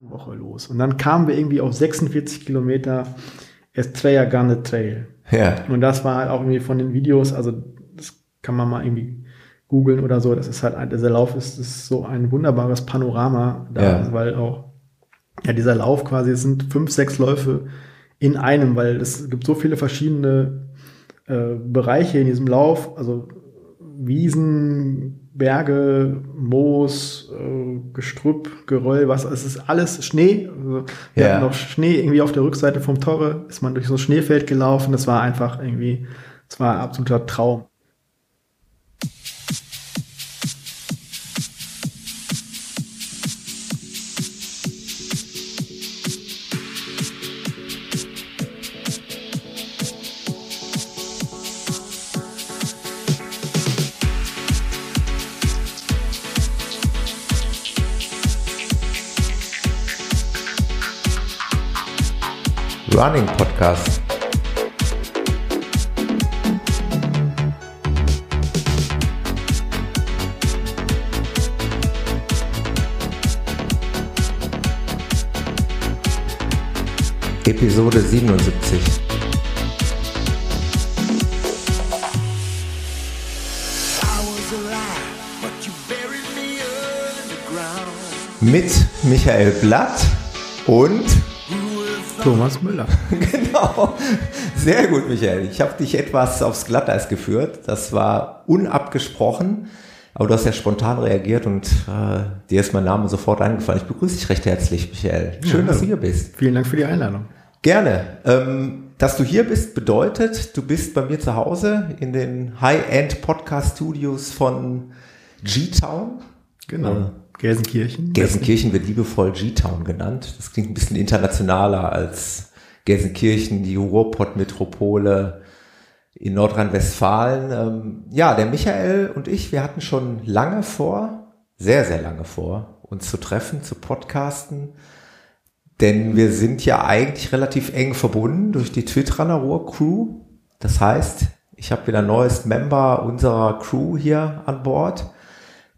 Woche los. Und dann kamen wir irgendwie auf 46 Kilometer Estrella Garnet Trail. Ja. Und das war halt auch irgendwie von den Videos, also das kann man mal irgendwie googeln oder so. Das ist halt, ein, dieser Lauf ist, ist so ein wunderbares Panorama da, Ja. weil auch, ja, dieser Lauf quasi, es sind fünf, sechs Läufe in einem, weil es gibt so viele verschiedene äh, Bereiche in diesem Lauf, also Wiesen, Berge, Moos, äh, Gestrüpp, Geröll, was, es ist alles Schnee. Also, wir Ja. hatten noch Schnee irgendwie auf der Rückseite vom Torre, ist man durch so ein Schneefeld gelaufen. Das war einfach irgendwie, es war ein absoluter Traum. Running Podcast. Episode 77. I was alive, but you buried me underground. Mit Michael Blatt und Thomas Müller. Genau. Sehr gut, Michael. Ich habe dich etwas aufs Glatteis geführt. Das war unabgesprochen. Aber du hast ja spontan reagiert und äh, dir ist mein Name sofort eingefallen. Ich begrüße dich recht herzlich, Michael. Schön, dass du hier bist. Vielen Dank für die Einladung. Gerne. Ähm, dass du hier bist, bedeutet, du bist bei mir zu Hause in den High-End Podcast Studios von G-Town. Genau. Gelsenkirchen. Gelsenkirchen wird liebevoll G-Town genannt. Das klingt ein bisschen internationaler als Gelsenkirchen, die Ruhrpott-Metropole in Nordrhein-Westfalen. Ähm, ja, der Michael und ich, wir hatten schon lange vor, sehr, sehr lange vor, uns zu treffen, zu podcasten. Denn wir sind ja eigentlich relativ eng verbunden durch die Twitterunner Ruhr Crew. Das heißt, ich habe wieder neues Member unserer Crew hier an Bord.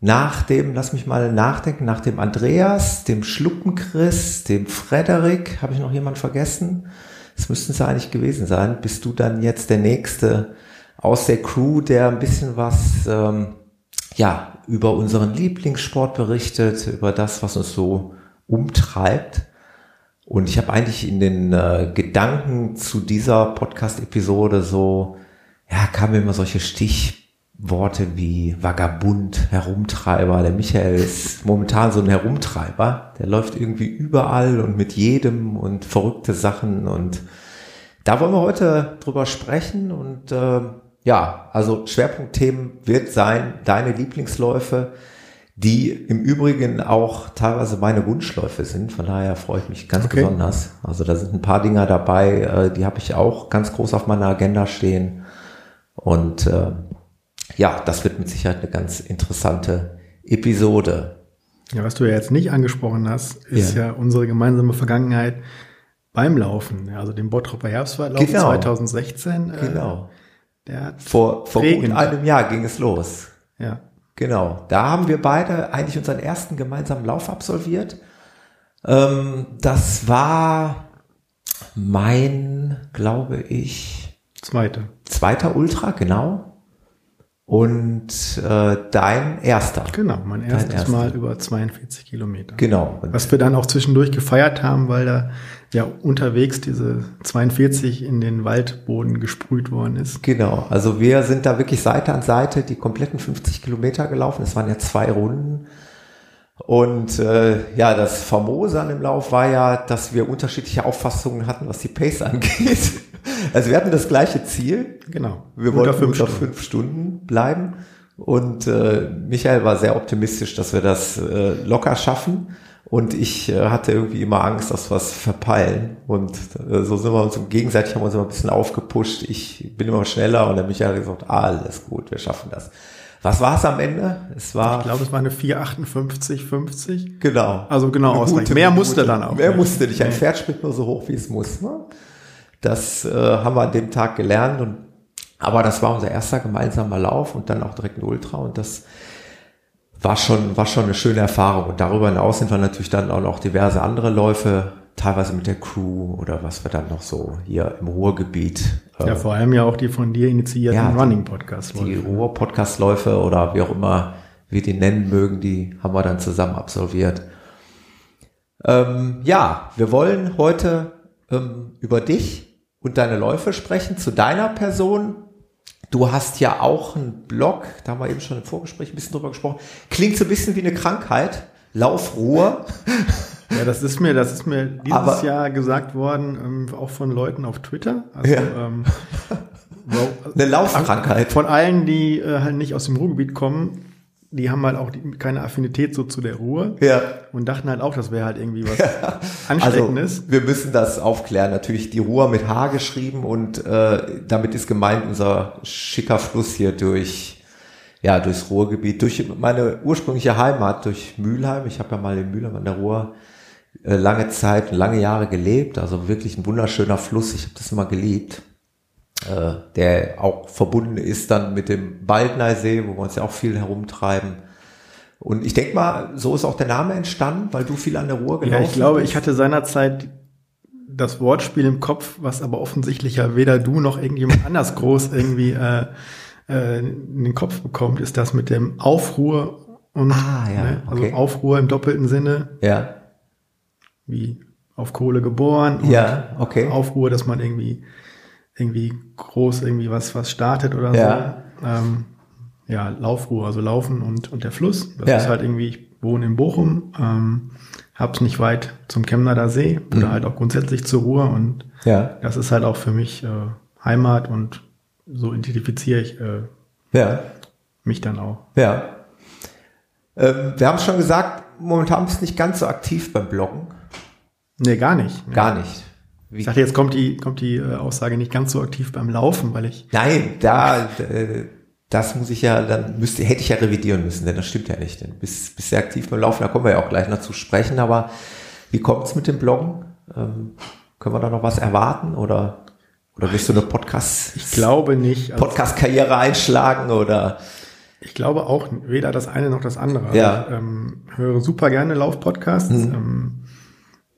Nach dem, lass mich mal nachdenken, nach dem Andreas, dem Schluckenchris, dem Frederik, habe ich noch jemand vergessen? Das müssten es eigentlich gewesen sein. Bist du dann jetzt der Nächste aus der Crew, der ein bisschen was ähm, ja, über unseren Lieblingssport berichtet, über das, was uns so umtreibt. Und ich habe eigentlich in den äh, Gedanken zu dieser Podcast-Episode so, ja, kamen mir immer solche Stichworte wie Vagabund, Herumtreiber. Der Michael ist momentan so ein Herumtreiber. Der läuft irgendwie überall und mit jedem und verrückte Sachen. Und da wollen wir heute drüber sprechen. Und äh, ja, also Schwerpunktthemen wird sein, deine Lieblingsläufe die im Übrigen auch teilweise meine Wunschläufe sind. Von daher freue ich mich ganz Okay. besonders. Also da sind ein paar Dinger dabei, äh, die habe ich auch ganz groß auf meiner Agenda stehen. Und äh, ja, das wird mit Sicherheit eine ganz interessante Episode. Ja, was du ja jetzt nicht angesprochen hast, ist Ja. ja, unsere gemeinsame Vergangenheit beim Laufen. Also dem Bottroper Herbstwaldlauf Genau. 2016. Äh, Genau. hat, Vor, vor gut einem Jahr ging es los. ja, Genau, da haben wir beide eigentlich unseren ersten gemeinsamen Lauf absolviert. Ähm, das war mein, glaube ich, zweite. zweiter Ultra, genau. Und äh, dein erster. Genau, mein erstes erster. Mal über 42 Kilometer. Genau. Was wir dann auch zwischendurch gefeiert haben, weil da ja unterwegs diese 42 in den Waldboden gesprüht worden ist. Genau, also wir sind da wirklich Seite an Seite die kompletten 50 Kilometer gelaufen. Es waren ja zwei Runden. Und äh, ja, das Famose an dem Lauf war ja, dass wir unterschiedliche Auffassungen hatten, was die Pace angeht. Also wir hatten das gleiche Ziel. Genau. Wir Unter wollten fünf unter Stunden. fünf Stunden bleiben. Und äh, Michael war sehr optimistisch, dass wir das äh, locker schaffen. Und ich äh, hatte irgendwie immer Angst, dass wir es verpeilen. Und äh, so sind wir uns gegenseitig haben wir uns immer ein bisschen aufgepusht. Ich bin immer schneller und der Michael hat gesagt, alles gut, wir schaffen das. Was war es am Ende? Es war Ich glaube, es war eine 458, 50. genau. Also genau ausreichend. Mehr musste dann auch Mehr musste nicht. Ein. Pferd springt nur so hoch, wie es muss. Ne? Das äh, haben wir an dem Tag gelernt. Und, aber das war unser erster gemeinsamer Lauf und dann auch direkt ein Ultra. Und das war schon, war schon eine schöne Erfahrung. Und darüber hinaus sind wir natürlich dann auch noch diverse andere Läufe, teilweise mit der Crew oder was wir dann noch so hier im Ruhrgebiet. äh, Ja, vor allem ja auch die von dir initiierten Ja, die- Running-Podcast. die Ruhr-Podcast-Läufe oder wie auch immer wir die nennen mögen, die haben wir dann zusammen absolviert. Ähm, ja, wir wollen heute ähm, über dich und deine Läufe sprechen, zu deiner Person. Du hast ja auch einen Blog, da haben wir eben schon im Vorgespräch ein bisschen drüber gesprochen. Klingt so ein bisschen wie eine Krankheit. Laufruhe. Ja, das ist mir, das ist mir dieses Aber- Jahr gesagt worden, ähm, auch von Leuten auf Twitter. Also, Ja. ähm, wo- Eine Laufkrankheit. Von allen, die äh, halt nicht aus dem Ruhrgebiet kommen, die haben halt auch die, keine Affinität so zu der Ruhr Ja. und dachten halt auch, das wäre halt irgendwie was Also Ansteckendes. wir müssen das aufklären. Natürlich die Ruhr mit H geschrieben und äh, damit ist gemeint unser schicker Fluss hier durch ja durchs Ruhrgebiet, durch meine ursprüngliche Heimat, durch Mülheim. Ich habe ja mal in Mülheim an der Ruhr äh, lange Zeit, lange Jahre gelebt. Also wirklich ein wunderschöner Fluss. Ich habe das immer geliebt. Äh, der auch verbunden ist dann mit dem Baldnersee, wo wir uns ja auch viel herumtreiben. Und ich denke mal, so ist auch der Name entstanden, weil du viel an der Ruhr gelaufen Ja, ich glaube, bist. ich hatte seinerzeit das Wortspiel im Kopf, was aber offensichtlich ja weder du noch irgendjemand anders groß irgendwie äh, äh, in den Kopf bekommt, ist das mit dem Aufruhr und Ah, ja, ne, also okay. Aufruhr im doppelten Sinne, Ja, wie auf Kohle geboren und Ja, okay. Aufruhr, dass man irgendwie irgendwie groß irgendwie was was startet oder Ja. so. Ähm, ja, Laufruhr, also Laufen und und der Fluss. Das Ja. ist halt irgendwie, ich wohne in Bochum, ähm, hab's nicht weit zum Chemnader See oder Mhm. halt auch grundsätzlich zur Ruhr und ja, das ist halt auch für mich äh, Heimat und so identifiziere ich äh, ja, mich dann auch. ja. Ähm, wir haben es schon gesagt, momentan bist du nicht ganz so aktiv beim Bloggen. Nee, gar nicht. Gar nicht. Wie, Ich dachte, jetzt kommt die, kommt die äh, Aussage nicht ganz so aktiv beim Laufen, weil ich nein, da, äh, das muss ich ja, dann müsste, hätte ich ja revidieren müssen, denn das stimmt ja nicht. Denn bist, bist sehr aktiv beim Laufen, da kommen wir ja auch gleich noch zu sprechen, aber wie kommt es mit dem Bloggen? Ähm, können wir da noch was erwarten oder, oder wirst du eine Podcast, ich glaube nicht. Also, Podcast-Karriere einschlagen oder? Ich glaube auch weder das eine noch das andere. Ja. Ich ähm, höre super gerne Laufpodcasts. Mhm. Ähm,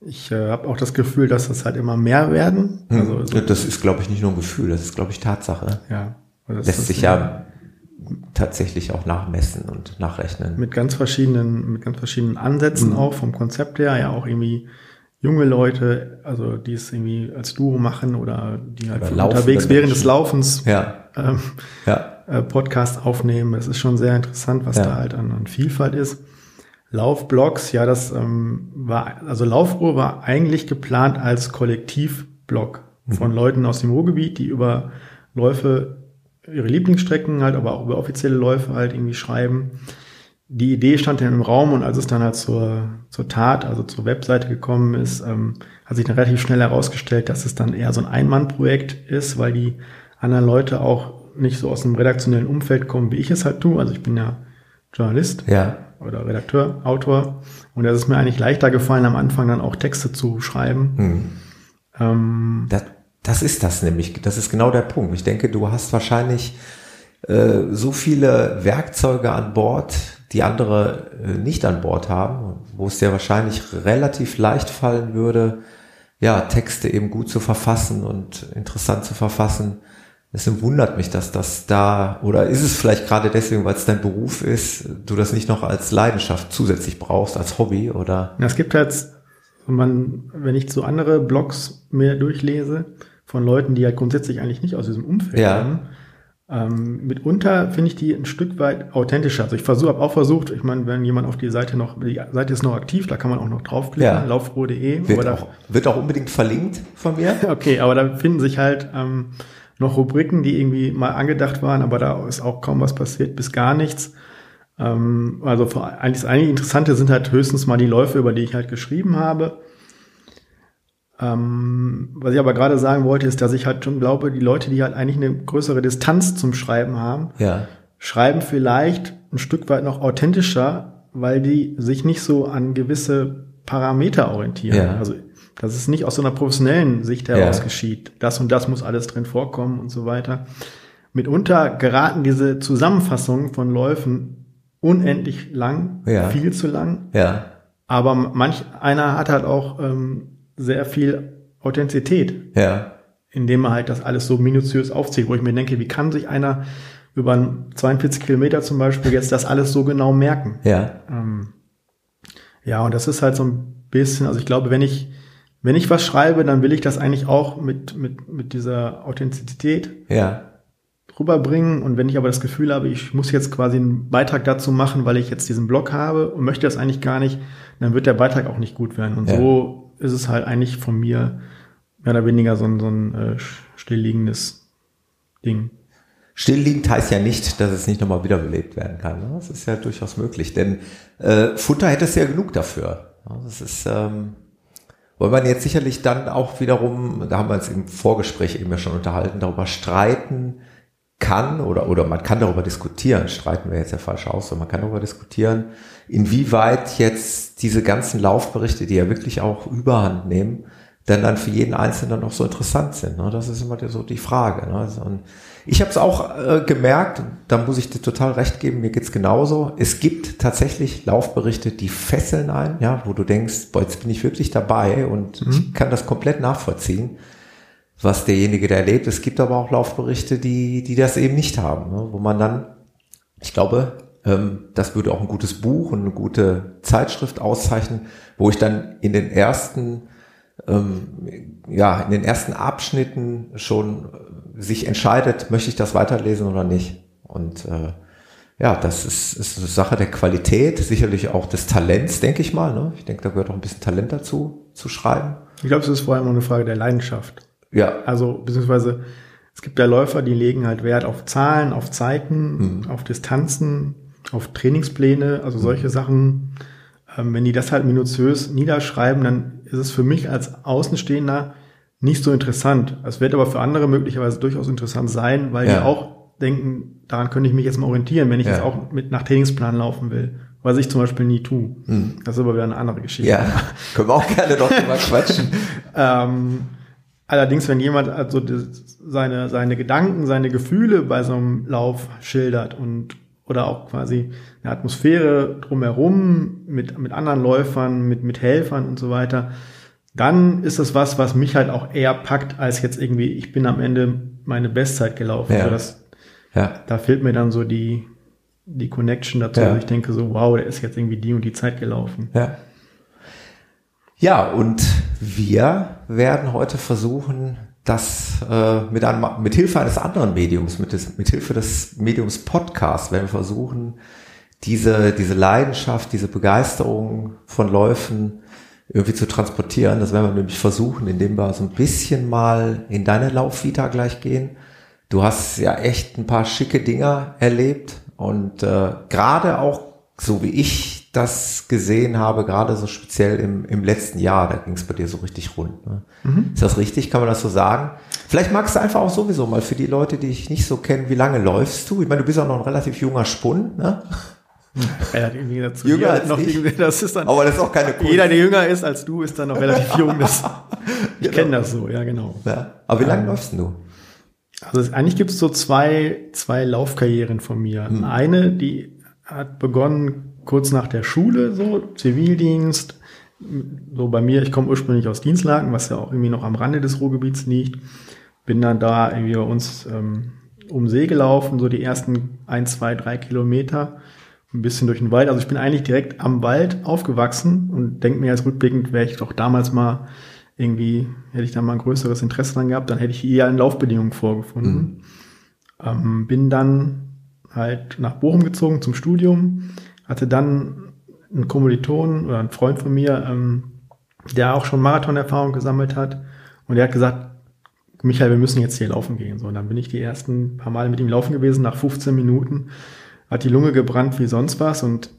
ich äh, habe auch das Gefühl, dass das halt immer mehr werden. Also so, das ist, glaube ich, nicht nur ein Gefühl, das ist, glaube ich, Tatsache. ja, Also das Lässt sich ja tatsächlich auch nachmessen und nachrechnen. mit ganz verschiedenen, mit ganz verschiedenen Ansätzen Mhm. auch vom Konzept her, ja auch irgendwie junge Leute, also die es irgendwie als Duo machen oder die halt Oder unterwegs während des. Laufens Ja, ähm, ja, äh, Podcast aufnehmen. Es ist schon sehr interessant, was Ja. da halt an, an Vielfalt ist. Laufblogs, ja, das ähm, war, also Laufruhe war eigentlich geplant als Kollektivblog von Leuten aus dem Ruhrgebiet, die über Läufe, ihre Lieblingsstrecken halt, aber auch über offizielle Läufe halt irgendwie schreiben. Die Idee stand dann im Raum und als es dann halt zur, zur Tat, also zur Webseite gekommen ist, ähm, hat sich dann relativ schnell herausgestellt, dass es dann eher so ein Ein-Mann-Projekt ist, weil die anderen Leute auch nicht so aus dem redaktionellen Umfeld kommen, wie ich es halt tue. Also ich bin ja Journalist ja, oder Redakteur, Autor. Und es ist mir eigentlich leichter gefallen, am Anfang dann auch Texte zu schreiben. Hm. Ähm, das, das ist das nämlich. Das ist genau der Punkt. Ich denke, du hast wahrscheinlich äh, so viele Werkzeuge an Bord, die andere äh, nicht an Bord haben, wo es dir wahrscheinlich relativ leicht fallen würde, ja, Texte eben gut zu verfassen und interessant zu verfassen. Deswegen wundert mich, dass das da, oder ist es vielleicht gerade deswegen, weil es dein Beruf ist, du das nicht noch als Leidenschaft zusätzlich brauchst, als Hobby oder? Ja, es gibt halt, man, wenn ich so andere Blogs mir durchlese, von Leuten, die halt grundsätzlich eigentlich nicht aus diesem Umfeld Ja. kommen, ähm, mitunter finde ich die ein Stück weit authentischer. Also ich versuche, habe auch versucht, ich meine, wenn jemand auf die Seite noch, die Seite ist noch aktiv, da kann man auch noch draufklicken, Ja. laufruhe.de. Wird da- auch, wird auch unbedingt verlinkt von mir? Okay, aber da finden sich halt ähm, noch Rubriken, die irgendwie mal angedacht waren, aber da ist auch kaum was passiert, bis gar nichts. Ähm, also vor, eigentlich das einige Interessante sind halt höchstens mal die Läufe, über die ich halt geschrieben habe. Ähm, was ich aber gerade sagen wollte, ist, dass ich halt schon glaube, die Leute, die halt eigentlich eine größere Distanz zum Schreiben haben, Ja. schreiben vielleicht ein Stück weit noch authentischer, weil die sich nicht so an gewisse Parameter orientieren. Ja. Also, dass es nicht aus so einer professionellen Sicht heraus Ja. geschieht. Das und das muss alles drin vorkommen und so weiter. Mitunter geraten diese Zusammenfassungen von Läufen unendlich lang, Ja. viel zu lang. Ja. Aber manch einer hat halt auch ähm, sehr viel Authentizität, Ja. indem er halt das alles so minutiös aufzieht, wo ich mir denke, wie kann sich einer über einen 42 Kilometer zum Beispiel jetzt das alles so genau merken? Ja. Ähm, ja, und das ist halt so ein bisschen, also ich glaube, wenn ich, wenn ich was schreibe, dann will ich das eigentlich auch mit, mit, mit dieser Authentizität Ja. rüberbringen. Und wenn ich aber das Gefühl habe, ich muss jetzt quasi einen Beitrag dazu machen, weil ich jetzt diesen Blog habe und möchte das eigentlich gar nicht, dann wird der Beitrag auch nicht gut werden. Und Ja. so ist es halt eigentlich von mir mehr oder weniger so ein, so ein äh, stillliegendes Ding. Stillliegend heißt ja nicht, dass es nicht nochmal wiederbelebt werden kann. ne? Das ist ja durchaus möglich, denn äh, Futter hätte es ja genug dafür. Das ist, ähm, weil man jetzt sicherlich dann auch wiederum, da haben wir uns im Vorgespräch eben ja schon unterhalten, darüber streiten kann oder, oder man kann darüber diskutieren, streiten wäre jetzt der falsche Ausdruck, man kann darüber diskutieren, inwieweit jetzt diese ganzen Laufberichte, die ja wirklich auch überhand nehmen, dann dann für jeden Einzelnen noch so interessant sind. Ne? Das ist immer so die Frage. Ne? Also, und ich habe es auch äh, gemerkt, da muss ich dir total recht geben, mir geht's genauso. Es gibt tatsächlich Laufberichte, die fesseln ein, ja, wo du denkst, boah, jetzt bin ich wirklich dabei und ich kann das komplett nachvollziehen, was derjenige da erlebt. Es gibt aber auch Laufberichte, die, die das eben nicht haben, ne? wo man dann, ich glaube, ähm, das würde auch ein gutes Buch und eine gute Zeitschrift auszeichnen, wo ich dann in den ersten ähm, ja, in den ersten Abschnitten schon sich entscheidet, möchte ich das weiterlesen oder nicht. Und äh, ja, das ist, ist eine Sache der Qualität, sicherlich auch des Talents, denke ich mal. Ne? Ich denke, da gehört auch ein bisschen Talent dazu, zu schreiben. Ich glaube, es ist vor allem eine Frage der Leidenschaft. Ja, Also, beziehungsweise, es gibt ja Läufer, die legen halt Wert auf Zahlen, auf Zeiten, auf Distanzen, auf Trainingspläne, also solche Sachen. Ähm, wenn die das halt minutiös niederschreiben, dann ist es für mich als Außenstehender nicht so interessant. Es wird aber für andere möglicherweise durchaus interessant sein, weil Ja. die auch denken, daran könnte ich mich jetzt mal orientieren, wenn ich Ja. jetzt auch mit nach Trainingsplan laufen will. Was ich zum Beispiel nie tue. Das ist aber wieder eine andere Geschichte. ja, können wir auch gerne noch drüber quatschen. Ähm, allerdings, wenn jemand also seine, seine Gedanken, seine Gefühle bei so einem Lauf schildert und oder auch quasi eine Atmosphäre drumherum mit, mit anderen Läufern, mit, mit Helfern und so weiter, dann ist das was, was mich halt auch eher packt, als jetzt irgendwie, ich bin am Ende meine Bestzeit gelaufen. Ja. Also das, Ja, da fehlt mir dann so die, die Connection dazu. Ja. Ich denke so, wow, der ist jetzt irgendwie die und die Zeit gelaufen. ja. Ja, und wir werden heute versuchen, das äh, mit, einem, mit Hilfe eines anderen Mediums, mit, des, mit Hilfe des Mediums Podcast, werden wir versuchen, diese, diese Leidenschaft, diese Begeisterung von Läufen irgendwie zu transportieren. Das werden wir nämlich versuchen, indem wir so ein bisschen mal in deine Laufvita gleich gehen. Du hast ja echt ein paar schicke Dinger erlebt und äh, gerade auch so wie ich das gesehen habe, gerade so speziell im, im letzten Jahr, da ging es bei dir so richtig rund. Ne? Ist das richtig? Kann man das so sagen? Vielleicht magst du einfach auch sowieso mal für die Leute, die dich nicht so kennen, wie lange läufst du? Ich meine, du bist auch noch ein relativ junger Spund, ne? Irgendwie dazu Jünger als noch ich. das ist dann Aber das ist auch keine Kunst. Jeder, der jünger ist als du, ist dann noch relativ jung. Das, ich kenne das so, ja genau. Ja. Aber wie lange läufst du? Also es, eigentlich gibt es so zwei, zwei Laufkarrieren von mir. Eine, die hat begonnen kurz nach der Schule, so Zivildienst. So bei mir, ich komme ursprünglich aus Dienstlaken, was ja auch irgendwie noch am Rande des Ruhrgebiets liegt. Bin dann da irgendwie bei uns ähm, um See gelaufen, so die ersten ein, zwei, drei Kilometer. Ein bisschen durch den Wald. Also ich bin eigentlich direkt am Wald aufgewachsen und denke mir jetzt rückblickend, wäre ich doch damals mal irgendwie, hätte ich da mal ein größeres Interesse dran gehabt, dann hätte ich eher in Laufbedingungen vorgefunden. Ähm, bin dann halt nach Bochum gezogen zum Studium, hatte dann einen Kommiliton oder einen Freund von mir, ähm, der auch schon Marathonerfahrung gesammelt hat und der hat gesagt, Michael, wir müssen jetzt hier laufen gehen. So, und dann bin ich die ersten paar Mal mit ihm laufen gewesen, nach 15 Minuten hat die Lunge gebrannt wie sonst was und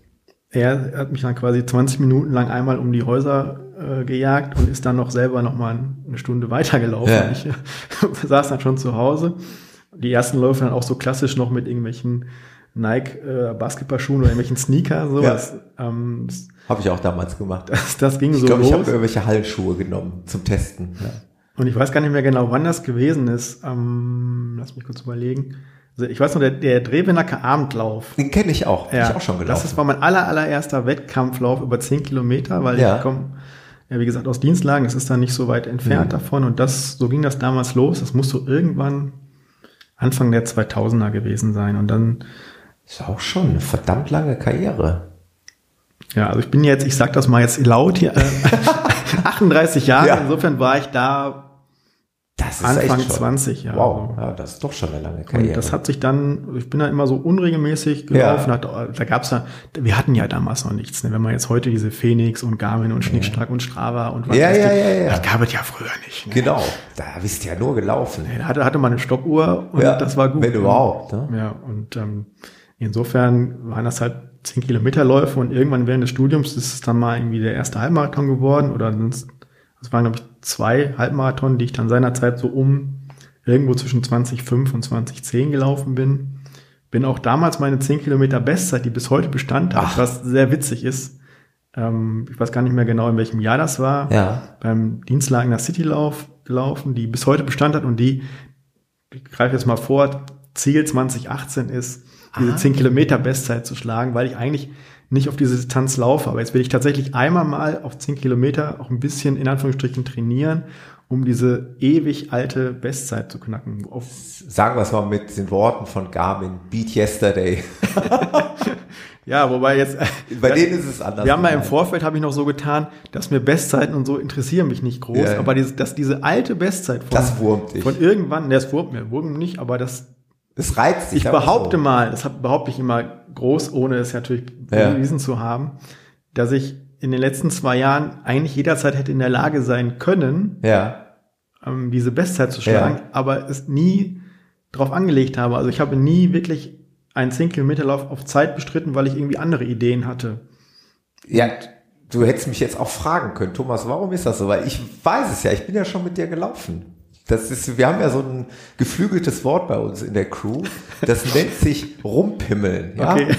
er hat mich dann quasi 20 Minuten lang einmal um die Häuser äh, gejagt und ist dann noch selber noch mal eine Stunde weitergelaufen. Ja. Ich äh, saß dann schon zu Hause. Die ersten Läufe dann auch so klassisch noch mit irgendwelchen Nike äh, Basketballschuhen oder irgendwelchen Sneaker sowas. Ähm, das, Habe ich auch damals gemacht. das, das ging Ich so glaube, ich habe los. irgendwelche Hallschuhe genommen zum Testen. Ja. Und ich weiß gar nicht mehr genau, wann das gewesen ist. Ähm, lass mich kurz überlegen. Also ich weiß noch, der, der Drevenacker Abendlauf. Den kenne ich auch. Ja, ich auch schon gelaufen. das ist, war mein aller, allererster Wettkampflauf über 10 Kilometer, weil Ja. ich komme, ja, wie gesagt, aus Dienstlagen, das ist dann nicht so weit entfernt Mhm. davon und das, so ging das damals los. Das muss so irgendwann Anfang der 2000er gewesen sein und dann, ist auch schon eine verdammt lange Karriere. ja, also ich bin jetzt, ich sag das mal jetzt laut hier, äh, 38 Jahre, Ja. insofern war ich da Anfang schon, 20, ja. Wow, ja, das ist doch schon eine lange Karriere. Und das hat sich dann, ich bin da immer so unregelmäßig gelaufen. Ja. Hat, da gab's da, wir hatten ja damals noch nichts. Ne? Wenn man jetzt heute diese Phoenix und Garmin und Schnickschnack und Strava und was Ja, weiß ja, ich, ja, ja. das gab es ja früher nicht. Ne? Genau, da bist du ja nur gelaufen. Da hatte, hatte man eine Stoppuhr und Ja, das war gut. wenn überhaupt, ne? Ja, und ähm, insofern waren das halt 10 Kilometerläufe und irgendwann während des Studiums ist es dann mal irgendwie der erste Halbmarathon geworden oder sonst, das waren glaube ich zwei Halbmarathon, die ich dann seinerzeit so um irgendwo zwischen 2005 und 2010 gelaufen bin. Bin auch damals meine 10 Kilometer Bestzeit, die bis heute Bestand hat, Ach. was sehr witzig ist. Ähm, ich weiß gar nicht mehr genau, in welchem Jahr das war. Ja. Beim Dienstlagener Citylauf gelaufen, die bis heute Bestand hat und die, ich greife jetzt mal vor, Ziel 2018 ist, diese Ah. 10 Kilometer Bestzeit zu schlagen, weil ich eigentlich nicht auf diese Distanz laufe. Aber jetzt will ich tatsächlich einmal mal auf 10 Kilometer auch ein bisschen in Anführungsstrichen trainieren, um diese ewig alte Bestzeit zu knacken. Auf, Sagen wir es mal mit den Worten von Garmin, Beat Yesterday. ja, wobei jetzt, Bei denen ist es anders. wir haben ja im. Vorfeld, habe ich noch so getan, dass mir Bestzeiten und so interessieren mich nicht groß, Ja, aber dieses, dass diese alte Bestzeit von, Das wurmt dich. von irgendwann, ne, das wurmt mir, wurmt nicht, aber das, Es reizt dich. Ich behaupte so. mal, das behaupte ich immer groß, ohne es natürlich Ja. bewiesen zu haben, dass ich in den letzten zwei Jahren eigentlich jederzeit hätte in der Lage sein können, Ja. ähm, diese Bestzeit zu schlagen, Ja. aber es nie drauf angelegt habe. Also ich habe nie wirklich einen 10 Kilometer Lauf auf Zeit bestritten, weil ich irgendwie andere Ideen hatte. Ja, du hättest mich jetzt auch fragen können, Thomas, warum ist das so? Weil ich weiß es ja, ich bin ja schon mit dir gelaufen. Das ist, wir haben ja so ein geflügeltes Wort bei uns in der Crew. Das nennt sich Rumpimmeln. Ja? Okay.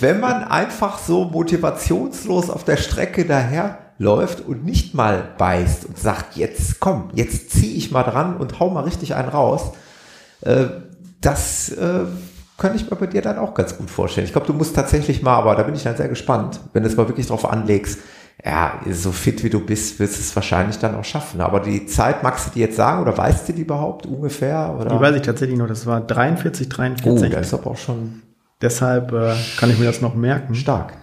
Wenn man einfach so motivationslos auf der Strecke daherläuft und nicht mal beißt und sagt, jetzt komm, jetzt zieh ich mal dran und hau mal richtig einen raus, äh, das äh, kann ich mir bei dir dann auch ganz gut vorstellen. Ich glaube, du musst tatsächlich mal, aber da bin ich dann sehr gespannt, wenn du es mal wirklich drauf anlegst, ja, so fit wie du bist, wirst du es wahrscheinlich dann auch schaffen. Aber die Zeit, magst du die jetzt sagen oder weißt du die überhaupt ungefähr? Oder? Die weiß ich tatsächlich noch, das war 43, oh, 43. das ist aber auch schon Deshalb äh, kann ich mir das noch merken. stark.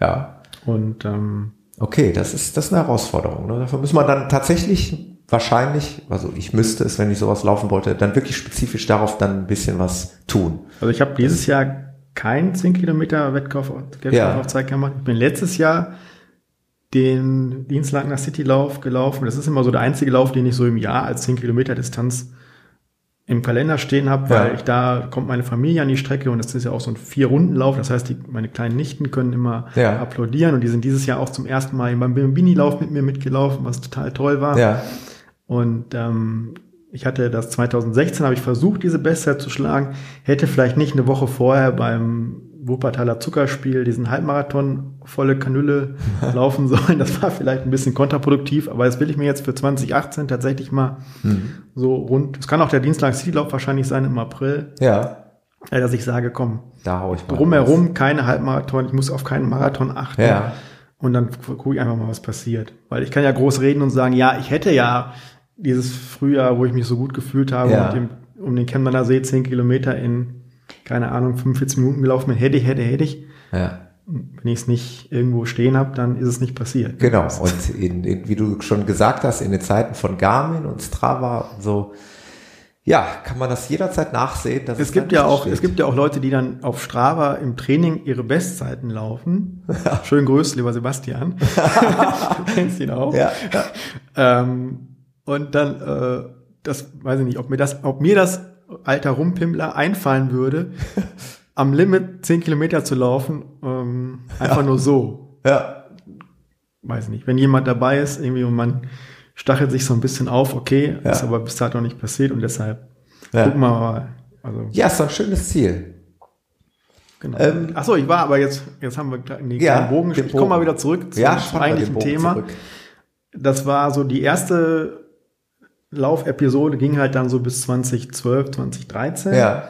Ja. Und ähm, Okay, das ist, das ist eine Herausforderung. Ne? Dafür muss man dann tatsächlich wahrscheinlich, also ich müsste es, wenn ich sowas laufen wollte, dann wirklich spezifisch darauf dann ein bisschen was tun. Also ich habe dieses Jahr keinen 10 Kilometer Wettkauf, Wettkauf Ja. gemacht. Ich bin letztes Jahr den Dienstlagener Citylauf gelaufen. Das ist immer so der einzige Lauf, den ich so im Jahr als 10 Kilometer Distanz im Kalender stehen habe, weil Ja. ich da kommt meine Familie an die Strecke und das ist ja auch so ein Vier-Runden-Lauf. Das heißt, die, meine kleinen Nichten können immer Ja. applaudieren und die sind dieses Jahr auch zum ersten Mal beim Bambini-Lauf mit mir mitgelaufen, was total toll war. Ja. Und ähm, ich hatte das 2016, habe ich versucht, diese Bestzeit zu schlagen. Hätte vielleicht nicht eine Woche vorher beim Wuppertaler Zuckerspiel diesen Halbmarathon volle Kanüle laufen sollen. Das war vielleicht ein bisschen kontraproduktiv, aber das will ich mir jetzt für 2018 tatsächlich mal so rund. Es kann auch der Dienstag Citylauf wahrscheinlich sein im April, Ja. dass ich sage, komm, Da hau ich mal. drumherum keine Halbmarathon, ich muss auf keinen Marathon achten. Ja. Und dann gucke ich einfach mal, was passiert. Weil ich kann ja groß reden und sagen, ja, ich hätte ja dieses Frühjahr, wo ich mich so gut gefühlt habe, Ja. um den Chemnader See 10 Kilometer in, keine Ahnung, 45 Minuten gelaufen bin, hätte ich, hätte, hätte ich. Ja. Wenn ich es nicht irgendwo stehen habe, dann ist es nicht passiert. Genau. Und in, in, wie du schon gesagt hast, in den Zeiten von Garmin und Strava und so, ja, kann man das jederzeit nachsehen. dass Es gibt dann ja auch, steht. es gibt ja auch Leute, die dann auf Strava im Training ihre Bestzeiten laufen. Schönen Grüß, lieber Sebastian. du kennst ihn auch. Ja. Ähm, und dann, äh, das weiß ich nicht, ob mir das, ob mir das alter Rumpimmler einfallen würde, am Limit 10 Kilometer zu laufen, ähm, einfach nur so. Ja. Weiß nicht. Wenn jemand dabei ist, irgendwie und man stachelt sich so ein bisschen auf, okay, Ja. ist aber bis dato noch nicht passiert und deshalb Ja. gucken wir mal. Also, Ja, ist doch ein schönes Ziel. genau. Ähm, Ach so, ich war aber jetzt, jetzt haben wir den Ja, kleinen Bogen. den Ich komme mal wieder zurück zum Ja, eigentlichen Thema. zurück. Das war so die erste Laufepisode, ging halt dann so bis 2012, 2013. Ja.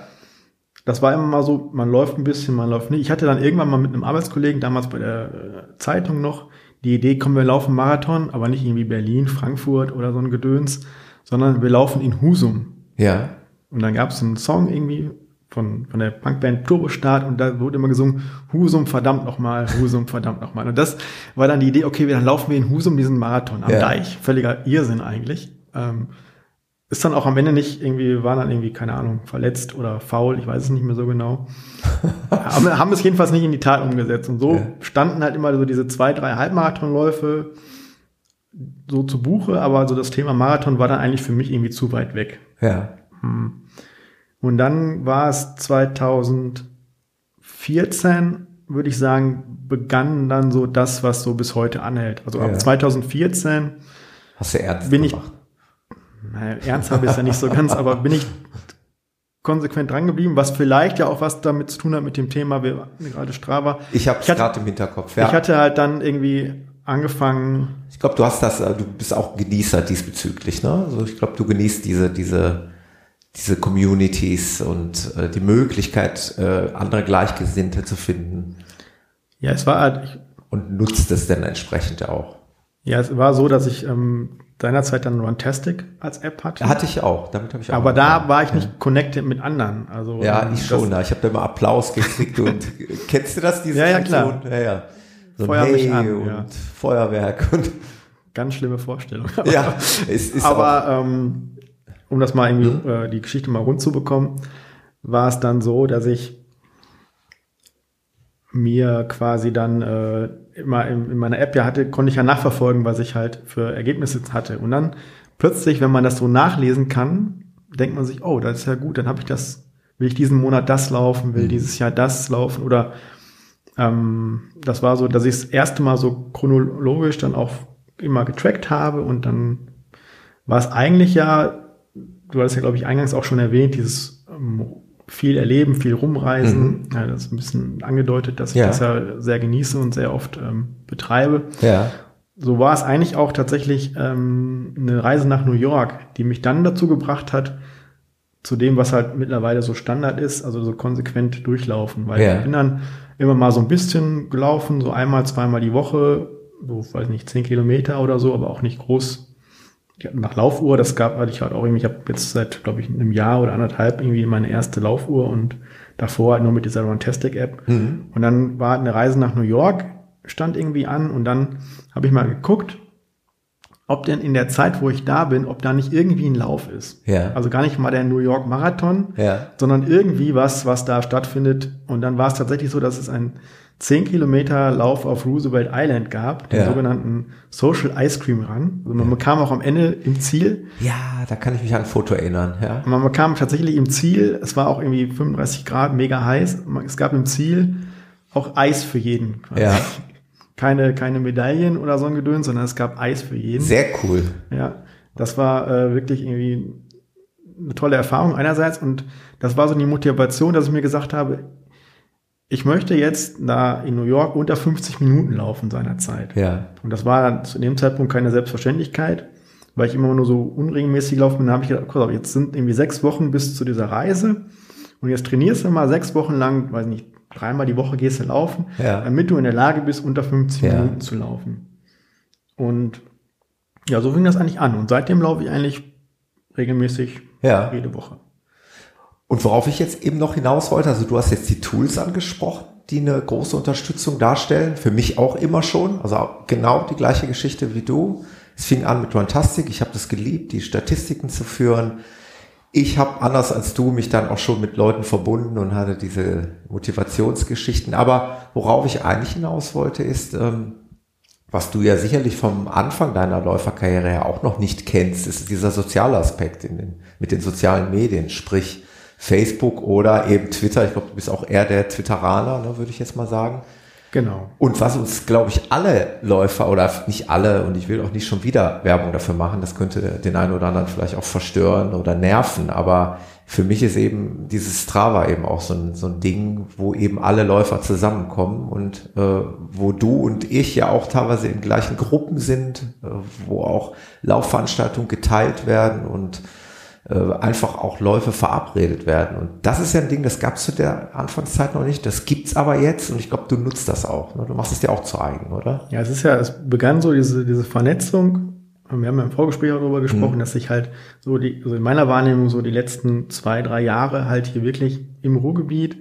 das war immer mal so, man läuft ein bisschen, man läuft nicht. Ich hatte dann irgendwann mal mit einem Arbeitskollegen, damals bei der äh, Zeitung noch, die Idee, kommen wir laufen Marathon, aber nicht irgendwie Berlin, Frankfurt oder so ein Gedöns, sondern wir laufen in Husum. Ja. Und dann gab es einen Song irgendwie von, von der Punkband Turbostart und da wurde immer gesungen, Husum verdammt nochmal, Husum verdammt nochmal. Und das war dann die Idee, okay, dann laufen wir in Husum diesen Marathon am Ja. Deich. Völliger Irrsinn eigentlich. Ähm, ist dann auch am Ende nicht irgendwie, war dann irgendwie, keine Ahnung, verletzt oder faul, ich weiß es nicht mehr so genau. Aber haben es jedenfalls nicht in die Tat umgesetzt. Und so Ja. standen halt immer so diese zwei, drei Halbmarathonläufe so zu Buche, aber so das Thema Marathon war dann eigentlich für mich irgendwie zu weit weg. Ja. Und dann war es 2014, würde ich sagen, begann dann so das, was so bis heute anhält. Also Ja. ab 2014, Hast du ernst Bin ich- gemacht? Naja, ernst habe ich es ja nicht so ganz, aber bin ich konsequent dran geblieben, was vielleicht ja auch was damit zu tun hat mit dem Thema, wir gerade Strava. Ich habe es gerade im Hinterkopf. Ja. Ich hatte halt dann irgendwie angefangen, Ich glaube, du hast das, äh, du bist auch Genießer diesbezüglich, ne? Also ich glaube, du genießt diese, diese, diese Communities und äh, die Möglichkeit, äh, andere Gleichgesinnte zu finden ja, es war halt, und nutzt es dann entsprechend auch. ja, es war so, dass ich ähm, seinerzeit dann Runtastic als App hatte. Hatte ich auch, damit habe ich auch. aber da war ich nicht connected mit anderen. Also Ja, ähm, ich schon. ja. Ich habe da immer Applaus gekriegt und kennst du das? Diese Ja, ja, klar. Ja, ja. So Feuer mich Hey an, und ja. Feuerwerk und Ganz schlimme Vorstellung. ja, es ist Aber ähm, um das mal irgendwie äh, die Geschichte mal rund zu bekommen, war es dann so, dass ich mir quasi dann äh, immer in, in meiner App ja hatte, konnte ich ja nachverfolgen, was ich halt für Ergebnisse hatte. Und dann plötzlich, wenn man das so nachlesen kann, denkt man sich, oh, das ist ja gut, dann habe ich das, will ich diesen Monat das laufen, will dieses Jahr das laufen oder ähm, das war so, dass ich das erste Mal so chronologisch dann auch immer getrackt habe und dann war es eigentlich ja, du hattest ja, glaube ich, eingangs auch schon erwähnt, dieses ähm, viel erleben, viel rumreisen. Ja, das ist ein bisschen angedeutet, dass ich Ja. das ja sehr genieße und sehr oft ähm, betreibe. ja, So war es eigentlich auch tatsächlich ähm, eine Reise nach New York, die mich dann dazu gebracht hat, zu dem, was halt mittlerweile so Standard ist, also so konsequent durchlaufen. Weil Ja. ich bin dann immer mal so ein bisschen gelaufen, so einmal, zweimal die Woche, so, weiß nicht, zehn Kilometer oder so, aber auch nicht groß. Ich hatte Nach Laufuhr, das gab, hatte ich halt auch irgendwie, ich habe jetzt seit, glaube ich, einem Jahr oder anderthalb irgendwie meine erste Laufuhr und davor halt nur mit dieser Runtastic-App. Und dann war eine Reise nach New York, stand irgendwie an und dann habe ich mal geguckt, ob denn in der Zeit, wo ich da bin, ob da nicht irgendwie ein Lauf ist. Ja. Also gar nicht mal der New York Marathon, Ja. sondern irgendwie was, was da stattfindet. Und dann war es tatsächlich so, dass es einen 10 Kilometer Lauf auf Roosevelt Island gab, den Ja. sogenannten Social Ice Cream Run. Also man bekam auch am Ende im Ziel, ja, da kann ich mich an ein Foto erinnern. Ja, man bekam tatsächlich im Ziel, es war auch irgendwie 35 Grad, mega heiß. Es gab im Ziel auch Eis für jeden. quasi. Ja. Keine, keine Medaillen oder so ein Gedöns, sondern es gab Eis für jeden. sehr cool. Ja, das war äh, wirklich irgendwie eine tolle Erfahrung einerseits und das war so die Motivation, dass ich mir gesagt habe, ich möchte jetzt da in New York unter 50 Minuten laufen seinerzeit. Ja, Und das war dann zu dem Zeitpunkt keine Selbstverständlichkeit, weil ich immer nur so unregelmäßig laufen bin. Da habe ich gedacht, auf, jetzt sind irgendwie sechs Wochen bis zu dieser Reise und jetzt trainierst du mal sechs Wochen lang, weiß nicht, dreimal die Woche gehst du laufen, Ja. damit du in der Lage bist, unter 50 Ja. Minuten zu laufen. Und ja, so fing das eigentlich an. Und seitdem laufe ich eigentlich regelmäßig ja. jede Woche. Und worauf ich jetzt eben noch hinaus wollte, also du hast jetzt die Tools angesprochen, die eine große Unterstützung darstellen. Für mich auch immer schon. Also genau die gleiche Geschichte wie du. Es fing an mit Runtastic. Ich habe das geliebt, die Statistiken zu führen. Ich habe anders als du mich dann auch schon mit Leuten verbunden und hatte diese Motivationsgeschichten. Aber worauf ich eigentlich hinaus wollte, ist, ähm, was du ja sicherlich vom Anfang deiner Läuferkarriere her auch noch nicht kennst, ist dieser soziale Aspekt in den, mit den sozialen Medien, sprich Facebook oder eben Twitter. Ich glaube, du bist auch eher der Twitteraner, ne, würde ich jetzt mal sagen. Genau. Und was uns, glaube ich, alle Läufer oder nicht alle, und ich will auch nicht schon wieder Werbung dafür machen, das könnte den einen oder anderen vielleicht auch verstören oder nerven, aber für mich ist eben dieses Strava eben auch so ein, so ein Ding, wo eben alle Läufer zusammenkommen und äh, wo du und ich ja auch teilweise in gleichen Gruppen sind, äh, wo auch Laufveranstaltungen geteilt werden und einfach auch Läufe verabredet werden. Und das ist ja ein Ding, das gab es zu der Anfangszeit noch nicht. Das gibt's aber jetzt und ich glaube, du nutzt das auch. Ne? Du machst es dir auch zu eigen, oder? Ja, es ist ja, es begann so diese, diese Vernetzung. Und wir haben ja im Vorgespräch auch darüber gesprochen, Mhm. dass sich halt so die, also in meiner Wahrnehmung so die letzten zwei, drei Jahre halt hier wirklich im Ruhrgebiet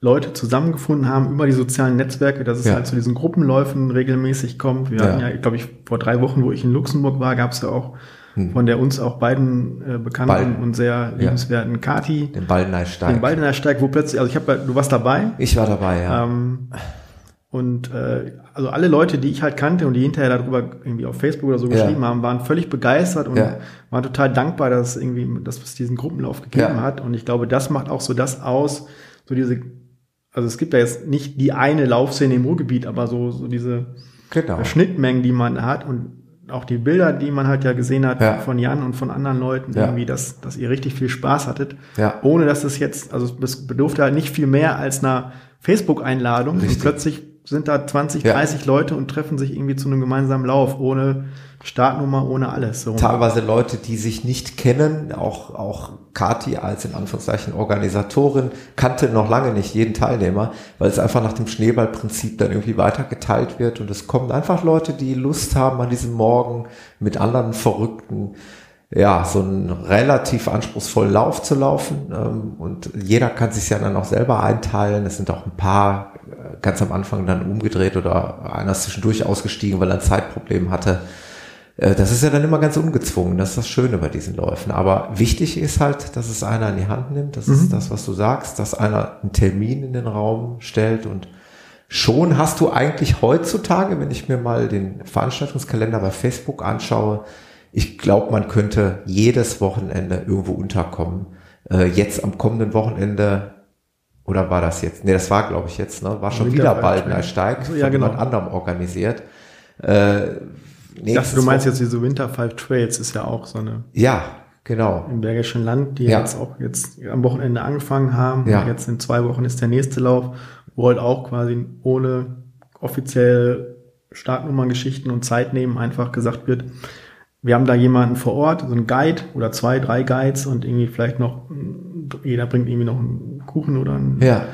Leute zusammengefunden haben über die sozialen Netzwerke, dass es Ja. halt zu diesen Gruppenläufen regelmäßig kommt. Wir Ja. hatten ja, glaube ich, vor drei Wochen, wo ich in Luxemburg war, gab es ja auch von der uns auch beiden äh, bekannten Beiden. und sehr liebenswerten Kati, Den Baldeneysteig. den Baldenersteig, wo plötzlich, also ich habe, du warst dabei, Ich war dabei, ja. ähm, und äh, also alle Leute, die ich halt kannte und die hinterher darüber irgendwie auf Facebook oder so Ja. geschrieben haben, waren völlig begeistert und Ja. waren total dankbar, dass es irgendwie, dass es diesen Gruppenlauf gegeben Ja. hat. Und ich glaube, das macht auch so das aus, so diese, also es gibt ja jetzt nicht die eine Laufszene im Ruhrgebiet, aber so, so diese genau. Schnittmengen, die man hat und auch die Bilder, die man halt ja gesehen hat Ja. von Jan und von anderen Leuten, Ja. irgendwie, dass, dass ihr richtig viel Spaß hattet. Ja. Ohne dass es jetzt, also es bedurfte halt nicht viel mehr als einer Facebook-Einladung. Und plötzlich sind da 20, Ja. 30 Leute und treffen sich irgendwie zu einem gemeinsamen Lauf, ohne Startnummer, ohne alles. So. teilweise Leute, die sich nicht kennen, auch, auch Kati als in Anführungszeichen Organisatorin kannte noch lange nicht jeden Teilnehmer, weil es einfach nach dem Schneeballprinzip dann irgendwie weitergeteilt wird und es kommen einfach Leute, die Lust haben an diesem Morgen mit anderen Verrückten ja, so einen relativ anspruchsvollen Lauf zu laufen ähm, und jeder kann sich ja dann auch selber einteilen. Es sind auch ein paar äh, ganz am Anfang dann umgedreht oder einer ist zwischendurch ausgestiegen, weil er ein Zeitproblem hatte. Äh, Das ist ja dann immer ganz ungezwungen. Das ist das Schöne bei diesen Läufen. Aber wichtig ist halt, dass es einer in die Hand nimmt. Das ist das, was du sagst, dass einer einen Termin in den Raum stellt und schon hast du eigentlich heutzutage, wenn ich mir mal den Veranstaltungskalender bei Facebook anschaue, ich glaube, man könnte jedes Wochenende irgendwo unterkommen. Äh, jetzt am kommenden Wochenende oder war das jetzt? Nee, das war, glaube ich, jetzt, ne? War schon wieder Winterwald, bald ein ja. Von ja, genau. jemand anderem organisiert. Äh, Ich dachte, du meinst jetzt diese Winter Five Trails, ist ja auch so eine Ja, genau. im Bergischen Land, die Ja. jetzt auch jetzt am Wochenende angefangen haben. Ja. Jetzt in zwei Wochen ist der nächste Lauf, wo halt auch quasi ohne offiziell Startnummerngeschichten und Zeit nehmen einfach gesagt wird, wir haben da jemanden vor Ort, so einen Guide oder zwei, drei Guides und irgendwie vielleicht noch, jeder bringt irgendwie noch einen Kuchen oder einen Ja,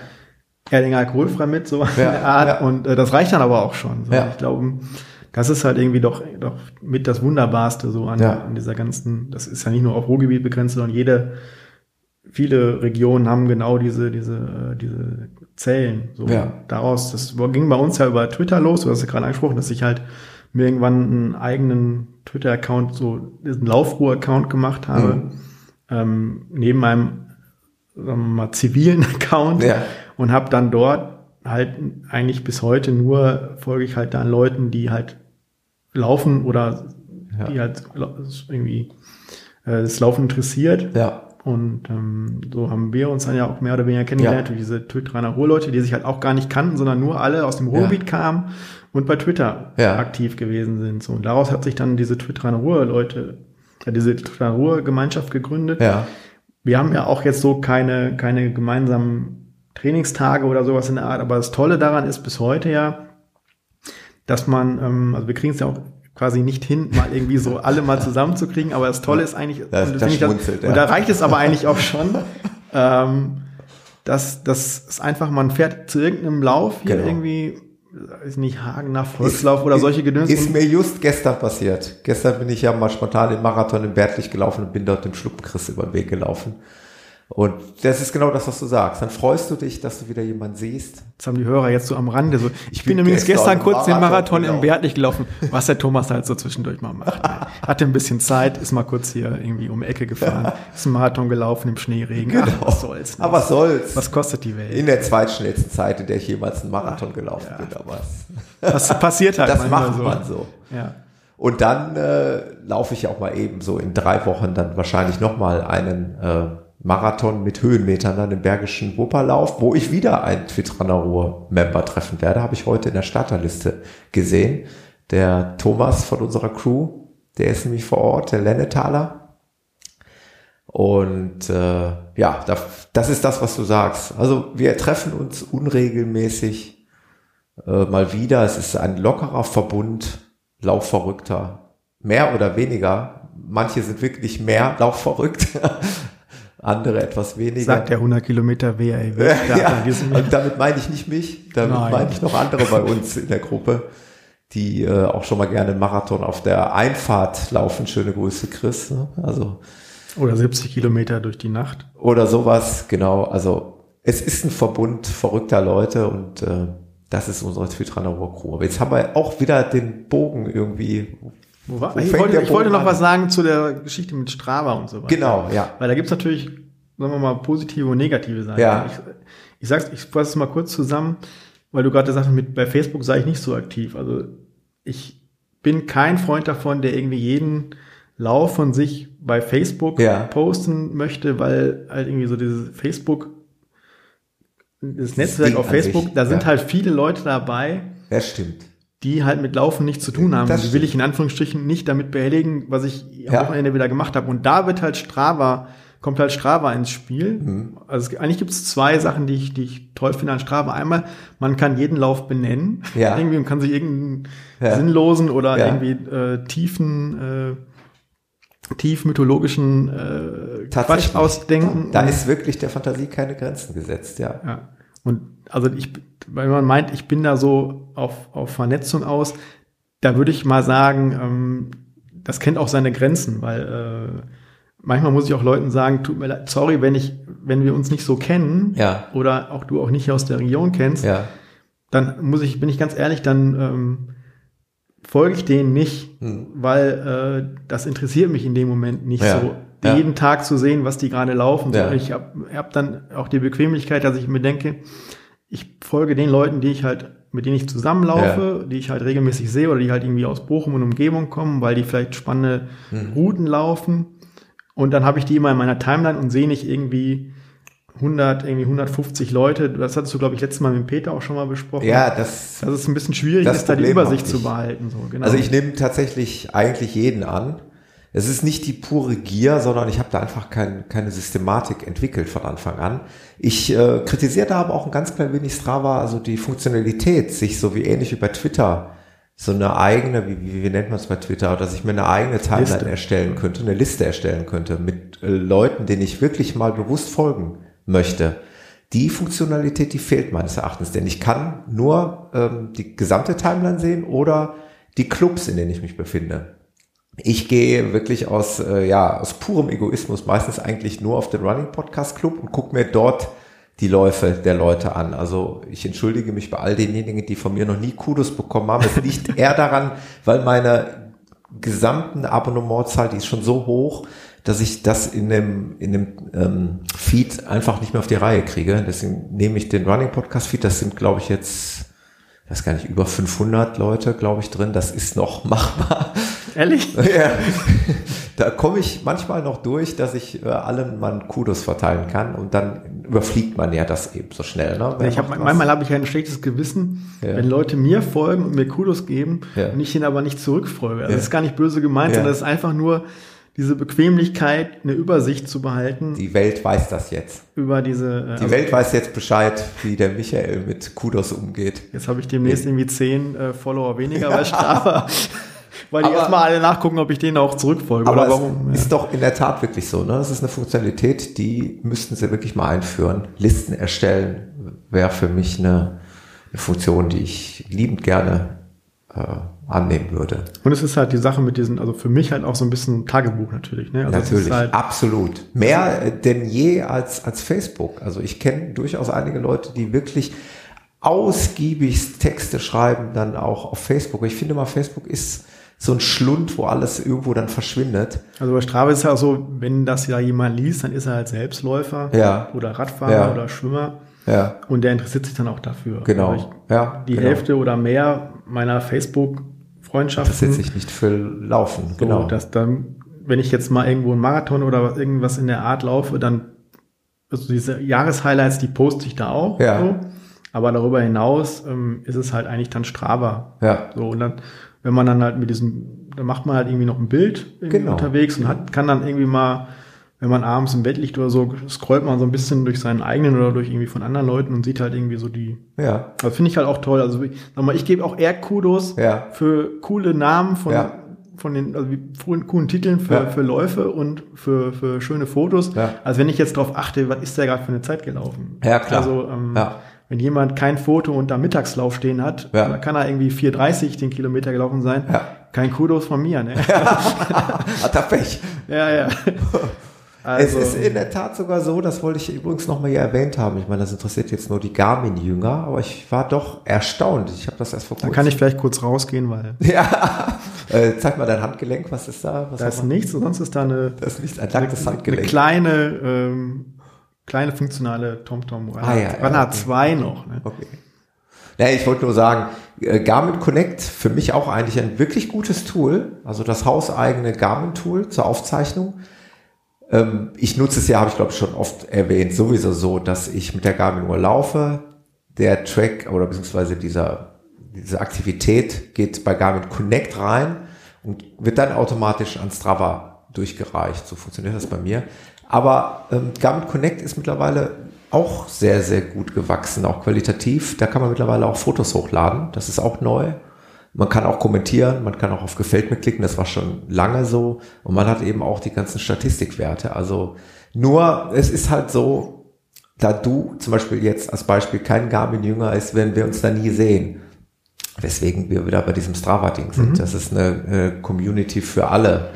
Erdinger alkoholfrei mit, so in Ja, der Art. ja. Und äh, das reicht dann aber auch schon. So. Ja. Ich glaube, das ist halt irgendwie doch, doch mit das Wunderbarste so an, Ja. an dieser ganzen, das ist ja nicht nur auf Ruhrgebiet begrenzt, sondern jede, viele Regionen haben genau diese, diese, äh, diese Zellen. So. Ja. Daraus, das ging bei uns ja über Twitter los, du hast ja gerade angesprochen, dass ich halt mir irgendwann einen eigenen Twitter-Account, so diesen Laufruhe-Account gemacht habe, Mhm. ähm, neben meinem sagen wir mal, zivilen Account Ja. und habe dann dort halt eigentlich bis heute nur folge ich halt dann Leuten, die halt laufen oder Ja. die halt irgendwie äh, das Laufen interessiert. ja, Und ähm, so haben wir uns dann ja auch mehr oder weniger kennengelernt Ja. diese Twitterer Ruhrleute, die sich halt auch gar nicht kannten, sondern nur alle aus dem Ruhrgebiet kamen und bei Twitter Ja. aktiv gewesen sind. So, und daraus hat sich dann diese Twitterer Ruhr-Leute, äh, diese Twitterer Ruhr-Gemeinschaft gegründet. ja, Wir haben ja auch jetzt so keine, keine gemeinsamen Trainingstage oder sowas in der Art, aber das Tolle daran ist bis heute ja, dass man, ähm, also wir kriegen es ja auch quasi nicht hin, mal irgendwie so alle mal zusammenzukriegen, aber das Tolle ist eigentlich, Das- und, das schmunzelt, ja. und da reicht es aber eigentlich auch schon, ähm, dass das ist einfach, man fährt zu irgendeinem Lauf hier Genau. irgendwie, ist nicht Hagen nach Volkslauf oder solche Gedöns. Ist mir just gestern passiert. Gestern bin ich ja mal spontan den Marathon in Bertlich gelaufen und bin dort dem Schluppenchris über den Weg gelaufen. Und das ist genau das, was du sagst. Dann freust du dich, dass du wieder jemanden siehst. Das haben die Hörer jetzt so am Rande. So, ich bin übrigens gestern kurz den Marathon Marathon im gelaufen. Bärtlich gelaufen, was der Thomas halt so zwischendurch mal macht. Hatte ein bisschen Zeit, ist mal kurz hier irgendwie um die Ecke gefahren, ist ein Marathon gelaufen im Schneeregen. Ach, was soll's. ne? Aber was soll's? Was kostet die Welt? in der zweitschnellsten Zeit, in der ich jemals einen Marathon gelaufen bin. Aber Was passiert halt das macht man so. Ja. Und dann äh, laufe ich auch mal eben so in drei Wochen dann wahrscheinlich nochmal einen äh, Marathon mit Höhenmetern dann im Bergischen Wupperlauf, wo ich wieder einen Twitterer Ruhr-Member treffen werde, habe ich heute in der Starterliste gesehen. Der Thomas von unserer Crew, der ist nämlich vor Ort, der Lennetaler. Und äh, ja, da, das ist das, was du sagst. Also wir treffen uns unregelmäßig äh, mal wieder. Es ist ein lockerer Verbund, Laufverrückter. Mehr oder weniger manche sind wirklich mehr laufverrückt, andere etwas weniger. Sagt der 100 Kilometer WAW. ja, und damit meine ich nicht mich, damit Nein. meine ich noch andere bei uns in der Gruppe, die äh, auch schon mal gerne einen Marathon auf der Einfahrt laufen. Schöne Grüße, Chris. Ne? Also Oder 70 Kilometer durch die Nacht. oder sowas, genau. Also es ist ein Verbund verrückter Leute und äh, das ist unsere Twittraner Crew. Aber jetzt haben wir auch wieder den Bogen irgendwie. Wo war, Wo ich wollte, ich wollte noch an? was sagen zu der Geschichte mit Strava und so weiter. Genau, ja. Weil da gibt's natürlich, sagen wir mal, positive und negative Seiten. Ja. Ich, ich sag's, ich fasse es mal kurz zusammen, weil du gerade gesagt hast, mit, bei Facebook sei ich nicht so aktiv. Also ich bin kein Freund davon, der irgendwie jeden Lauf von sich bei Facebook Ja. posten möchte, weil halt irgendwie so dieses Facebook, das Netzwerk auf Facebook, da sind ja. halt viele Leute dabei, Ja, stimmt. Die halt mit Laufen nichts zu tun haben. Das Die will ich in Anführungsstrichen nicht damit behelligen, was ich am Ja. Wochenende wieder gemacht habe. Und da wird halt Strava, kommt halt Strava ins Spiel. Mhm. Also eigentlich gibt es zwei Sachen, die ich, die ich toll finde an Strava. Einmal, man kann jeden Lauf benennen. Ja. Irgendwie und kann sich irgendeinen Ja. sinnlosen oder Ja. irgendwie äh, tiefen, äh, tief mythologischen äh. Quatsch ausdenken. Da ist wirklich der Fantasie keine Grenzen gesetzt, ja. ja. Und also ich, wenn man meint, ich bin da so auf, auf Vernetzung aus, da würde ich mal sagen, ähm, das kennt auch seine Grenzen, weil äh, manchmal muss ich auch Leuten sagen, tut mir leid, sorry, wenn ich, wenn wir uns nicht so kennen Ja. oder auch du auch nicht aus der Region kennst, Ja. dann muss ich, bin ich ganz ehrlich, dann ähm, folge ich denen nicht, Hm. weil äh, das interessiert mich in dem Moment nicht Ja. so, jeden Tag zu sehen, was die gerade laufen. Ja. Ich habe hab dann auch die Bequemlichkeit, dass ich mir denke, ich folge den Leuten, die ich halt, mit denen ich zusammenlaufe, die ich halt regelmäßig sehe oder die halt irgendwie aus Bochum und Umgebung kommen, weil die vielleicht spannende Hm. Routen laufen. Und dann habe ich die immer in meiner Timeline und sehe nicht irgendwie 100, irgendwie 150 Leute. Das hattest du, glaube ich, letztes Mal mit Peter auch schon mal besprochen. Ja, das, Dass es ein bisschen schwierig Das ist, da die Problem Übersicht zu behalten. So, genau. Also ich nehme tatsächlich eigentlich jeden an. Es ist nicht die pure Gier, sondern ich habe da einfach kein, keine Systematik entwickelt von Anfang an. Ich äh, kritisiere da aber auch ein ganz klein wenig Strava, also die Funktionalität, sich so wie ähnlich wie bei Twitter so eine eigene, wie, wie, wie nennt man es bei Twitter, dass ich mir eine eigene Timeline Liste. erstellen könnte, eine Liste erstellen könnte mit äh, Leuten, denen ich wirklich mal bewusst folgen möchte. Die Funktionalität, die fehlt meines Erachtens, denn ich kann nur ähm, die gesamte Timeline sehen oder die Clubs, in denen ich mich befinde. Ich gehe wirklich aus, äh, ja, aus purem Egoismus meistens eigentlich nur auf den Running Podcast Club und gucke mir dort die Läufe der Leute an. Also ich entschuldige mich bei all denjenigen, die von mir noch nie Kudos bekommen haben. Es liegt eher daran, weil meine gesamten Abonnementzahl, die ist schon so hoch, dass ich das in dem, in dem ähm, Feed einfach nicht mehr auf die Reihe kriege. Deswegen nehme ich den Running Podcast Feed, das sind glaube ich jetzt, ich weiß gar nicht, über 500 Leute, glaube ich, drin. Das ist noch machbar. Ehrlich? Ja, da komme ich manchmal noch durch, dass ich äh, allen mal Kudos verteilen kann und dann überfliegt man ja das eben so schnell. Ne? Wer Ich hab, manchmal habe ich ein schlechtes Gewissen, Ja. wenn Leute mir folgen und mir Kudos geben Ja. und ich ihnen aber nicht zurückfolge. Also Ja. das ist gar nicht böse gemeint, Ja. sondern es ist einfach nur diese Bequemlichkeit, eine Übersicht zu behalten Die Welt weiß das jetzt. über diese. äh, Die also Welt weiß jetzt Bescheid, wie der Michael mit Kudos umgeht. Jetzt habe ich demnächst irgendwie zehn äh, Follower weniger bei Strava, weil die erstmal alle nachgucken, ob ich denen auch zurückfolge Aber warum. es ist doch in der Tat wirklich so. Ne? Das ist eine Funktionalität, die müssten sie wirklich mal einführen. Listen erstellen wäre für mich eine, eine Funktion, die ich liebend gerne äh, annehmen würde. Und es ist halt die Sache mit diesen, also für mich halt auch so ein bisschen Tagebuch natürlich. Ne? Also Natürlich, halt, absolut. Mehr äh, denn je als, als Facebook. Also ich kenne durchaus einige Leute, die wirklich ausgiebig Texte schreiben, dann auch auf Facebook. Ich finde mal, Facebook ist so ein Schlund, wo alles irgendwo dann verschwindet. also bei Strava ist es ja so, wenn das ja jemand liest, dann ist er halt Selbstläufer Ja. oder Radfahrer Ja. oder Schwimmer Ja, und der interessiert sich dann auch dafür. genau. Also ja, ich, die genau. Hälfte oder mehr meiner Facebook-Freundschaften interessiert sich nicht für Laufen. So, genau. dass dann, wenn ich jetzt mal irgendwo einen Marathon oder irgendwas in der Art laufe, dann, also diese Jahreshighlights, die poste ich da auch. Ja. So. Aber darüber hinaus ähm, ist es halt eigentlich dann Strava. ja, So, und dann, wenn man dann halt mit diesem, dann macht man halt irgendwie noch ein Bild Genau. unterwegs und hat, kann dann irgendwie mal, wenn man abends im Bett liegt oder so, scrollt man so ein bisschen durch seinen eigenen oder durch irgendwie von anderen Leuten und sieht halt irgendwie so die, ja, das finde ich halt auch toll. Also ich, sag mal, ich gebe auch eher Kudos Ja. für coole Namen von Ja. von den also wie coolen, Titeln für, Ja. für Läufe und für, für schöne Fotos, Ja. als wenn ich jetzt darauf achte, was ist der gerade für eine Zeit gelaufen. Ja, klar. Also ähm, Ja. Wenn jemand kein Foto unter Mittagslauf stehen hat, Ja. dann kann er irgendwie 4,30 den Kilometer gelaufen sein. Ja. Kein Kudos von mir, ne? Hat er Pech. ja, ja. Also, es ist in der Tat sogar so, das wollte ich übrigens nochmal hier erwähnt haben. Ich meine, das interessiert jetzt nur die Garmin-Jünger, aber ich war doch erstaunt. Ich habe das erst vor dann kurzem. kann ich vielleicht kurz rausgehen, weil ja, äh, zeig mal dein Handgelenk, was ist da? Was da ist nichts und sonst ist da eine, Das ist nicht ein eine, nacktes eine Handgelenk. kleine, ähm, kleine funktionale TomTom. Ah, ja, Runner okay. 2 noch. Ne? Okay. Ja, ich wollte nur sagen, äh, Garmin Connect für mich auch eigentlich ein wirklich gutes Tool, also das hauseigene Garmin-Tool zur Aufzeichnung. Ähm, ich nutze es ja, habe ich glaube ich schon oft erwähnt, sowieso so, dass ich mit der Garmin-Uhr laufe. Der Track oder beziehungsweise dieser, diese Aktivität geht bei Garmin Connect rein und wird dann automatisch an Strava durchgereicht. So funktioniert das bei mir. Aber ähm, Garmin Connect ist mittlerweile auch sehr, sehr gut gewachsen, auch qualitativ. Da kann man mittlerweile auch Fotos hochladen. Das ist auch neu. Man kann auch kommentieren, man kann auch auf Gefällt mir klicken, das war schon lange so. Und man hat eben auch die ganzen Statistikwerte. Also nur, es ist halt so, da du zum Beispiel jetzt als Beispiel kein Garmin-Jünger ist, werden wir uns da nie sehen. Weswegen wir wieder bei diesem Strava-Ding sind. Das ist eine äh, Community für alle.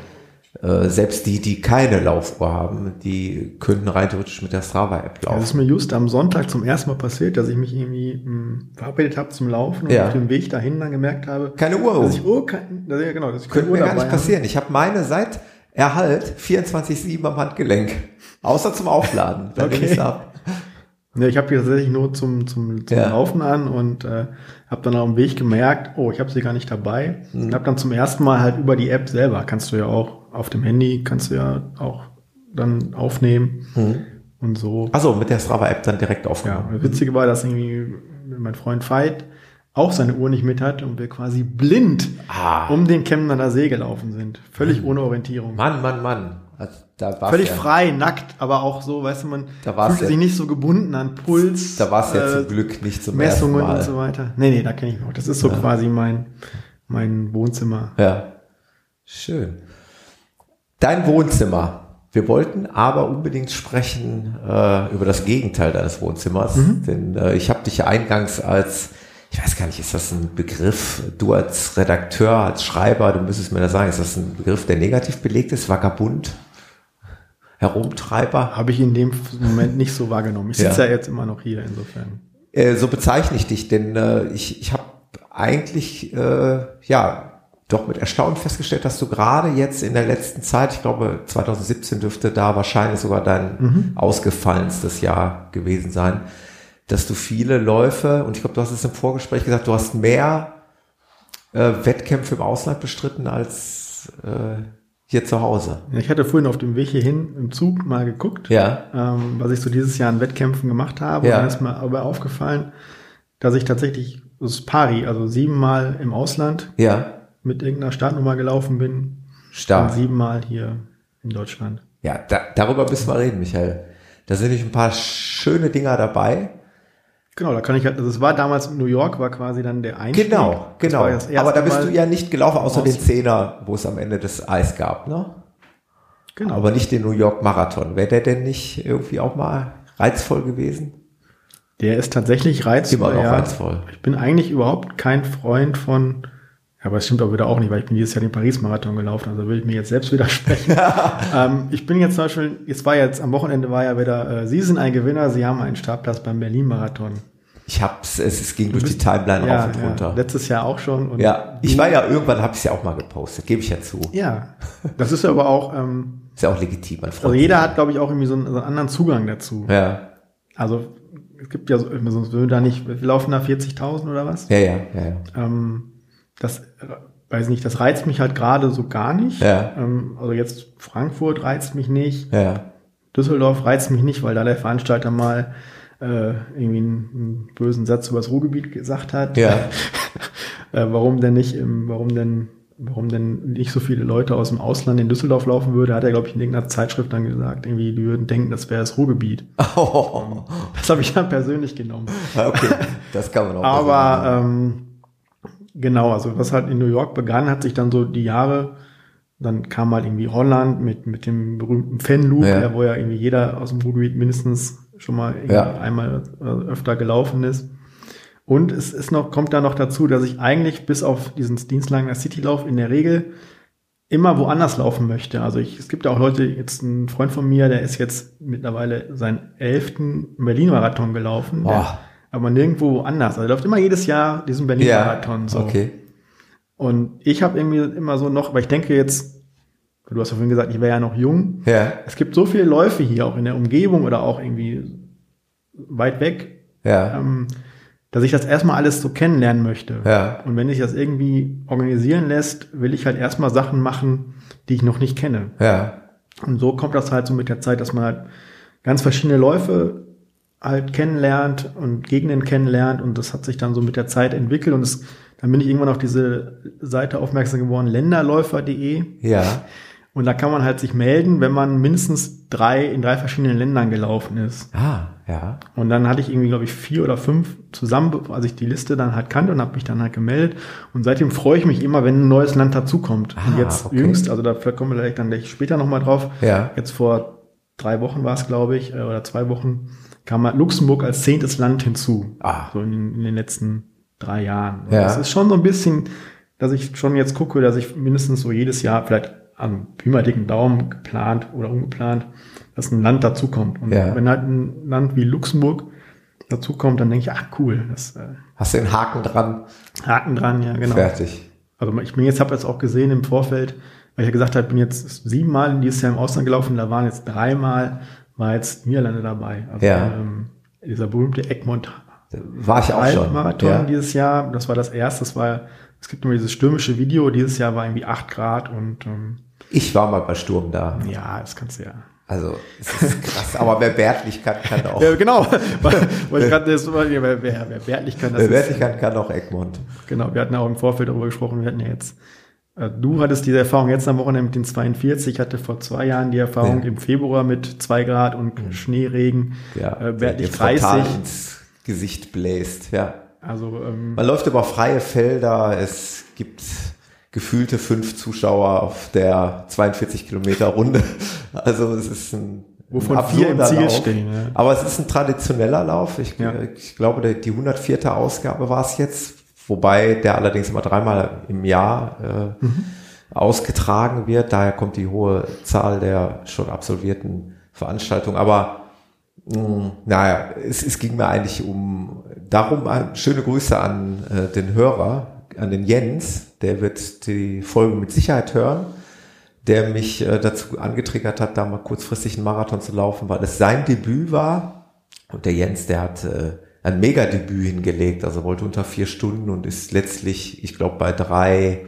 Äh, selbst die, die keine Laufuhr haben, die könnten rein theoretisch mit der Strava-App Ja, Das laufen. ist mir just am Sonntag zum ersten Mal passiert, dass ich mich irgendwie mh, verabredet habe zum Laufen und Ja. auf dem Weg dahin dann gemerkt habe, Keine Uhr dass ich Uhr kein, dass ja, genau, dass ich keine Könnte Uhr mir gar nicht passieren. Ich habe meine seit Erhalt 24-7 am Handgelenk. Außer zum Aufladen. Dann Okay. ab. Ja, ich habe die tatsächlich nur zum, zum, zum Ja. Laufen an und äh, habe dann auf dem Weg gemerkt, oh, ich habe sie gar nicht dabei. Mhm. Und habe dann zum ersten Mal halt über die App selber, kannst du ja auch auf dem Handy, kannst du ja auch dann aufnehmen Mhm. und so. Also mit der Strava-App dann direkt Ja, aufgenommen. das Witzige war, dass irgendwie mein Freund Veit auch seine Uhr nicht mit hat und wir quasi blind Ah. um den Chemnader See gelaufen sind. Völlig ohne Orientierung. Mann, Mann, Mann. Da Völlig ja, frei, nackt, aber auch so, weißt du, man Da fühlte ja- sich nicht so gebunden an Puls. Da war es ja äh, zum Glück nicht zum Messungen ersten Mal. und so weiter. Nee, nee, da kenne ich noch. Das ist so quasi mein, mein Wohnzimmer. Ja. Schön. Dein Wohnzimmer. Wir wollten aber unbedingt sprechen äh, über das Gegenteil deines Wohnzimmers, Mhm. denn äh, ich habe dich ja eingangs als, ich weiß gar nicht, ist das ein Begriff, du als Redakteur, als Schreiber, du müsstest mir das sagen, ist das ein Begriff, der negativ belegt ist, Vagabund, Herumtreiber? Habe ich in dem Moment nicht so wahrgenommen. Ich sitze Ja. ja. jetzt immer noch hier insofern. Äh, so bezeichne ich dich, denn äh, ich, ich habe eigentlich äh, ja doch mit Erstaunen festgestellt, dass du gerade jetzt in der letzten Zeit, ich glaube 2017 dürfte da wahrscheinlich sogar dein ausgefallenstes Jahr gewesen sein, dass du viele Läufe und ich glaube, du hast es im Vorgespräch gesagt, du hast mehr äh, Wettkämpfe im Ausland bestritten als äh, hier zu Hause. Ich hatte vorhin auf dem Weg hierhin im Zug mal geguckt, Ja, ähm, was ich so dieses Jahr an Wettkämpfen gemacht habe. Ja. Und dann ist mir aber aufgefallen, dass ich tatsächlich, das ist Pari, also siebenmal im Ausland ja, mit irgendeiner Startnummer gelaufen bin und stark. siebenmal hier in Deutschland. Ja, da, darüber müssen wir reden, Michael. Da sind nämlich ein paar schöne Dinger dabei. Genau, da kann ich halt, also es war damals New York, war quasi dann der Einstieg. Genau, genau. Aber da bist Mal- du ja nicht gelaufen, außer den Zehner, wo es am Ende das Eis gab, ne? Genau. Aber nicht den New York Marathon. Wäre der denn nicht irgendwie auch mal reizvoll gewesen? Der ist tatsächlich reizvoll. Immer noch ja. reizvoll. Ich bin eigentlich überhaupt kein Freund von, ja, aber es stimmt auch wieder auch nicht, weil ich bin dieses Jahr den Paris-Marathon gelaufen, also will ich mir jetzt selbst widersprechen. ähm, ich bin jetzt zum Beispiel, jetzt war jetzt am Wochenende war ja wieder, äh, Sie sind ein Gewinner, Sie haben einen Startplatz beim Berlin-Marathon. Ich hab's, es, es ging durch die Timeline Ja, rauf und ja, runter. letztes Jahr auch schon. Ja, ich war ja irgendwann, habe ich ja auch mal gepostet, gebe ich ja zu. Ja, das ist aber auch, ähm, Ist ja auch legitim, man freut also jeder hat, glaube ich, auch irgendwie so einen, so einen anderen Zugang dazu. Ja, Also es gibt ja so, sonst würden da nicht, wir laufen da 40.000 oder was? ja, ja, ja. ja. Ähm, das weiß nicht, das reizt mich halt gerade so gar nicht. Ja. Ähm, also jetzt Frankfurt reizt mich nicht, ja. Düsseldorf reizt mich nicht, weil da der Veranstalter mal äh, irgendwie einen, einen bösen Satz über das Ruhrgebiet gesagt hat. Ja. äh, warum denn nicht, im, warum denn, warum denn nicht so viele Leute aus dem Ausland in Düsseldorf laufen würde, hat er, glaube ich, in irgendeiner Zeitschrift dann gesagt. Irgendwie, die würden denken, das wäre das Ruhrgebiet. Oh, Das habe ich dann persönlich genommen. okay, das kann man auch Aber ähm, genau, also was halt in New York begann, hat sich dann so die Jahre dann kam mal irgendwie Holland mit, mit dem berühmten Fan-Loop, Ja. ja. wo ja irgendwie jeder aus dem Ruhrgebiet mindestens schon mal Ja. einmal äh, öfter gelaufen ist. Und es ist noch, kommt da noch dazu, dass ich eigentlich bis auf diesen Dienstlanger Citylauf in der Regel immer woanders laufen möchte. Also ich, es gibt ja auch Leute, jetzt ein Freund von mir, der ist jetzt mittlerweile seinen elften Berlin-Marathon gelaufen, der, aber nirgendwo woanders. Also er läuft immer jedes Jahr diesen Berlin-Marathon. so. okay. Und ich habe irgendwie immer so noch, weil ich denke jetzt, du hast ja vorhin gesagt, ich wäre ja noch jung. Ja, Es gibt so viele Läufe hier, auch in der Umgebung oder auch irgendwie weit weg, ja, ähm, dass ich das erstmal alles so kennenlernen möchte. ja, Und wenn sich das irgendwie organisieren lässt, will ich halt erstmal Sachen machen, die ich noch nicht kenne. ja, Und so kommt das halt so mit der Zeit, dass man halt ganz verschiedene Läufe halt kennenlernt und Gegenden kennenlernt. Und das hat sich dann so mit der Zeit entwickelt. Und es, dann bin ich irgendwann auf diese Seite aufmerksam geworden, länderläufer.de ja, und da kann man halt sich melden, wenn man mindestens drei in drei verschiedenen Ländern gelaufen ist. ah, ja, Und dann hatte ich irgendwie, glaube ich, vier oder fünf zusammen, als ich die Liste dann halt kannte und habe mich dann halt gemeldet. Und seitdem freue ich mich immer, wenn ein neues Land dazukommt. Ah, und jetzt okay. jüngst, also da kommen wir vielleicht dann gleich später nochmal drauf. Ja. Jetzt vor drei Wochen war es, glaube ich, äh, oder zwei Wochen, kam halt Luxemburg als zehntes Land hinzu. Ah. So in, in den letzten drei Jahren. Und Ja. Das ist schon so ein bisschen, dass ich schon jetzt gucke, dass ich mindestens so jedes Jahr vielleicht am Pi mal dicken Daumen geplant oder ungeplant, dass ein Land dazukommt. Und Ja. wenn halt ein Land wie Luxemburg dazukommt, dann denke ich, ach cool, das äh, hast du den Haken dran, Haken dran, ja genau. fertig. Also ich bin jetzt, habe jetzt auch gesehen im Vorfeld, weil ich ja gesagt habe, ich bin jetzt siebenmal dieses Jahr im Ausland gelaufen, da waren jetzt dreimal, war jetzt Niederlande dabei. Also Ja. ähm, dieser berühmte Egmont War ich auch schon. Marathon Ja. dieses Jahr, das war das erste, das war, es gibt immer dieses stürmische Video, dieses Jahr war irgendwie acht Grad und ähm, Ich war mal bei Sturm da. ja, das kannst du ja. Also, es ist krass, aber wer bärtlich kann, kann auch. Ja, genau. Weil, ich gerade das wer, wer, wer Bärtlich kann, das Wer bärtlich kann, kann auch Egmont. Genau, wir hatten auch im Vorfeld darüber gesprochen, wir hatten ja jetzt, äh, du hattest diese Erfahrung jetzt am Wochenende mit den 42, ich hatte vor zwei Jahren die Erfahrung Ja. im Februar mit zwei Grad und Schneeregen, Ja, äh, Bärtlich der frontal 30. ins Gesicht bläst, ja. Also, ähm, Man läuft über freie Felder, es gibt gefühlte fünf Zuschauer auf der 42 Kilometer Runde. Also es ist ein Wovon ein vier im Ziel Lauf. stehen, ja. Aber es ist ein traditioneller Lauf. Ich, Ja. ich glaube, der, die 104. Ausgabe war es jetzt, wobei der allerdings immer dreimal im Jahr äh, Mhm. ausgetragen wird. Daher kommt die hohe Zahl der schon absolvierten Veranstaltungen. Aber mh, naja, es, es ging mir eigentlich um darum, äh, schöne Grüße an äh, den Hörer, an den Jens, der wird die Folge mit Sicherheit hören, der mich äh, dazu angetriggert hat, da mal kurzfristig einen Marathon zu laufen, weil es sein Debüt war. Und der Jens, der hat äh, ein Megadebüt hingelegt, also wollte unter vier Stunden und ist letztlich, ich glaube, bei drei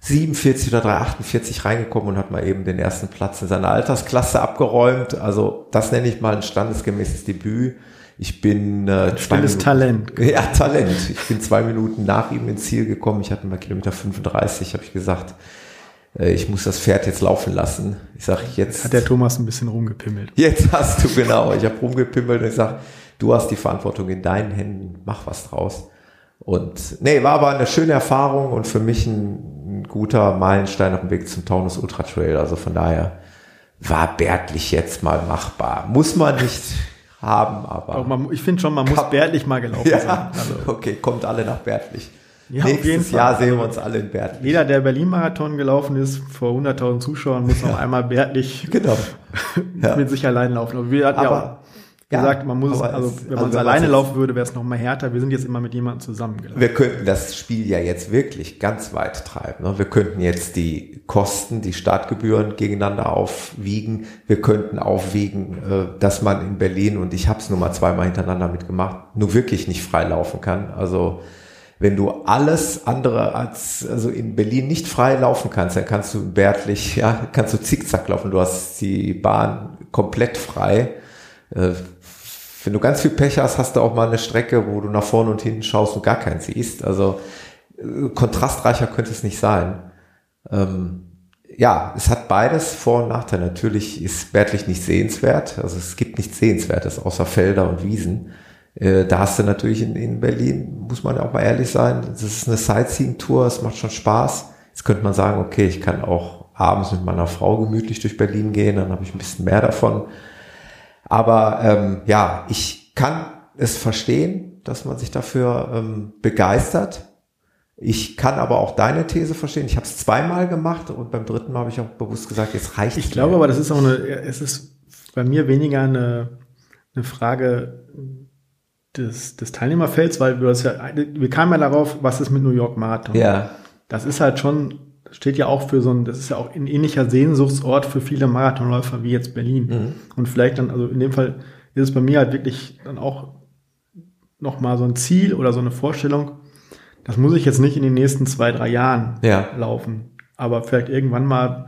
47 oder 348 reingekommen und hat mal eben den ersten Platz in seiner Altersklasse abgeräumt. Also das nenne ich mal ein standesgemäßes Debüt. Ich bin äh, zwei Minuten- Talent. Ja, Talent. Ich bin zwei Minuten nach ihm ins Ziel gekommen. Ich hatte mal Kilometer 35, habe ich gesagt, äh, ich muss das Pferd jetzt laufen lassen. Ich sage, jetzt, hat der Thomas ein bisschen rumgepimmelt. jetzt hast du genau. Ich habe rumgepimmelt und ich sage, du hast die Verantwortung in deinen Händen, mach was draus. Und nee, war aber eine schöne Erfahrung und für mich ein, ein guter Meilenstein auf dem Weg zum Taunus Ultra Trail. Also von daher war Bärtlich jetzt mal machbar. Muss man nicht haben, aber. Aber man, ich finde schon, man muss bärtlich mal gelaufen sein. ja, Also, okay, kommt alle nach Bärtlich. Ja, auf Nächstes. Jahr sehen wir uns alle in Bärtlich. jeder, der Berlin-Marathon gelaufen ist, vor 100.000 Zuschauern, muss noch einmal bärtlich Genau. Ja. mit sich allein laufen. Aber wir hatten ja Auch gesagt, man muss, es, also es- wenn also man es wenn alleine laufen würde, wäre es noch mal härter. Wir sind jetzt immer mit jemandem zusammengelaufen. Wir könnten das Spiel ja jetzt wirklich ganz weit treiben. Ne? Wir könnten jetzt die Kosten, die Startgebühren gegeneinander aufwiegen. Wir könnten aufwiegen, äh, dass man in Berlin, und ich habe es nur mal zweimal hintereinander mitgemacht, nur wirklich nicht frei laufen kann. Also wenn du alles andere als, also in Berlin nicht frei laufen kannst, dann kannst du in Bärtlich, ja, kannst du zickzack laufen. Du hast die Bahn komplett frei. Äh, wenn du ganz viel Pech hast, hast du auch mal eine Strecke, wo du nach vorne und hinten schaust und gar keinen siehst. Also äh, kontrastreicher könnte es nicht sein. Ähm, ja, es hat beides Vor- und Nachteile. Natürlich ist Bärtlich nicht sehenswert. Also es gibt nichts Sehenswertes außer Felder und Wiesen. Äh, da hast du natürlich in, in Berlin, muss man auch mal ehrlich sein, das ist eine Sightseeing-Tour, es macht schon Spaß. Jetzt könnte man sagen, okay, ich kann auch abends mit meiner Frau gemütlich durch Berlin gehen, dann habe ich ein bisschen mehr davon. Aber ähm, ja, ich kann es verstehen, dass man sich dafür ähm, begeistert. Ich kann aber auch deine These verstehen. Ich habe es zweimal gemacht und beim dritten Mal habe ich auch bewusst gesagt, jetzt reicht Ich glaube aber, das ist auch eine, es ist bei mir weniger eine, eine Frage des, des Teilnehmerfelds, weil du das ja, wir kamen ja darauf, was ist mit New York Marathon? Ja, Das ist halt schon, steht ja auch für so ein, das ist ja auch ein ähnlicher Sehnsuchtsort für viele Marathonläufer wie jetzt Berlin. Mhm. Und vielleicht dann, also in dem Fall ist es bei mir halt wirklich dann auch nochmal so ein Ziel oder so eine Vorstellung. Das muss ich jetzt nicht in den nächsten zwei, drei Jahren Ja. laufen. Aber vielleicht irgendwann mal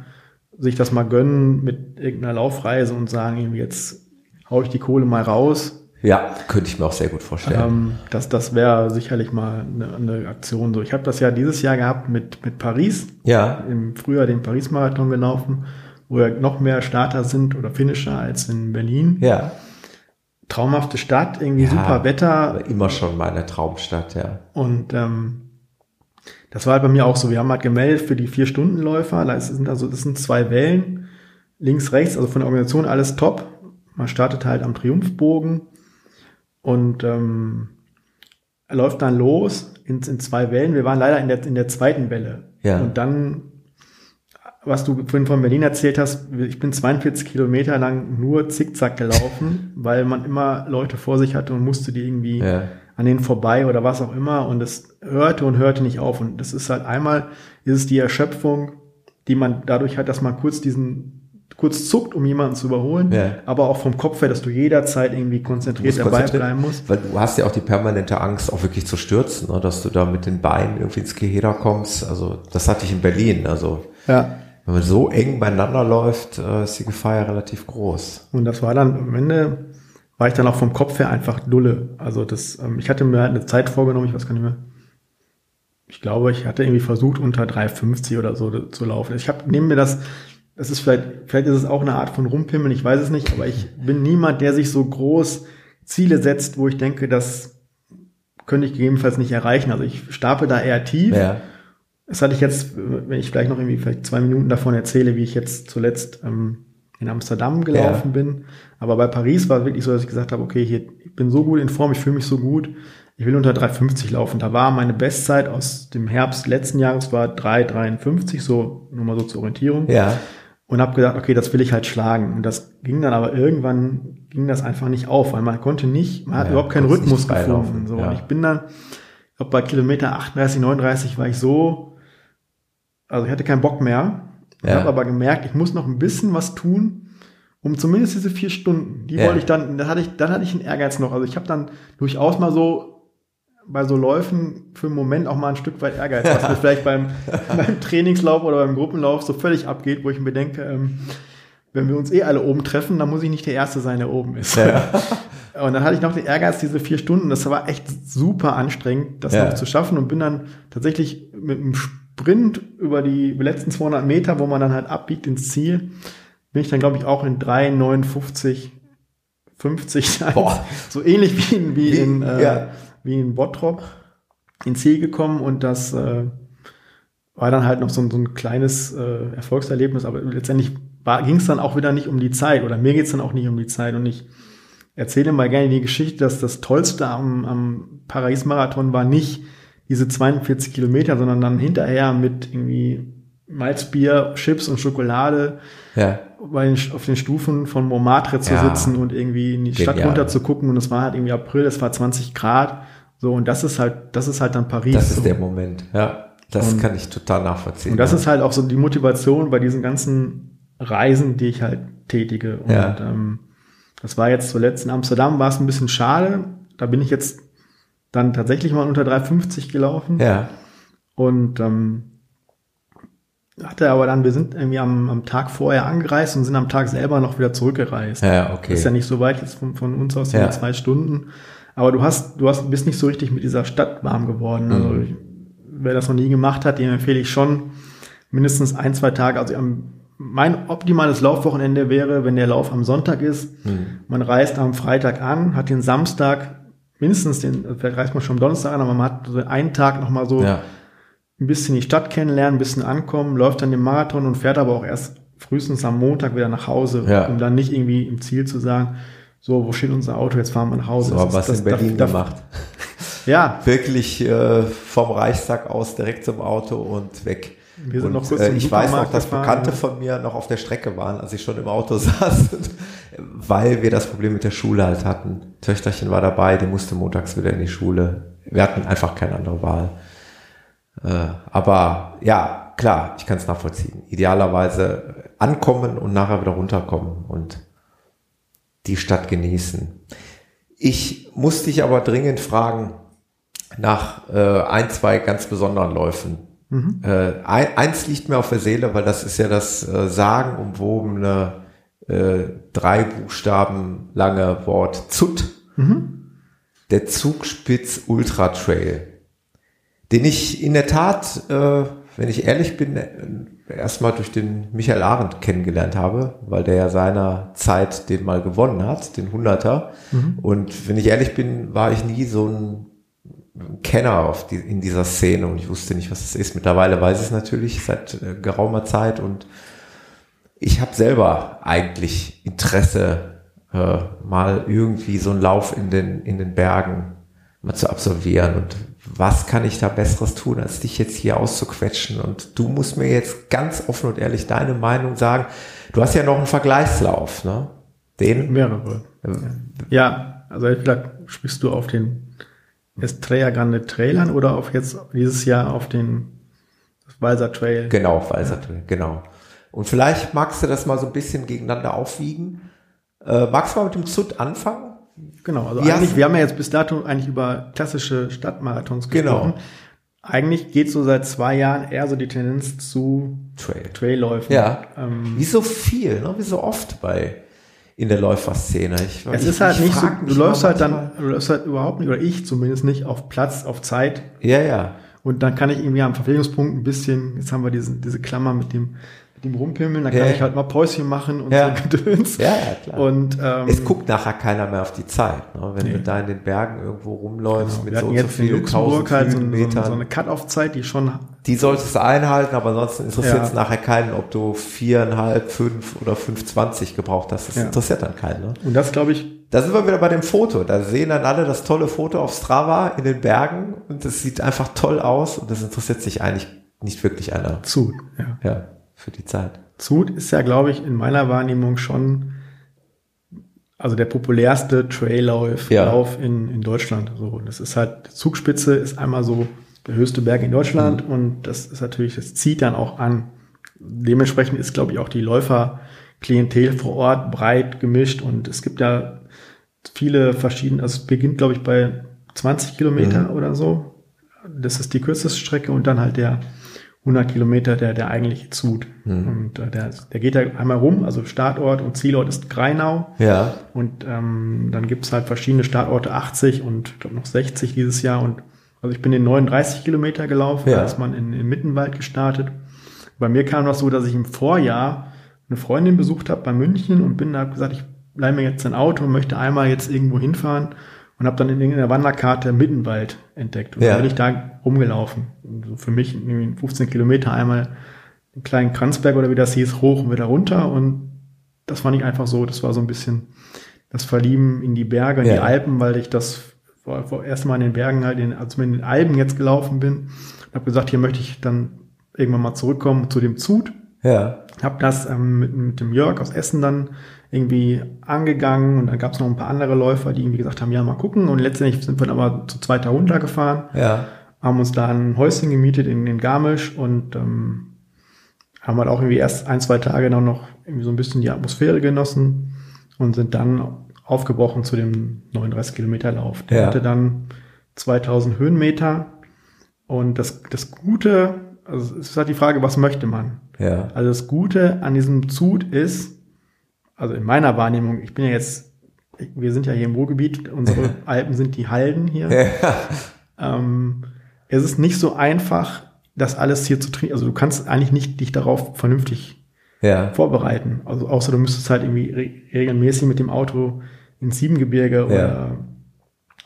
sich das mal gönnen mit irgendeiner Laufreise und sagen, irgendwie jetzt hau ich die Kohle mal raus. Ja, könnte ich mir auch sehr gut vorstellen. Ähm, das das wäre sicherlich mal eine, eine Aktion. So, ich habe das ja dieses Jahr gehabt mit, mit Paris, ja, im Frühjahr den Paris-Marathon gelaufen, wo ja noch mehr Starter sind oder Finisher als in Berlin. ja, Traumhafte Stadt, irgendwie Ja. super Wetter, immer schon meine Traumstadt, ja. Und ähm, das war halt bei mir auch so. Wir haben halt gemeldet für die Vier-Stunden-Läufer. Das sind also das sind zwei Wellen. Links, rechts, also von der Organisation alles top. Man startet halt am Triumphbogen und ähm, er läuft dann los in, in zwei Wellen. Wir waren leider in der, in der zweiten Welle. Ja. Und dann, was du vorhin von Berlin erzählt hast, ich bin 42 Kilometer lang nur zickzack gelaufen, weil man immer Leute vor sich hatte und musste die irgendwie Ja. an denen vorbei oder was auch immer und es hörte und hörte nicht auf und das ist halt einmal ist es die Erschöpfung, die man dadurch hat, dass man kurz diesen kurz zuckt, um jemanden zu überholen, Ja. aber auch vom Kopf her, dass du jederzeit irgendwie konzentriert dabei konzentriert- bleiben musst. Weil du hast ja auch die permanente Angst, auch wirklich zu stürzen, ne? dass du da mit den Beinen irgendwie ins Geheder kommst. Also das hatte ich in Berlin. Also Ja. wenn man so eng beieinander läuft, äh, ist die Gefahr ja relativ groß. Und das war dann am Ende war ich dann auch vom Kopf her einfach dulle. Also das, ähm, ich hatte mir halt eine Zeit vorgenommen, ich weiß gar nicht mehr. Ich glaube, ich hatte irgendwie versucht, unter 3,50 oder so zu laufen. Ich habe neben mir das, das ist vielleicht, vielleicht ist es auch eine Art von Rumpimmeln, ich weiß es nicht, aber ich bin niemand, der sich so groß Ziele setzt, wo ich denke, das könnte ich gegebenenfalls nicht erreichen. Also ich stapel da eher tief. Ja, Das hatte ich jetzt, wenn ich vielleicht noch irgendwie vielleicht zwei Minuten davon erzähle, wie ich jetzt zuletzt ähm, in Amsterdam gelaufen bin. Aber bei Paris war es wirklich so, dass ich gesagt habe, okay, hier, ich bin so gut in Form, ich fühle mich so gut, ich will unter 3,50 laufen. Da war meine Bestzeit aus dem Herbst letzten Jahres war 3,53, so nur mal so zur Orientierung. ja, Und habe gedacht, okay, das will ich halt schlagen. Und das ging dann aber irgendwann, ging das einfach nicht auf, weil man konnte nicht, man hat Ja, überhaupt keinen Rhythmus gefunden. So. ja. Und ich bin dann, ich glaube, bei Kilometer 38, 39 war ich so, also ich hatte keinen Bock mehr. Ich Ja. habe aber gemerkt, ich muss noch ein bisschen was tun, um zumindest diese vier Stunden, die wollte ich dann, dann hatte ich, dann hatte ich einen Ehrgeiz noch. Also ich habe dann durchaus mal so bei so Läufen für einen Moment auch mal ein Stück weit Ehrgeiz, was mir vielleicht beim, beim Trainingslauf oder beim Gruppenlauf so völlig abgeht, wo ich mir denke, ähm, wenn wir uns eh alle oben treffen, dann muss ich nicht der Erste sein, der oben ist. Und dann hatte ich noch den Ehrgeiz, diese vier Stunden, das war echt super anstrengend, das Ja. noch zu schaffen und bin dann tatsächlich mit einem Sprint über die letzten 200 Meter, wo man dann halt abbiegt ins Ziel, bin ich dann, glaube ich, auch in 3,59, 50, Boah. so ähnlich wie in, wie Wie- in, äh, ja. Wie in Bottrop ins Ziel gekommen und das äh, war dann halt noch so, ein- so ein kleines äh, Erfolgserlebnis, aber letztendlich ging es dann auch wieder nicht um die Zeit oder mir geht es dann auch nicht um die Zeit und ich erzähle mal gerne die Geschichte, dass das Tollste am, am Paris-Marathon war nicht diese 42 Kilometer, sondern dann hinterher mit irgendwie Malzbier, Chips und Schokolade ja, bei den, auf den Stufen von Montmartre zu Ja. sitzen und irgendwie in die Stadt Genial. runter zu gucken und es war halt irgendwie April, es war 20 Grad, so und das ist halt, das ist halt dann Paris. das ist so. der Moment. Ja, das Und- kann ich total nachvollziehen. Und das ja. ist halt auch so die Motivation bei diesen ganzen Reisen, die ich halt tätige. Und Ja. ähm, das war jetzt zuletzt in Amsterdam, war es ein bisschen schade. Da bin ich jetzt dann tatsächlich mal unter 3,50 gelaufen. ja, Und ähm, hatte aber dann, wir sind irgendwie am, am Tag vorher angereist und sind am Tag selber noch wieder zurückgereist. ja, okay. Das ist ja nicht so weit jetzt von, von uns aus, ja zwei Stunden. Aber du hast, du hast, bist nicht so richtig mit dieser Stadt warm geworden. Also Mhm. wer das noch nie gemacht hat, dem empfehle ich schon mindestens ein, zwei Tage. Also mein optimales Laufwochenende wäre, wenn der Lauf am Sonntag ist. Mhm. Man reist am Freitag an, hat den Samstag mindestens den, vielleicht reist man schon am Donnerstag an, aber man hat so einen Tag nochmal so ja, ein bisschen die Stadt kennenlernen, ein bisschen ankommen, läuft dann den Marathon und fährt aber auch erst frühestens am Montag wieder nach Hause, Ja. um dann nicht irgendwie im Ziel zu sagen, so, wo steht unser Auto, jetzt fahren wir nach Hause. So Das es das- in Berlin da- gemacht. Ja, Wirklich äh, vom Reichstag aus direkt zum Auto und weg. Wir sind und, noch kurz äh, ich weiß noch, dass. Bekannte von mir noch auf der Strecke waren, als ich schon im Auto saß, weil wir das Problem mit der Schule halt hatten. Töchterchen war dabei, die musste montags wieder in die Schule. Wir hatten einfach keine andere Wahl. Äh, aber ja, klar, ich kann es nachvollziehen. Idealerweise ankommen und nachher wieder runterkommen und die Stadt genießen. Ich muss dich aber dringend fragen nach äh, ein, zwei ganz besonderen Läufen. Äh, ein, eins liegt mir auf der Seele, weil das ist ja das äh, sagenumwobene äh, drei Buchstaben lange Wort ZUT. Der Zugspitz Ultra Trail den ich in der Tat, äh, wenn ich ehrlich bin, erstmal durch den Michael Arendt kennengelernt habe, weil der ja seiner Zeit den mal gewonnen hat, den Hunderter. Und wenn ich ehrlich bin, war ich nie so ein Kenner auf die, in dieser Szene und ich wusste nicht, was es ist. Mittlerweile weiß ich es natürlich seit äh, geraumer Zeit und ich habe selber eigentlich Interesse, äh, mal irgendwie so einen Lauf in den, in den Bergen mal zu absolvieren. Und was kann ich da Besseres tun, als dich jetzt hier auszuquetschen? Und du musst mir jetzt ganz offen und ehrlich deine Meinung sagen. Du hast ja noch einen Vergleichslauf, ne? Den? mehrere. Ja, also entweder sprichst du auf den Estrella Grande Trail an oder auf jetzt dieses Jahr auf den Walser Trail. Genau, Weiser Trail, genau. Und vielleicht magst du das mal so ein bisschen gegeneinander aufwiegen. Äh, magst du mal mit dem ZUT anfangen? Genau, also Wie eigentlich, wir haben ja jetzt bis dato eigentlich über klassische Stadtmarathons Genau. gesprochen. Eigentlich geht so seit zwei Jahren eher so die Tendenz zu Trail. Trailläufen. Ja. Ähm, Wie so viel, ne? wie so oft bei in der Läuferszene. Ich, es ich- ist halt ich nicht so, du läufst halt dann, du läufst halt überhaupt nicht, oder ich zumindest nicht, auf Platz, auf Zeit. Ja, ja. Und dann kann ich irgendwie am Verpflegungspunkt ein bisschen, jetzt haben wir diese, diese Klammer mit dem, dem Rumpimmeln, da kann Ja. ich halt mal Päuschen machen und Ja. so Gedöns. Ja, ja, klar. Und ähm, es guckt nachher keiner mehr auf die Zeit. Ne? Wenn Nee. du da in den Bergen irgendwo rumläufst wir mit so und so vielen Luxemburg halt so, so, so eine Cut-Off-Zeit, die schon die solltest du einhalten, aber ansonsten interessiert es Ja. nachher keinen, ob du viereinhalb, fünf oder 5,20 gebraucht hast. Das interessiert dann keinen. Ne? Und das glaube ich, Da sind wir wieder bei dem Foto. Da sehen dann alle das tolle Foto auf Strava in den Bergen und es sieht einfach toll aus und das interessiert sich eigentlich nicht wirklich einer. Zut. Ja. Ja, für die Zeit. Zut ist ja, glaube ich, in meiner Wahrnehmung schon also der populärste Traillauf Ja. Lauf in, in Deutschland. So, das ist halt, Zugspitze ist einmal so der höchste Berg in Deutschland und das ist natürlich, das zieht dann auch an. Dementsprechend ist, glaube ich, auch die Läuferklientel vor Ort breit gemischt und es gibt ja viele verschiedene, also es beginnt, glaube ich, bei 20 Kilometer oder so. Das ist die kürzeste Strecke und dann halt der 100 Kilometer, der, der eigentliche Zut. Und äh, der, der geht ja einmal rum, also Startort und Zielort ist Greinau. Ja, Und ähm, dann gibt's halt verschiedene Startorte, 80 und glaube noch 60 dieses Jahr. Und also ich bin den 39 Kilometer gelaufen, Ja. da ist man in, in Mittenwald gestartet. Bei mir kam das so, dass ich im Vorjahr eine Freundin besucht habe bei München und bin da gesagt, ich leih mir jetzt ein Auto und möchte einmal jetzt irgendwo hinfahren und habe dann in irgendeiner Wanderkarte Mittenwald entdeckt. Und Ja. dann bin ich da rumgelaufen. So für mich irgendwie 15 Kilometer einmal den kleinen Kranzberg oder wie das hieß, hoch und wieder runter. Und das fand ich einfach so, das war so ein bisschen das Verlieben in die Berge, in Ja. die Alpen, weil ich das vor, vor erst mal in den Bergen halt, in, als ich in den Alpen jetzt gelaufen bin, und habe gesagt, hier möchte ich dann irgendwann mal zurückkommen zu dem Zut. ja, Habe das ähm, mit, mit dem Jörg aus Essen dann irgendwie angegangen und dann gab es noch ein paar andere Läufer, die irgendwie gesagt haben, ja, mal gucken. Und letztendlich sind wir dann aber zu zweiter runtergefahren ja, haben uns da ein Häuschen gemietet in, in Garmisch und ähm, haben halt auch irgendwie erst ein, zwei Tage dann noch irgendwie so ein bisschen die Atmosphäre genossen und sind dann aufgebrochen zu dem 39 Kilometer Lauf. Der Ja. hatte dann 2000 Höhenmeter und das, das Gute, also es ist halt die Frage, was möchte man? ja, Also das Gute an diesem Zut ist, also in meiner Wahrnehmung, ich bin ja jetzt, wir sind ja hier im Ruhrgebiet, unsere Alpen sind die Halden hier. ja, Ähm, es ist nicht so einfach, das alles hier zu trainieren. Also du kannst eigentlich nicht dich darauf vernünftig ja, vorbereiten. Also außer du müsstest halt irgendwie re regelmäßig mit dem Auto ins Siebengebirge oder,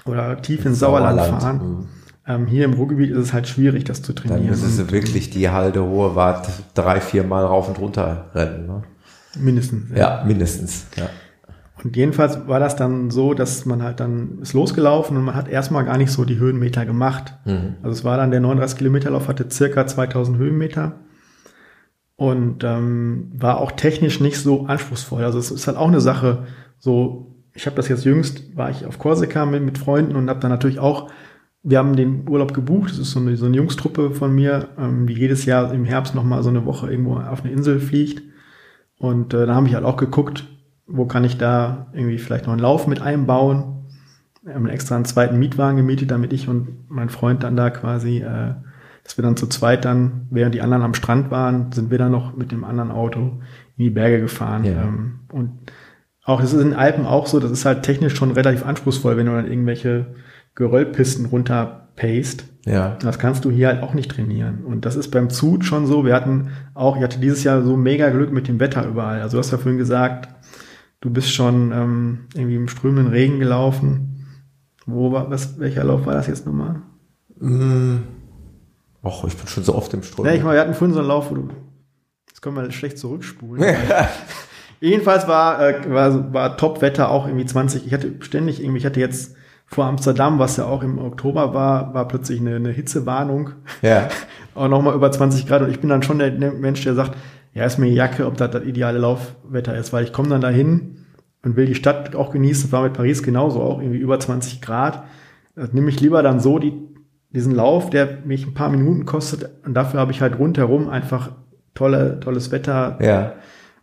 oder tief ins Sauerland, fahren. Mhm. Ähm, hier im Ruhrgebiet ist es halt schwierig, das zu trainieren. Dann müssen sie wirklich die Halde hohe Wart drei, vier Mal rauf und runter rennen. Ne? Mindestens. Ja, mindestens. Ja. Und jedenfalls war das dann so, dass man halt dann ist losgelaufen und man hat erstmal gar nicht so die Höhenmeter gemacht. Mhm. Also es war dann der 39 Kilometer Lauf hatte circa 2000 Höhenmeter und ähm, war auch technisch nicht so anspruchsvoll. Also es ist halt auch eine Sache. So, ich habe das jetzt jüngst war ich auf Korsika mit, mit Freunden und habe dann natürlich auch wir haben den Urlaub gebucht. Das ist so eine, so eine Jungstruppe von mir, ähm, die jedes Jahr im Herbst noch mal so eine Woche irgendwo auf eine Insel fliegt. Und äh, da habe ich halt auch geguckt, wo kann ich da irgendwie vielleicht noch einen Lauf mit einbauen. Wir haben extra einen zweiten Mietwagen gemietet, damit ich und mein Freund dann da quasi, äh, dass wir dann zu zweit dann, während die anderen am Strand waren, sind wir dann noch mit dem anderen Auto in die Berge gefahren. Ja. Ähm, und auch das ist in den Alpen auch so, das ist halt technisch schon relativ anspruchsvoll, wenn du dann irgendwelche Geröllpisten runterpaced. Ja. Das kannst du hier halt auch nicht trainieren. Und das ist beim Zut schon so. Wir hatten auch, ich hatte dieses Jahr so mega Glück mit dem Wetter überall. Also du hast ja vorhin gesagt, du bist schon ähm, irgendwie im strömenden Regen gelaufen. Wo war, was, welcher Lauf war das jetzt nochmal? Mm. Och, ich bin schon so oft im Strom. Ja, ich mal, wir hatten vorhin so einen Lauf, wo du, jetzt können wir schlecht zurückspulen. Jedenfalls war, äh, war, war Top-Wetter auch irgendwie 20. Ich hatte ständig irgendwie, ich hatte jetzt vor Amsterdam, was ja auch im Oktober war, war plötzlich eine, eine Hitzewarnung. ja. auch nochmal über 20 Grad und ich bin dann schon der, Mensch, der sagt, ja, ist mir Jacke, ob das das ideale Laufwetter ist, weil ich komme dann dahin und will die Stadt auch genießen. Das war mit Paris genauso, auch irgendwie über 20 Grad. Das nehme ich lieber dann so die, diesen Lauf, der mich ein paar Minuten kostet und dafür habe ich halt rundherum einfach tolle, tolles Wetter Ja.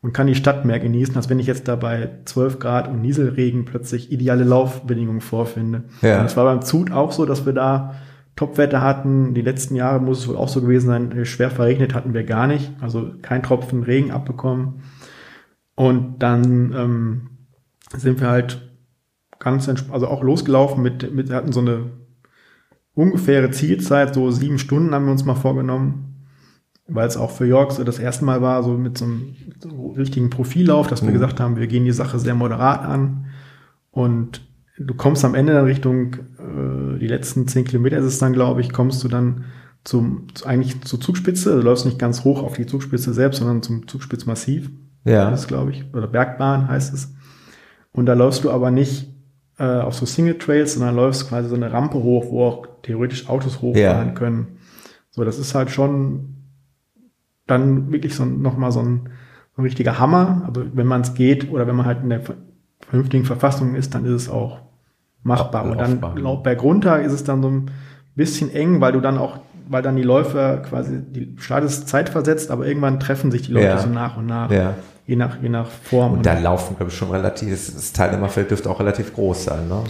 Und kann die Stadt mehr genießen, als wenn ich jetzt da bei 12 Grad und Nieselregen plötzlich ideale Laufbedingungen vorfinde. Ja. Und es war beim Zut auch so, dass wir da Topwetter hatten. Die letzten Jahre muss es wohl auch so gewesen sein. Schwer verregnet hatten wir gar nicht. Also kein Tropfen Regen abbekommen. Und dann ähm, sind wir halt ganz also auch losgelaufen mit, mit, wir hatten so eine ungefähre Zielzeit, so sieben Stunden haben wir uns mal vorgenommen, weil es auch für York so das erste Mal war, so mit so einem, so einem richtigen Profillauf, dass wir Mhm. gesagt haben, wir gehen die Sache sehr moderat an und du kommst am Ende dann Richtung äh, die letzten zehn Kilometer ist es dann, glaube ich, kommst du dann zum zu, eigentlich zur Zugspitze. Du läufst nicht ganz hoch auf die Zugspitze selbst, sondern zum Zugspitzmassiv. Ja. Das ist, glaube ich, oder Bergbahn heißt es. Und da läufst du aber nicht äh, auf so Single Trails, sondern läufst quasi so eine Rampe hoch, wo auch theoretisch Autos hochfahren Ja. können. So, das ist halt schon dann wirklich so ein- nochmal so ein, so ein richtiger Hammer. Aber wenn man es geht oder wenn man halt in der ver- vernünftigen Verfassung ist, dann ist es auch machbar. Und dann Laufbar. laut bergunter ist es dann so ein bisschen eng, weil du dann auch, weil dann die Läufer quasi, die startest zeitversetzt, aber irgendwann treffen sich die Leute Ja. so nach und nach. Ja. Je nach, je nach Form. Und da laufen, glaube ich, schon relativ, das- das Teilnehmerfeld dürfte auch relativ groß sein, ne?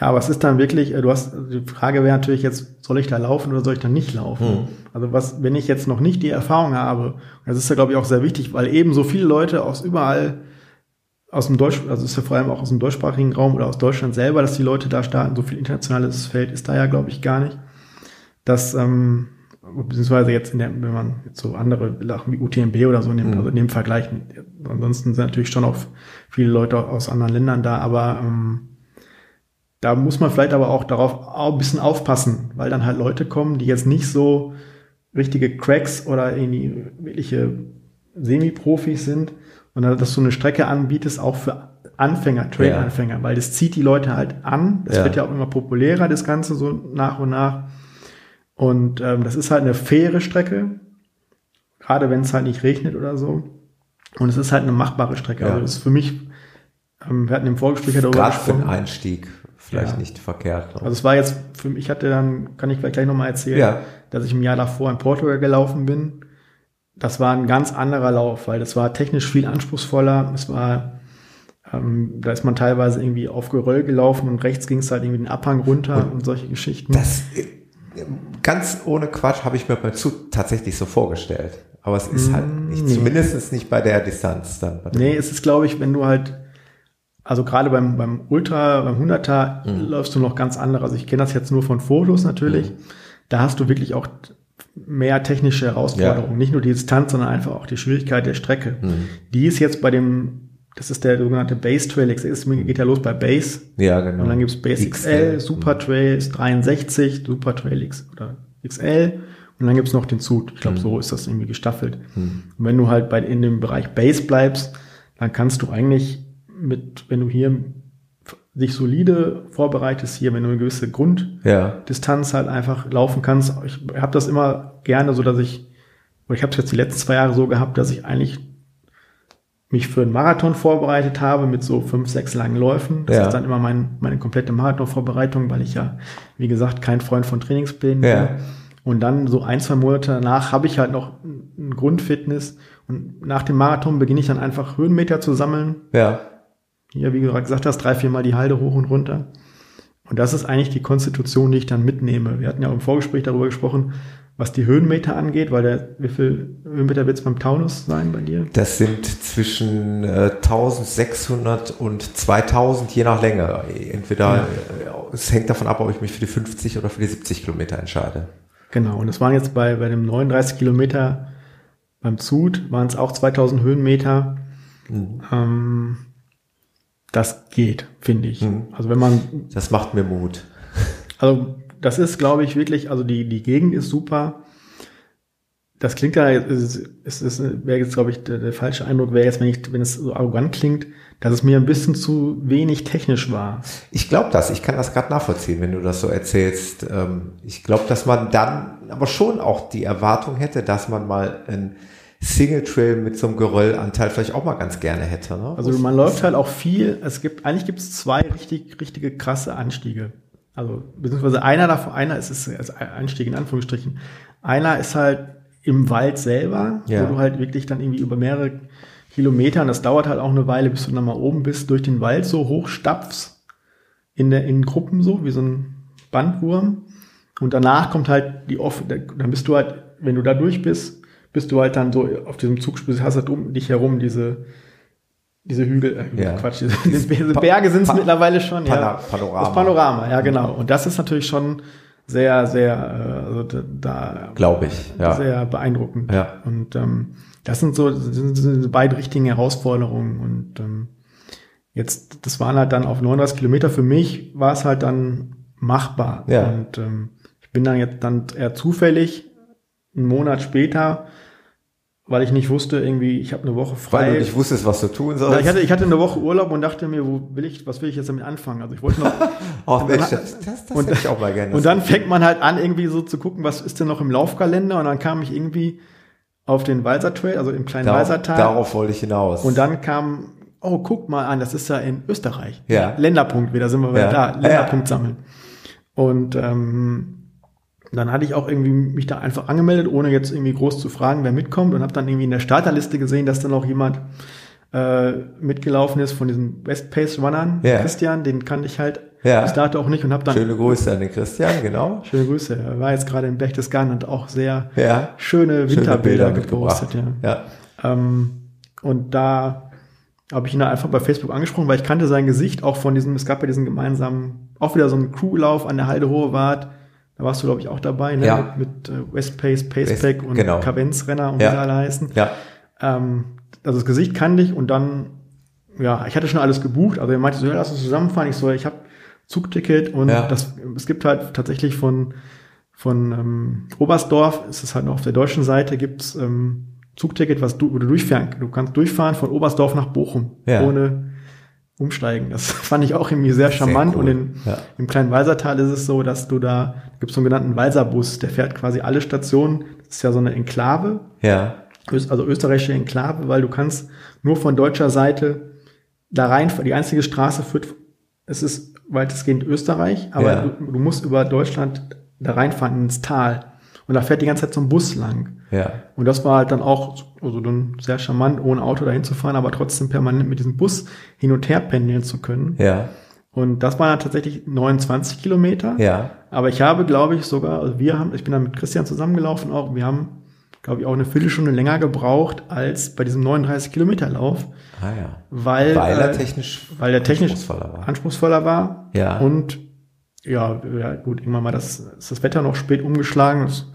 Ja, aber es ist dann wirklich, äh, du hast, die Frage wäre natürlich jetzt, soll ich da laufen oder soll ich da nicht laufen? Mhm. Also was, wenn ich jetzt noch nicht die Erfahrung habe, das ist ja glaube ich auch sehr wichtig, weil eben so viele Leute aus überall, aus dem Deutsch, also es ist ja vor allem auch aus dem deutschsprachigen Raum oder aus Deutschland selber, dass die Leute da starten, so viel internationales Feld ist da ja glaube ich gar nicht, dass, ähm, beziehungsweise jetzt in der, wenn man jetzt so andere Sachen wie UTMB oder so nimmt, Mhm. also in dem Vergleich, ansonsten sind natürlich schon auch viele Leute aus anderen Ländern da, aber ähm, da muss man vielleicht aber auch darauf ein bisschen aufpassen, weil dann halt Leute kommen, die jetzt nicht so richtige Cracks oder irgendwie wirkliche Semi-Profis sind und dann, dass du eine Strecke anbietest, auch für Anfänger, Trail-Anfänger, weil das zieht die Leute halt an. Das Ja. wird ja auch immer populärer, das Ganze so nach und nach. Und ähm, das ist halt eine faire Strecke, gerade wenn es halt nicht regnet oder so. Und es ist halt eine machbare Strecke. Ja. Also das ist für mich, ähm, wir hatten im Vorgespräch ja darüber Gerade für den gesprochen. Einstieg vielleicht Ja. nicht verkehrt. Ne? Also es war jetzt für mich, ich hatte dann, kann ich vielleicht gleich nochmal erzählen, Ja. dass ich im Jahr davor in Portugal gelaufen bin. Das war ein ganz anderer Lauf, weil das war technisch viel anspruchsvoller. Es war, ähm, da ist man teilweise irgendwie auf Geröll gelaufen und rechts ging es halt irgendwie den Abhang runter und, solche Geschichten. Das äh, ganz ohne Quatsch habe ich mir beim Zug tatsächlich so vorgestellt. Aber es ist halt nicht, Mm, nee. zumindest nicht bei der Distanz dann. Nee, es ist, glaube ich, wenn du halt, also gerade beim, beim Ultra, beim 100er Mhm. läufst du noch ganz andere. Also ich kenne das jetzt nur von Fotos natürlich. Mhm. Da hast du wirklich auch mehr technische Herausforderungen. Ja. Nicht nur die Distanz, sondern einfach auch die Schwierigkeit der Strecke. Mhm. Die ist jetzt bei dem das ist der sogenannte Base Trail XS, geht ja los bei Base. Ja, genau. Und dann gibt's Base XL, Super Trail ist 63, Super Trail X oder XL und dann gibt's noch den Zut. Ich glaube, so ist das irgendwie gestaffelt. Und wenn du halt bei, in dem Bereich Base bleibst, dann kannst du eigentlich mit, wenn du hier dich solide vorbereitest, hier, wenn du eine gewisse Grunddistanz Ja. halt einfach laufen kannst. Ich habe das immer gerne so, dass ich, oder ich habe es jetzt die letzten zwei Jahre so gehabt, dass ich eigentlich mich für einen Marathon vorbereitet habe mit so fünf, sechs langen Läufen. Das Ja. ist dann immer mein, meine komplette Marathonvorbereitung, weil ich ja, wie gesagt, kein Freund von Trainingsplänen Ja. bin. Und dann so ein, zwei Monate danach habe ich halt noch ein Grundfitness und nach dem Marathon beginne ich dann einfach Höhenmeter zu sammeln. Ja. Hier, wie du gerade gesagt hast, drei, viermal die Halde hoch und runter. Und das ist eigentlich die Konstitution, die ich dann mitnehme. Wir hatten ja im Vorgespräch darüber gesprochen, was die Höhenmeter angeht, weil der, wie viel Höhenmeter wird es beim Taunus sein bei dir? Das sind zwischen äh, 1600 und 2000, je nach Länge. Entweder, äh, es hängt davon ab, ob ich mich für die 50 oder für die 70 Kilometer entscheide. Genau, und das waren jetzt bei, bei dem 39 Kilometer beim Zut, waren es auch 2000 Höhenmeter. Ähm, das geht, finde ich. Also wenn man Das macht mir Mut. Also das ist, glaube ich, wirklich, also die, die Gegend ist super. Das klingt ja, es ist, ist, wäre jetzt, glaube ich, der, der falsche Eindruck wäre jetzt, wenn ich, wenn es so arrogant klingt, dass es mir ein bisschen zu wenig technisch war. Ich glaube das, ich kann das gerade nachvollziehen, wenn du das so erzählst. Ähm, ich glaube, dass man dann aber schon auch die Erwartung hätte, dass man mal ein Single Trail mit so einem Geröllanteil vielleicht auch mal ganz gerne hätte. Ne? Also man läuft halt auch viel, es gibt, eigentlich gibt es zwei richtig, richtige krasse Anstiege. Also, beziehungsweise einer davon, einer ist es als Anstieg in Anführungsstrichen. Einer ist halt im Wald selber, Ja. wo du halt wirklich dann irgendwie über mehrere Kilometer, und das dauert halt auch eine Weile, bis du dann mal oben bist, durch den Wald so hochstapfst, in der, in Gruppen so, wie so ein Bandwurm. Und danach kommt halt die off, dann bist du halt, wenn du da durch bist, bist du halt dann so auf diesem Zugspitze, hast halt um dich herum diese, diese Hügel, äh, Ja. Quatsch, diese, diese Berge sind es mittlerweile schon, Pana- ja. Panorama. Das Panorama, ja, genau. Und das ist natürlich schon sehr, sehr, äh, also da, Glaube ich, ja. sehr beeindruckend. Ja. Und ähm, das sind so sind diese beiden richtigen Herausforderungen. Und ähm, jetzt, das waren halt dann auf 39 Kilometer. Für mich war es halt dann machbar. Ja. Und ähm, ich bin dann jetzt dann eher zufällig einen Monat später, weil ich nicht wusste, irgendwie, ich habe eine Woche frei. Weil du nicht wusstest, was du tun Ja, sollst. ich, hatte, ich hatte eine Woche Urlaub und dachte mir, wo will ich, was will ich jetzt damit anfangen? Also ich wollte noch. Ach, Mensch, dann- das, das, das und- hätte ich auch mal gerne. und dann fängt man halt an, irgendwie so zu gucken, was ist denn noch im Laufkalender? Und dann kam ich irgendwie auf den Walser Trail, also im kleinen Dar Walsertal. darauf wollte ich hinaus. Und dann kam, oh, guck mal an, das ist ja in Österreich. Ja. Länderpunkt wieder, sind wir wieder Ja. da. Ja. Länderpunkt sammeln. Und ähm, dann hatte ich auch irgendwie mich da einfach angemeldet, ohne jetzt irgendwie groß zu fragen, wer mitkommt. Und habe dann irgendwie in der Starterliste gesehen, dass da noch jemand äh, mitgelaufen ist von diesen West Pace Runnern. Ja. Christian, den kannte ich halt Ja. bis dato auch nicht und habe dann Schöne Grüße an den Christian, genau. Schöne Grüße. Er war jetzt gerade in Berchtesgaden und auch sehr Ja. schöne Schöne Winterbilder Bilder mitgebracht. gepostet. Ja. Ja. Ähm, und da habe ich ihn dann einfach bei Facebook angesprochen, weil ich kannte sein Gesicht auch von diesem, es gab ja diesen gemeinsamen, auch wieder so einen Crewlauf an der Halde Hohe Wart. Da warst du, glaube ich, auch dabei, ne? Ja. Mit, mit äh, Westpace, Pacepack West- und genau. Kavenzrenner und Ja. wie sie alle heißen. Ja. Ähm, also das Gesicht kannte ich und dann, ja, ich hatte schon alles gebucht. Also er meinte so, ja, lass uns zusammenfahren. Ich so, ich habe Zugticket und Ja. das, es gibt halt tatsächlich von, von ähm, Oberstdorf, ist es halt noch auf der deutschen Seite, gibt's ähm, Zugticket, was du, wo du durchfahren, du kannst durchfahren von Oberstdorf nach Bochum, Ja. ohne umsteigen. Das fand ich auch irgendwie sehr charmant cool. und in, Ja. im kleinen Walsertal ist es so, dass du da, da gibt es so einen genannten Walserbus, der fährt quasi alle Stationen, das ist ja so eine Enklave, Ja. Also österreichische Enklave, weil du kannst nur von deutscher Seite da rein, die einzige Straße führt, es ist weitestgehend Österreich, aber Ja. du, du musst über Deutschland da reinfahren ins Tal. Und da fährt die ganze Zeit so ein Bus lang. Ja. Und das war halt dann auch also dann sehr charmant, ohne Auto dahin zu fahren, aber trotzdem permanent mit diesem Bus hin und her pendeln zu können. Ja. Und das waren tatsächlich 29 Kilometer. Ja. Aber ich habe, glaube ich, sogar, also wir haben, ich bin dann mit Christian zusammengelaufen auch, wir haben, glaube ich, auch eine Viertelstunde länger gebraucht als bei diesem 39 Kilometer Lauf, Ah ja. weil, Weil er äh, technisch weil der technisch anspruchsvoller war. anspruchsvoller war. Ja. Und ja, ja, gut, irgendwann mal das, ist das Wetter noch spät umgeschlagen. Das,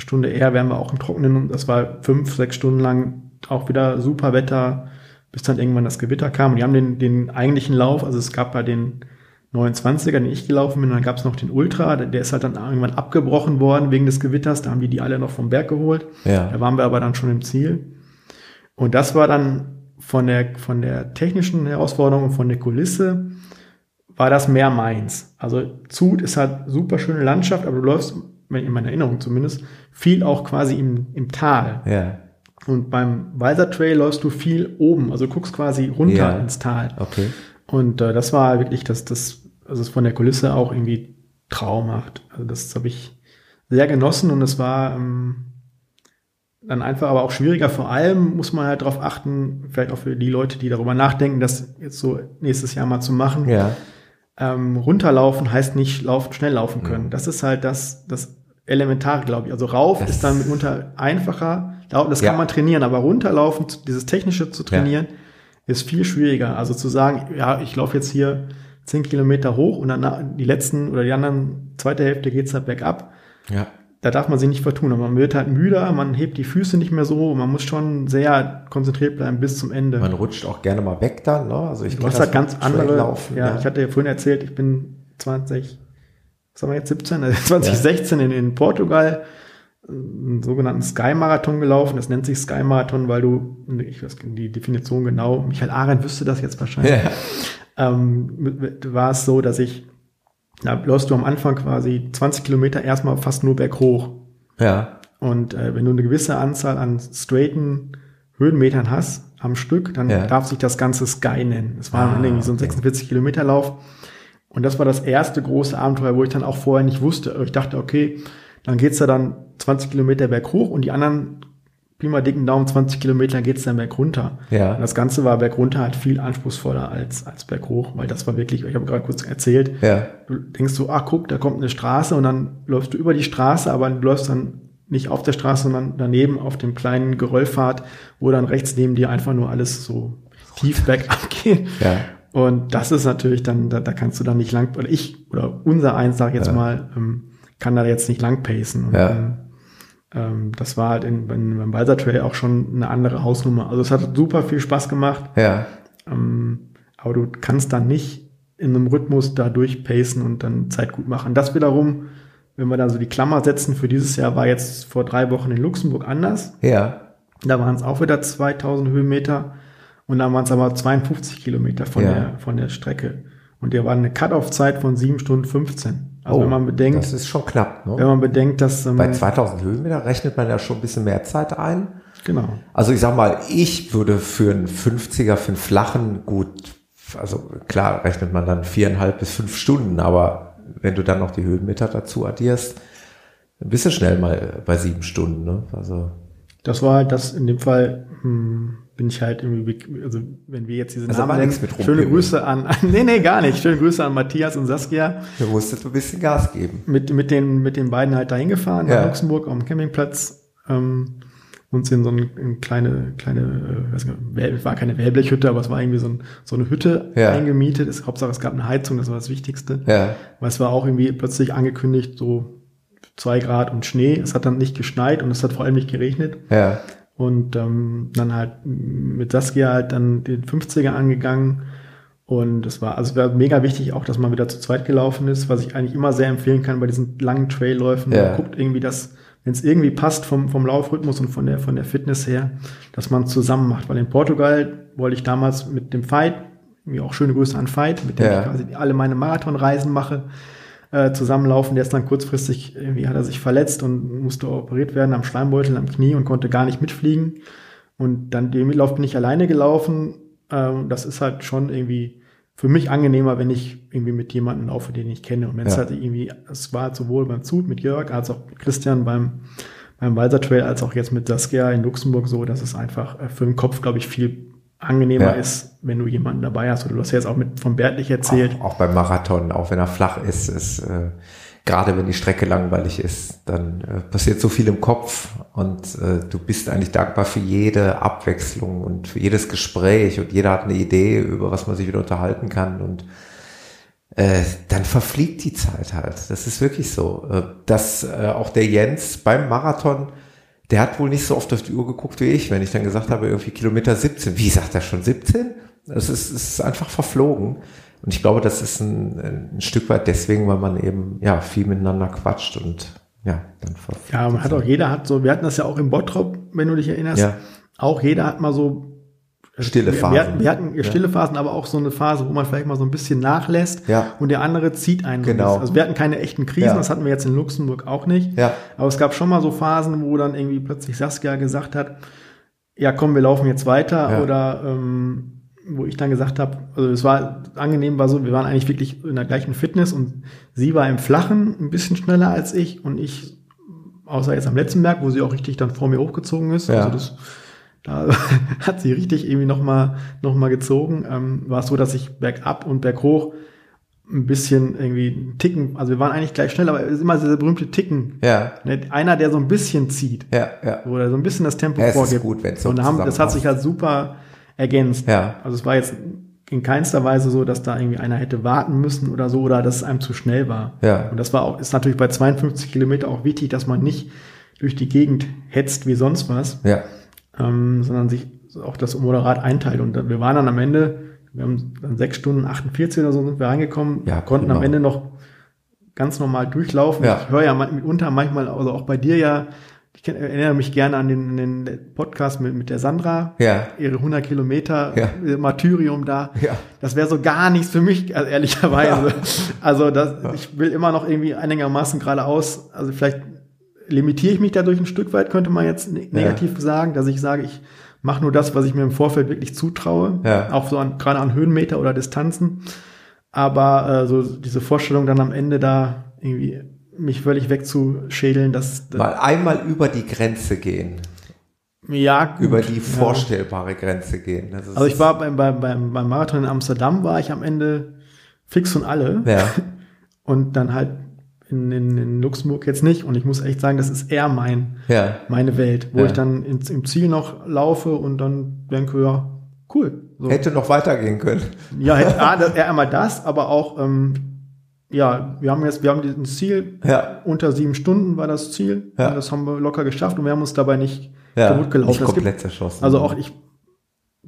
eine Stunde eher wären wir auch im Trockenen und das war fünf, sechs Stunden lang auch wieder super Wetter, bis dann irgendwann das Gewitter kam. Und die haben den, den eigentlichen Lauf, also es gab bei den 29er, den ich gelaufen bin, dann gab es noch den Ultra, der, ist halt dann irgendwann abgebrochen worden wegen des Gewitters, da haben die die alle noch vom Berg geholt. Ja. Da waren wir aber dann schon im Ziel. Und das war dann von der, von der technischen Herausforderung und von der Kulisse, war das mehr meins. Also Zut ist halt super schöne Landschaft, aber du läufst, in meiner Erinnerung zumindest, viel auch quasi im, im Tal. Ja. Und beim Weiser Trail läufst du viel oben, also guckst quasi runter Ja. ins Tal. Okay. Und äh, das war wirklich das, das, also es von der Kulisse auch irgendwie traumhaft. Also das habe ich sehr genossen und es war ähm, dann einfach aber auch schwieriger. Vor allem muss man halt darauf achten, vielleicht auch für die Leute, die darüber nachdenken, das jetzt so nächstes Jahr mal zu machen. Ja. Ähm, runterlaufen heißt nicht laufen, schnell laufen können. Mhm. Das ist halt das, das Elementare, glaube ich. Also rauf Das- ist dann mitunter einfacher. Das Ja. kann man trainieren, aber runterlaufen, dieses Technische zu trainieren, ist viel schwieriger. Also zu sagen, ja, ich laufe jetzt hier zehn Kilometer hoch und dann die letzten oder die anderen zweite Hälfte geht's halt bergab. Ja. Da darf man sich nicht vertun. Aber man wird halt müder, man hebt die Füße nicht mehr so, man muss schon sehr konzentriert bleiben bis zum Ende. Man rutscht auch gerne mal weg dann, ne? Also ich Du hast halt ganz andere. Traillaufen, ja, ich hatte ja vorhin erzählt, ich bin 20, was haben wir jetzt 17, also 2016 in, in Portugal einen sogenannten Sky Marathon gelaufen. Das nennt sich Sky Marathon, weil du, ich weiß die Definition genau, Michael Arendt wüsste das jetzt wahrscheinlich. Ja. Ähm, war es so, dass ich, da läufst du am Anfang quasi 20 Kilometer erstmal fast nur berghoch. Ja. Und äh, wenn du eine gewisse Anzahl an straighten Höhenmetern hast am Stück, dann Ja. darf sich das Ganze Sky nennen. Es war Ah, irgendwie so ein okay. 46 Kilometer Lauf. Und das war das erste große Abenteuer, wo ich dann auch vorher nicht wusste. Ich dachte, okay, dann geht's da dann 20 Kilometer berghoch und die anderen Pi mal dicken Daumen 20 Kilometer geht's dann bergunter. Ja. Und das Ganze war bergunter halt viel anspruchsvoller als, als berghoch, weil das war wirklich, ich habe gerade kurz erzählt, Ja. du denkst so, ah, guck, da kommt eine Straße und dann läufst du über die Straße, aber du läufst dann nicht auf der Straße, sondern daneben auf dem kleinen Geröllpfad, wo dann rechts neben dir einfach nur alles so tief bergab geht. Ja. Und das ist natürlich dann, da, da kannst du dann nicht lang, oder ich, oder unser eins, sag ich jetzt Ja. mal, ähm, kann da jetzt nicht lang pacen. Und, Ja. ähm, das war halt in, beim, beim Balser Trail auch schon eine andere Hausnummer. Also es hat super viel Spaß gemacht. Ja. Ähm, aber du kannst dann nicht in einem Rhythmus da durchpacen und dann Zeit gut machen. Das wiederum, wenn wir da so die Klammer setzen für dieses Jahr, war jetzt vor drei Wochen in Luxemburg anders. Ja. Da waren es auch wieder 2000 Höhenmeter und dann waren es aber 52 Kilometer von, Ja. der, von der Strecke. Und der war eine Cut-Off-Zeit von 7 Stunden 15. Also wenn man bedenkt, Oh, das ist schon knapp, ne? wenn man bedenkt, dass ähm, Bei 2000 Höhenmeter rechnet man ja schon ein bisschen mehr Zeit ein. genau. Also ich sag mal, ich würde für einen 50er, für einen flachen, gut, also klar rechnet man dann viereinhalb bis fünf Stunden, aber wenn du dann noch die Höhenmeter dazu addierst, bist du schnell mal bei sieben Stunden, ne? Also, Das war halt das, in dem Fall hm, bin ich halt irgendwie, also wenn wir jetzt diese Also Namen nennen, schöne. Grüße an, nee, nee, gar nicht, schöne Grüße an Matthias und Saskia, du musstest ein bisschen Gas geben. mit, mit, den, mit den beiden halt dahin gefahren, Ja. nach Luxemburg am Campingplatz, ähm, uns in so eine, in kleine, kleine, äh, weiß nicht, war keine Wellblechhütte, aber es war irgendwie so, ein, so eine Hütte Ja. eingemietet. Es, Hauptsache es gab eine Heizung, das war das Wichtigste. Ja, Weil es war auch irgendwie plötzlich angekündigt, so zwei Grad und Schnee. Es hat dann nicht geschneit und es hat vor allem nicht geregnet. ja, Und ähm, dann halt mit Saskia halt dann den 50er angegangen. Und es war, also es war mega wichtig auch, dass man wieder zu zweit gelaufen ist, was ich eigentlich immer sehr empfehlen kann bei diesen langen Trailläufen. Ja. Man guckt irgendwie, dass, wenn es irgendwie passt vom, vom Laufrhythmus und von der, von der Fitness her, dass man es zusammen macht. Weil in Portugal wollte ich damals mit dem Fight, mir auch schöne Grüße an Fight, mit dem Ja. ich quasi alle meine Marathonreisen mache, äh, zusammenlaufen. Der ist dann kurzfristig, irgendwie hat er sich verletzt und musste operiert werden am Schleimbeutel, am Knie und konnte gar nicht mitfliegen. Und dann den Mitlauf bin ich alleine gelaufen. Ähm, das ist halt schon irgendwie für mich angenehmer, wenn ich irgendwie mit jemandem laufe, den ich kenne. Und wenn es Ja. halt irgendwie, es war sowohl beim Zug mit Jörg als auch mit Christian beim, beim Walser Trail, als auch jetzt mit Saskia in Luxemburg so, dass es einfach äh, für den Kopf, glaube ich, viel angenehmer Ja. ist, wenn du jemanden dabei hast. Oder du hast ja jetzt auch mit von Bertlich erzählt. auch, auch beim Marathon, auch wenn er flach ist, ist äh, gerade wenn die Strecke langweilig ist, dann äh, passiert so viel im Kopf und äh, du bist eigentlich dankbar für jede Abwechslung und für jedes Gespräch und jeder hat eine Idee, über was man sich wieder unterhalten kann und äh, dann verfliegt die Zeit halt. Das ist wirklich so. Äh, dass äh, auch der Jens beim Marathon der hat wohl nicht so oft auf die Uhr geguckt wie ich, wenn ich dann gesagt habe, irgendwie Kilometer 17. Wie sagt er schon 17? Es ist, es ist einfach verflogen. Und ich glaube, das ist ein, ein Stück weit deswegen, weil man eben ja viel miteinander quatscht und ja, dann verfliegt Ja, man hat auch, jeder hat so, wir hatten das ja auch im Bottrop, wenn du dich erinnerst. Ja. Auch jeder hat mal so Stille wir, Phasen. Wir hatten, wir hatten stille Phasen, aber auch so eine Phase, wo man vielleicht mal so ein bisschen nachlässt Ja. und der andere zieht einen. Genau. Also wir hatten keine echten Krisen, Ja. das hatten wir jetzt in Luxemburg auch nicht. Ja. Aber es gab schon mal so Phasen, wo dann irgendwie plötzlich Saskia gesagt hat, ja komm, wir laufen jetzt weiter Ja. oder ähm, wo ich dann gesagt habe, also es war angenehm, war so, wir waren eigentlich wirklich in der gleichen Fitness und sie war im Flachen ein bisschen schneller als ich und ich, außer jetzt am letzten Berg, wo sie auch richtig dann vor mir hochgezogen ist, Ja. also das da hat sie richtig irgendwie noch mal, noch mal gezogen. Ähm, war es so, dass ich bergab und berghoch ein bisschen irgendwie Ticken, also wir waren eigentlich gleich schnell, aber es ist immer dieser berühmte Ticken. Ja, Ne, Einer, der so ein bisschen zieht, ja, ja. wo er so ein bisschen das Tempo Ja, es ist vorgibt. gut, wenn's so und haben, das hat sich halt super ergänzt. Ja. Also es war jetzt in keinster Weise so, dass da irgendwie einer hätte warten müssen oder so oder dass es einem zu schnell war. Ja. Und das war auch, ist natürlich bei 52 Kilometer auch wichtig, dass man nicht durch die Gegend hetzt wie sonst was Ja, ähm, sondern sich auch das moderat einteilt. Und wir waren dann am Ende, wir haben dann sechs Stunden 48 oder so sind wir reingekommen, Ja, konnten prima. am Ende noch ganz normal durchlaufen. Ja. Ich höre ja mitunter manchmal, also auch bei dir ja, ich erinnere mich gerne an den, den Podcast mit, mit der Sandra, Ja. ihre 100 Kilometer Ja. Martyrium da. Ja. Das wäre so gar nichts für mich, also ehrlicherweise. Also das, ich will immer noch irgendwie einigermaßen geradeaus, also vielleicht limitiere ich mich dadurch ein Stück weit, könnte man jetzt ne negativ sagen, dass ich sage, ich mache nur das, was ich mir im Vorfeld wirklich zutraue, Ja. auch so an, gerade an Höhenmeter oder Distanzen. Aber äh, so diese Vorstellung dann am Ende da irgendwie mich völlig wegzuschädeln, das mal einmal über die Grenze gehen, ja gut, über die ja. vorstellbare Grenze gehen. Also ich war beim, beim, beim, beim Marathon in Amsterdam, war ich am Ende fix und alle. ja, Und dann halt in, in, in Luxemburg jetzt nicht. Und ich muss echt sagen, das ist eher mein, ja, meine Welt, wo Ja. ich dann ins, im Ziel noch laufe und dann denke, ja, cool. So. hätte noch weitergehen können. Ja, hätte, ah, das, eher einmal das, aber auch, ähm, ja, wir haben jetzt, wir haben diesen Ziel, Ja, unter sieben Stunden war das Ziel. Ja. Das haben wir locker geschafft und wir haben uns dabei nicht ja, kaputt gelaufen. nicht komplett zerschossen. Also auch ich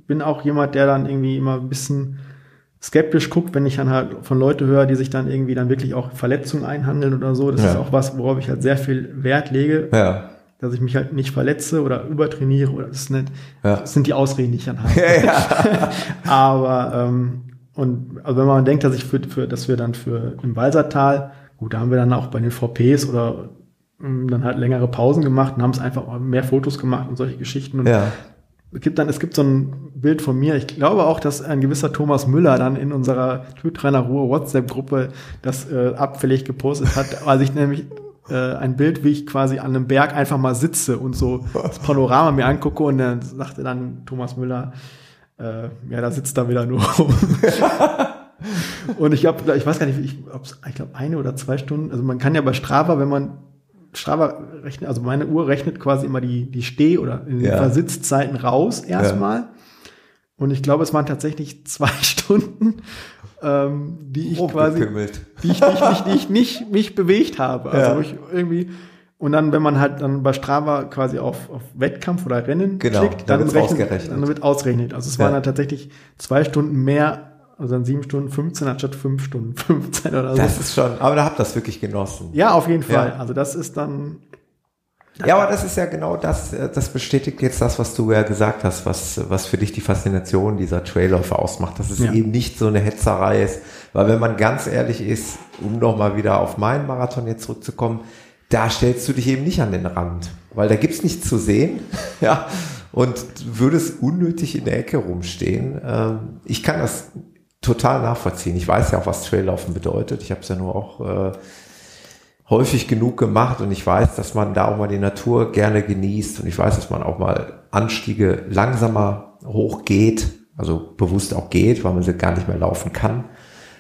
bin auch jemand, der dann irgendwie immer ein bisschen skeptisch guckt, wenn ich dann halt von Leuten höre, die sich dann irgendwie dann wirklich auch Verletzungen einhandeln oder so. Das Ja. ist auch was, worauf ich halt sehr viel Wert lege, ja, dass ich mich halt nicht verletze oder übertrainiere oder das, ist nicht, Ja. das sind die Ausreden, die ich dann habe. ja, ja, Aber ähm, und also wenn man denkt, dass ich für, für dass wir dann für im Walsertal, gut, da haben wir dann auch bei den VPs oder ähm, dann halt längere Pausen gemacht und haben es einfach mehr Fotos gemacht und solche Geschichten. Und ja, es gibt dann, es gibt so ein Bild von mir. Ich glaube auch, dass ein gewisser Thomas Müller dann in unserer Tourtrainer Ruhe WhatsApp-Gruppe das äh, abfällig gepostet hat, weil ich nämlich äh, ein Bild, wie ich quasi an einem Berg einfach mal sitze und so das Panorama mir angucke und dann sagte dann Thomas Müller, äh, ja, da sitzt er wieder nur rum. und ich habe, ich weiß gar nicht, ich, ich glaube eine oder zwei Stunden, also man kann ja bei Strava, wenn man Strava rechnet, also meine Uhr rechnet quasi immer die, die Steh- oder in Ja. Versitzzeiten raus erstmal. Und ich glaube, es waren tatsächlich zwei Stunden, ähm, die ich quasi, rumgepimmelt. die ich nicht, nicht, nicht mich bewegt habe. Also Ja. ich irgendwie und dann, wenn man halt dann bei Strava quasi auf, auf Wettkampf oder Rennen Genau, klickt, dann dann, rechnet, dann wird ausgerechnet. Also es Ja. waren dann tatsächlich zwei Stunden mehr, also dann sieben Stunden 15 anstatt fünf Stunden 15 oder so. Das ist schon, aber da habt ihr das wirklich genossen. ja, auf jeden Fall. Ja. Also das ist dann, Ja, aber das ist ja genau das, äh, das bestätigt jetzt das, was du ja gesagt hast, was, was für dich die Faszination dieser Trailläufe ausmacht, dass es Ja. eben nicht so eine Hetzerei ist. Weil wenn man ganz ehrlich ist, um nochmal wieder auf meinen Marathon jetzt zurückzukommen, da stellst du dich eben nicht an den Rand, weil da gibt's nichts zu sehen, ja, und du würdest unnötig in der Ecke rumstehen. Ähm, Ich kann das total nachvollziehen. Ich weiß ja auch, was Traillaufen bedeutet. Ich habe es ja nur auch äh, häufig genug gemacht und ich weiß, dass man da auch mal die Natur gerne genießt und ich weiß, dass man auch mal Anstiege langsamer hochgeht, also bewusst auch geht, weil man sie gar nicht mehr laufen kann.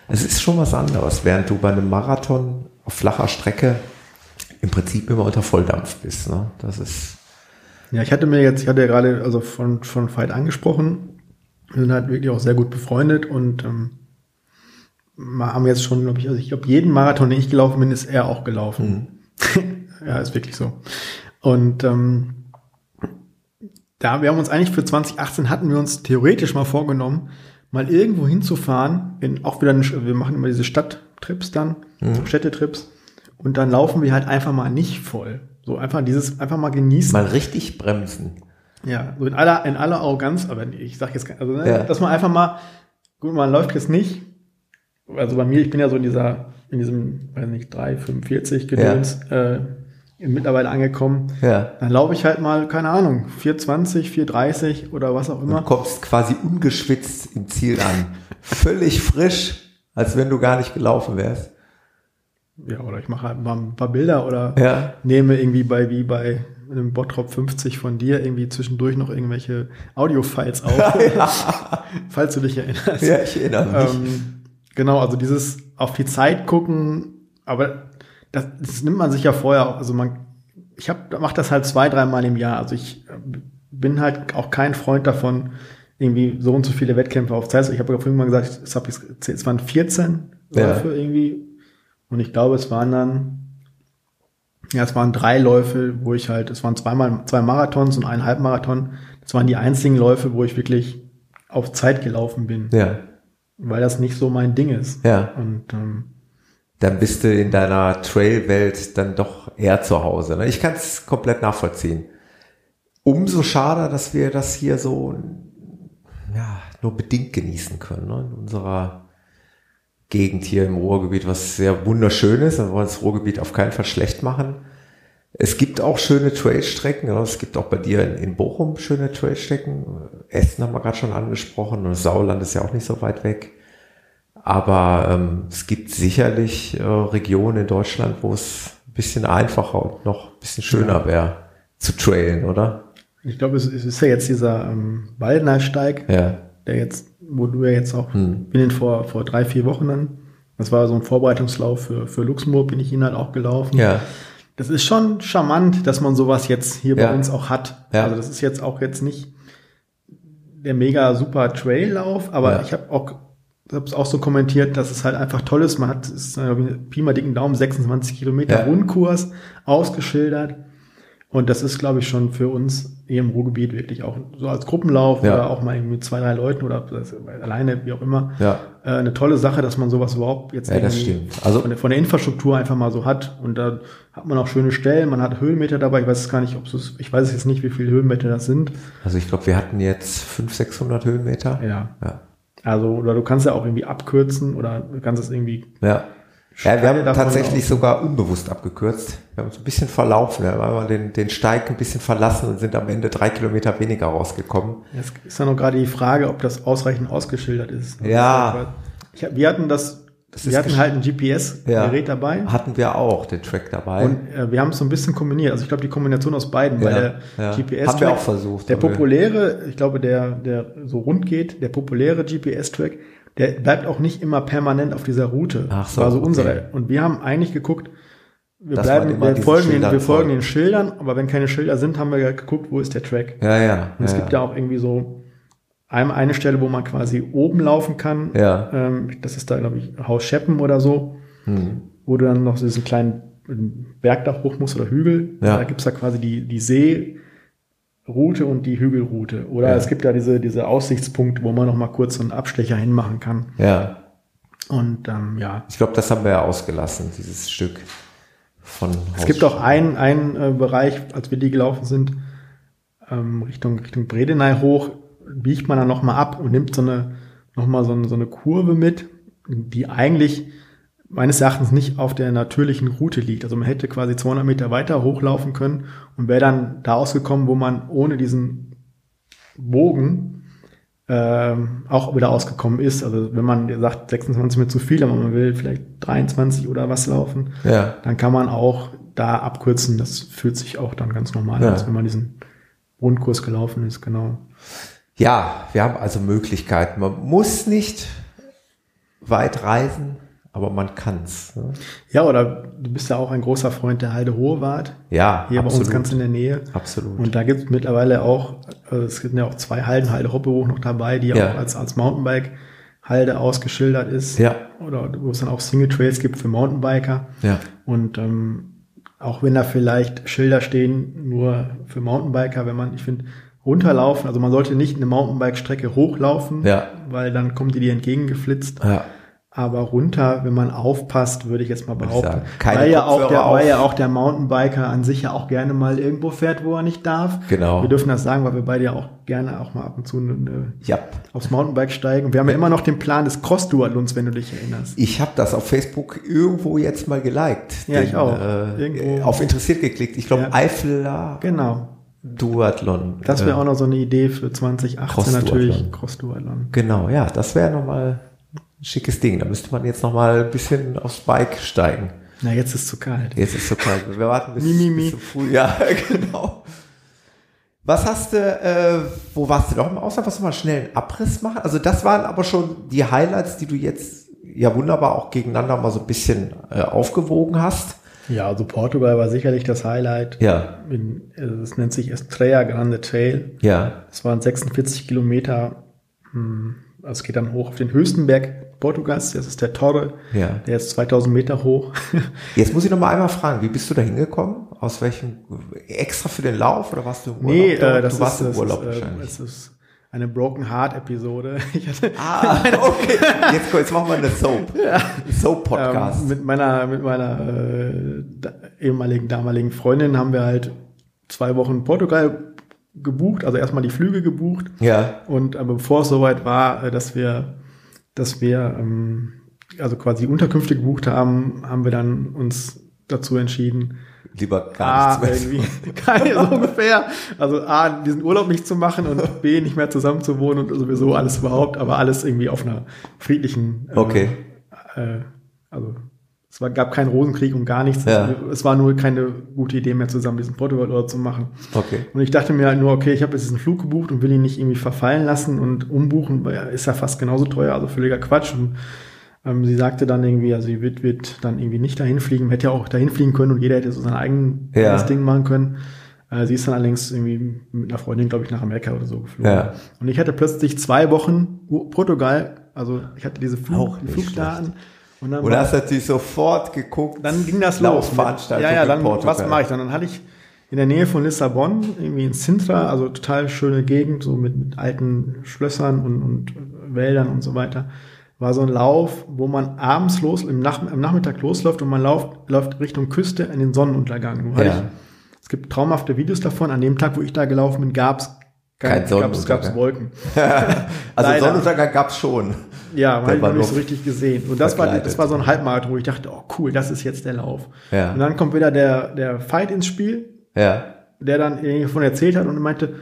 Es ist schon was anderes, während du bei einem Marathon auf flacher Strecke im Prinzip immer unter Volldampf bist. Ne? Das ist Ja, ich hatte mir jetzt, ich hatte ja gerade also von, von Veit angesprochen. Wir sind halt wirklich auch sehr gut befreundet und ähm, haben jetzt schon, glaube ich, also ich glaube, jeden Marathon, den ich gelaufen bin, ist er auch gelaufen. ja, ist wirklich so. Und ähm, da wir haben uns eigentlich für 2018 hatten wir uns theoretisch mal vorgenommen, mal irgendwo hinzufahren, in, auch wieder, eine, wir machen immer diese Stadttrips dann, Mhm. Städtetrips, und dann laufen wir halt einfach mal nicht voll. So einfach dieses, einfach mal genießen. Mal richtig bremsen. Ja, so in aller, in aller Arroganz, aber ich sag jetzt, also, ne, Ja. dass man einfach mal, gut, man läuft jetzt nicht, also bei mir, ich bin ja so in dieser, in diesem, weiß nicht, 3,45 Gedöns, äh, mittlerweile angekommen. Ja. Dann laufe ich halt mal, keine Ahnung, 420, 430 oder was auch Du immer. kommst quasi ungeschwitzt im Ziel an. Völlig frisch, als wenn du gar nicht gelaufen wärst. Ja, oder ich mache halt mal ein paar Bilder oder Ja. nehme irgendwie bei, wie bei einem Bottrop 50 von dir irgendwie zwischendurch noch irgendwelche Audio-Files auf, falls du dich erinnerst. Ja, ich erinnere mich. Ähm, genau, also dieses auf die Zeit gucken, aber das, das nimmt man sich ja vorher auch, also man, ich hab, mach das halt zwei, dreimal im Jahr. Also ich äh, bin halt auch kein Freund davon, irgendwie so und so viele Wettkämpfe auf Zeit. Ich habe ja vorhin mal gesagt, es waren 14 Ja. Läufe irgendwie. Und ich glaube, es waren dann, ja, es waren drei Läufe, wo ich halt, es waren zweimal, zwei Marathons und ein Halbmarathon. Das waren die einzigen Läufe, wo ich wirklich auf Zeit gelaufen bin Ja. weil das nicht so mein Ding ist. Ja. Und ähm, Dann bist du in deiner Trail-Welt dann doch eher zu Hause. Ne? Ich kann es komplett nachvollziehen. Umso schade, dass wir das hier so ja, nur bedingt genießen können. Ne? In unserer Gegend hier im Ruhrgebiet, was sehr wunderschön ist. Wir wollen das Ruhrgebiet auf keinen Fall schlecht machen. Es gibt auch schöne Trailstrecken. Ja, es gibt auch bei dir in, in Bochum schöne Trailstrecken. Essen haben wir gerade schon angesprochen. Und Sauerland ist ja auch nicht so weit weg. Aber ähm, es gibt sicherlich äh, Regionen in Deutschland, wo es ein bisschen einfacher und noch ein bisschen schöner wäre zu trailen, oder? ich glaube, es, es ist ja jetzt dieser ähm, Waldnersteig, Ja. der jetzt, wo du ja jetzt auch, Hm. bin vor, vor drei, vier Wochen dann. Das war so ein Vorbereitungslauf für, für Luxemburg, bin ich ihn halt auch gelaufen. Ja. Das ist schon charmant, dass man sowas jetzt hier Ja. bei uns auch hat. Ja. Also das ist jetzt auch jetzt nicht der mega super Traillauf, aber Ja. ich habe auch habe es auch so kommentiert, dass es halt einfach toll ist. Man hat es ist, äh, Pi mal dicken Daumen 26 Kilometer. Rundkurs ausgeschildert und das ist, glaube ich, schon für uns hier im Ruhrgebiet wirklich auch so als Gruppenlauf Ja. oder auch mal mit zwei drei Leuten oder alleine wie auch immer Ja. äh, eine tolle Sache, dass man sowas überhaupt jetzt Ja. Also- von, der, von der Infrastruktur einfach mal so hat. Und da hat man auch schöne Stellen, man hat Höhenmeter dabei. Ich weiß es gar nicht, ob es, ich weiß jetzt nicht, wie viele Höhenmeter das sind. Also ich glaube, wir hatten jetzt 500, 600 Höhenmeter. Ja. Ja. Also, oder du kannst ja auch irgendwie abkürzen oder du kannst es irgendwie. Ja. Ja, wir haben tatsächlich auch. sogar unbewusst abgekürzt. Wir haben uns ein bisschen verlaufen. Wir haben einmal den, den Steig ein bisschen verlassen und sind am Ende drei Kilometer weniger rausgekommen. Jetzt ist ja noch gerade die Frage, ob das ausreichend ausgeschildert ist. Ja. Ich, wir hatten das, Das wir hatten halt ein GPS-Gerät dabei. Hatten wir auch den Track dabei. Und äh, wir haben es so ein bisschen kombiniert. Also ich glaube, die Kombination aus beiden, Ja, weil der ja. GPS Haben wir auch versucht, Der populäre, ich glaube, der, der so rund geht, der populäre GPS-Track, der bleibt auch nicht immer permanent auf dieser Route. Ach so, War so okay. unsere. Und wir haben eigentlich geguckt, wir man bleiben, wir folgen, den, Schildern wir folgen den Schildern, aber wenn keine Schilder sind, haben wir ja geguckt, wo ist der Track. ja, ja. Und es ja, gibt ja auch irgendwie so einmal eine Stelle, wo man quasi oben laufen kann. Ja. Ähm, das ist da, glaube ich, Haus Scheppen oder so, Hm. wo du dann noch so diesen kleinen Bergdach hoch musst oder Hügel. Ja. Da gibt's da quasi die, die Seeroute und die Hügelroute. Oder Ja. es gibt ja diese, diese Aussichtspunkte, wo man noch mal kurz so einen Abstecher hinmachen kann. ja. Und ähm, ja, Ich glaube, das haben wir ja ausgelassen, dieses Stück von es gibt auch einen, einen äh, Bereich, als wir die gelaufen sind, ähm, Richtung, Richtung Bredeney hoch, biegt man dann noch mal ab und nimmt so eine, noch mal so eine, so eine Kurve mit, die eigentlich meines Erachtens nicht auf der natürlichen Route liegt. Also man hätte quasi 200 Meter weiter hochlaufen können und wäre dann da ausgekommen, wo man ohne diesen Bogen ähm, auch wieder ausgekommen ist. Also wenn man sagt, 26 mir zu viel, aber man will vielleicht 23 oder was laufen, Ja. dann kann man auch da abkürzen. Das fühlt sich auch dann ganz normal Ja. an, wenn man diesen Rundkurs gelaufen ist, genau. Ja, wir haben also Möglichkeiten. Man muss nicht weit reisen, aber man kann's. Ne? Ja, oder du bist ja auch ein großer Freund der Heide Hohewart, Ja, hier absolut. bei uns ganz in der Nähe. absolut. Und da gibt es mittlerweile auch, also es gibt ja auch zwei Halden, Halde Hoppehoch noch dabei, die Ja. auch als, als Mountainbike-Halde ausgeschildert ist. Ja. Oder wo es dann auch Single Trails gibt für Mountainbiker. ja. Und ähm, auch wenn da vielleicht Schilder stehen, nur für Mountainbiker, wenn man, ich finde, runterlaufen. Also man sollte nicht eine Mountainbike-Strecke hochlaufen, Ja. weil dann kommt die dir entgegengeflitzt. Ja. Aber runter, wenn man aufpasst, würde ich jetzt mal behaupten. sagen. Keine weil, ja auch der, auf. weil ja auch der Mountainbiker an sich ja auch gerne mal irgendwo fährt, wo er nicht darf. Genau. Wir dürfen das sagen, weil wir beide ja auch gerne auch mal ab und zu eine, Ja. aufs Mountainbike steigen. Und wir haben ja immer noch den Plan des Cross-Duathlons, wenn du dich erinnerst. Ich habe das auf Facebook irgendwo jetzt mal geliked. Ja, ich auch. Äh, Irgendwo. auf interessiert geklickt. Ich glaube, Ja. Eifeler Genau. Duathlon. Das wäre Äh, auch noch so eine Idee für 2018 Cross-Duathlon. natürlich. Cross-Duathlon. Genau, ja, das wäre nochmal schickes Ding. Da müsste man jetzt nochmal ein bisschen aufs Bike steigen. Na, jetzt ist zu kalt. Jetzt ist so kalt. Wir warten bis, Mi, mi, mi. bis zum Früh. Ja, genau. Was hast du, äh, wo warst du noch im Ausland? Was du mal schnell einen Abriss machen? Also das waren aber schon die Highlights, die du jetzt ja wunderbar auch gegeneinander mal so ein bisschen äh, aufgewogen hast. Ja, also Portugal war sicherlich das Highlight. Ja, In, äh, das nennt sich Estrella Grande Trail. ja, Es waren 46 Kilometer. hm, Also es geht dann hoch auf den höchsten Berg Portugals. Das ist der Torre. ja. Der ist 2000 Meter hoch. Jetzt muss ich noch mal einmal fragen, wie bist du da hingekommen? Aus welchem, extra für den Lauf oder warst du im Urlaub? nee, äh, das du warst ist, im das Urlaub ist, äh, wahrscheinlich. es ist eine Broken Heart Episode. Ah, okay. Jetzt, jetzt machen wir eine Soap. Soap-Podcast. Ähm, mit meiner, mit meiner äh, da, ehemaligen, damaligen Freundin haben wir halt zwei Wochen Portugal gebucht, also erstmal die Flüge gebucht. ja, Und aber bevor es soweit war, äh, dass wir, dass wir ähm, also quasi Unterkünfte gebucht haben, haben wir dann uns dazu entschieden, lieber gar A, nichts mehr. irgendwie, keine, so ungefähr, also A, diesen Urlaub nicht zu machen und B, nicht mehr zusammen zu wohnen und sowieso alles überhaupt, aber alles irgendwie auf einer friedlichen, äh, Okay. äh, also es war, gab keinen Rosenkrieg und gar nichts. Ja. Es war nur keine gute Idee mehr, zusammen diesen Portugal-Urlaub zu machen. Okay. Und ich dachte mir halt nur, okay, ich habe jetzt diesen Flug gebucht und will ihn nicht irgendwie verfallen lassen und umbuchen, weil er ist ja fast genauso teuer, also völliger Quatsch. Und ähm, sie sagte dann irgendwie, also sie wird, wird dann irgendwie nicht dahin fliegen, hätte ja auch dahin fliegen können und jeder hätte so sein eigenes Ja. Ding machen können. Äh, sie ist dann allerdings irgendwie mit einer Freundin, glaube ich, nach Amerika oder so geflogen. Ja. Und ich hatte plötzlich zwei Wochen Portugal, also ich hatte diese Flug, Flugdaten. Und dann, Und hast natürlich sofort geguckt. dann ging das los. Laufveranstaltung Ja, ja, dann, was mache ich dann? Dann hatte ich in der Nähe von Lissabon, irgendwie in Sintra, also total schöne Gegend, so mit, mit alten Schlössern und, und Wäldern und so weiter, war so ein Lauf, wo man abends los, im Nach am Nachmittag losläuft und man läuft, läuft Richtung Küste in den Sonnenuntergang. Ja. ich, es gibt traumhafte Videos davon. An dem Tag, wo ich da gelaufen bin, gab's Kein gab's, Sonnenuntergang. gab's Wolken. Also Leider. Sonnenuntergang gab's schon. Ja, man hat noch nicht so richtig gesehen. Und das war, das war so ein Halbmarathon, wo ich dachte, oh cool, das ist jetzt der Lauf. Ja. Und dann kommt wieder der, der Fight ins Spiel, Ja. der dann irgendwie davon erzählt hat und meinte,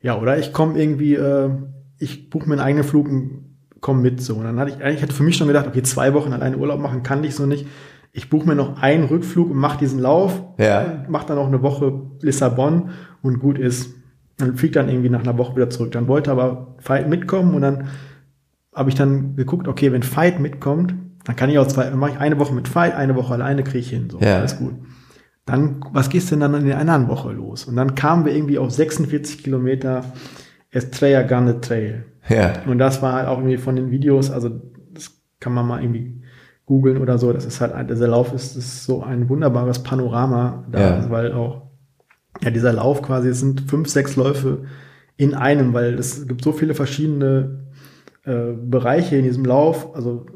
ja, oder ich komme irgendwie, äh, ich buche mir einen eigenen Flug und komm mit so. Und dann hatte ich, eigentlich hatte für mich schon gedacht, okay, zwei Wochen alleine Urlaub machen kann ich so nicht. Ich buche mir noch einen Rückflug und mache diesen Lauf, Ja. mache dann auch eine Woche Lissabon und gut ist. Und fliegt dann irgendwie nach einer Woche wieder zurück. Dann wollte aber Fight mitkommen und dann habe ich dann geguckt, okay, wenn Fight mitkommt, dann kann ich auch zwei, dann mache ich eine Woche mit Fight, eine Woche alleine kriege ich hin. So, Ja. alles gut. Dann, was gehst denn dann in der anderen Woche los? Und dann kamen wir irgendwie auf 46 Kilometer Estrella Grande Trail. Ja. Und das war halt auch irgendwie von den Videos, also das kann man mal irgendwie googeln oder so. Das ist halt, dieser Lauf ist, ist so ein wunderbares Panorama da, Ja. weil auch, ja, dieser Lauf quasi, es sind fünf, sechs Läufe in einem, weil es gibt so viele verschiedene äh, Bereiche in diesem Lauf, also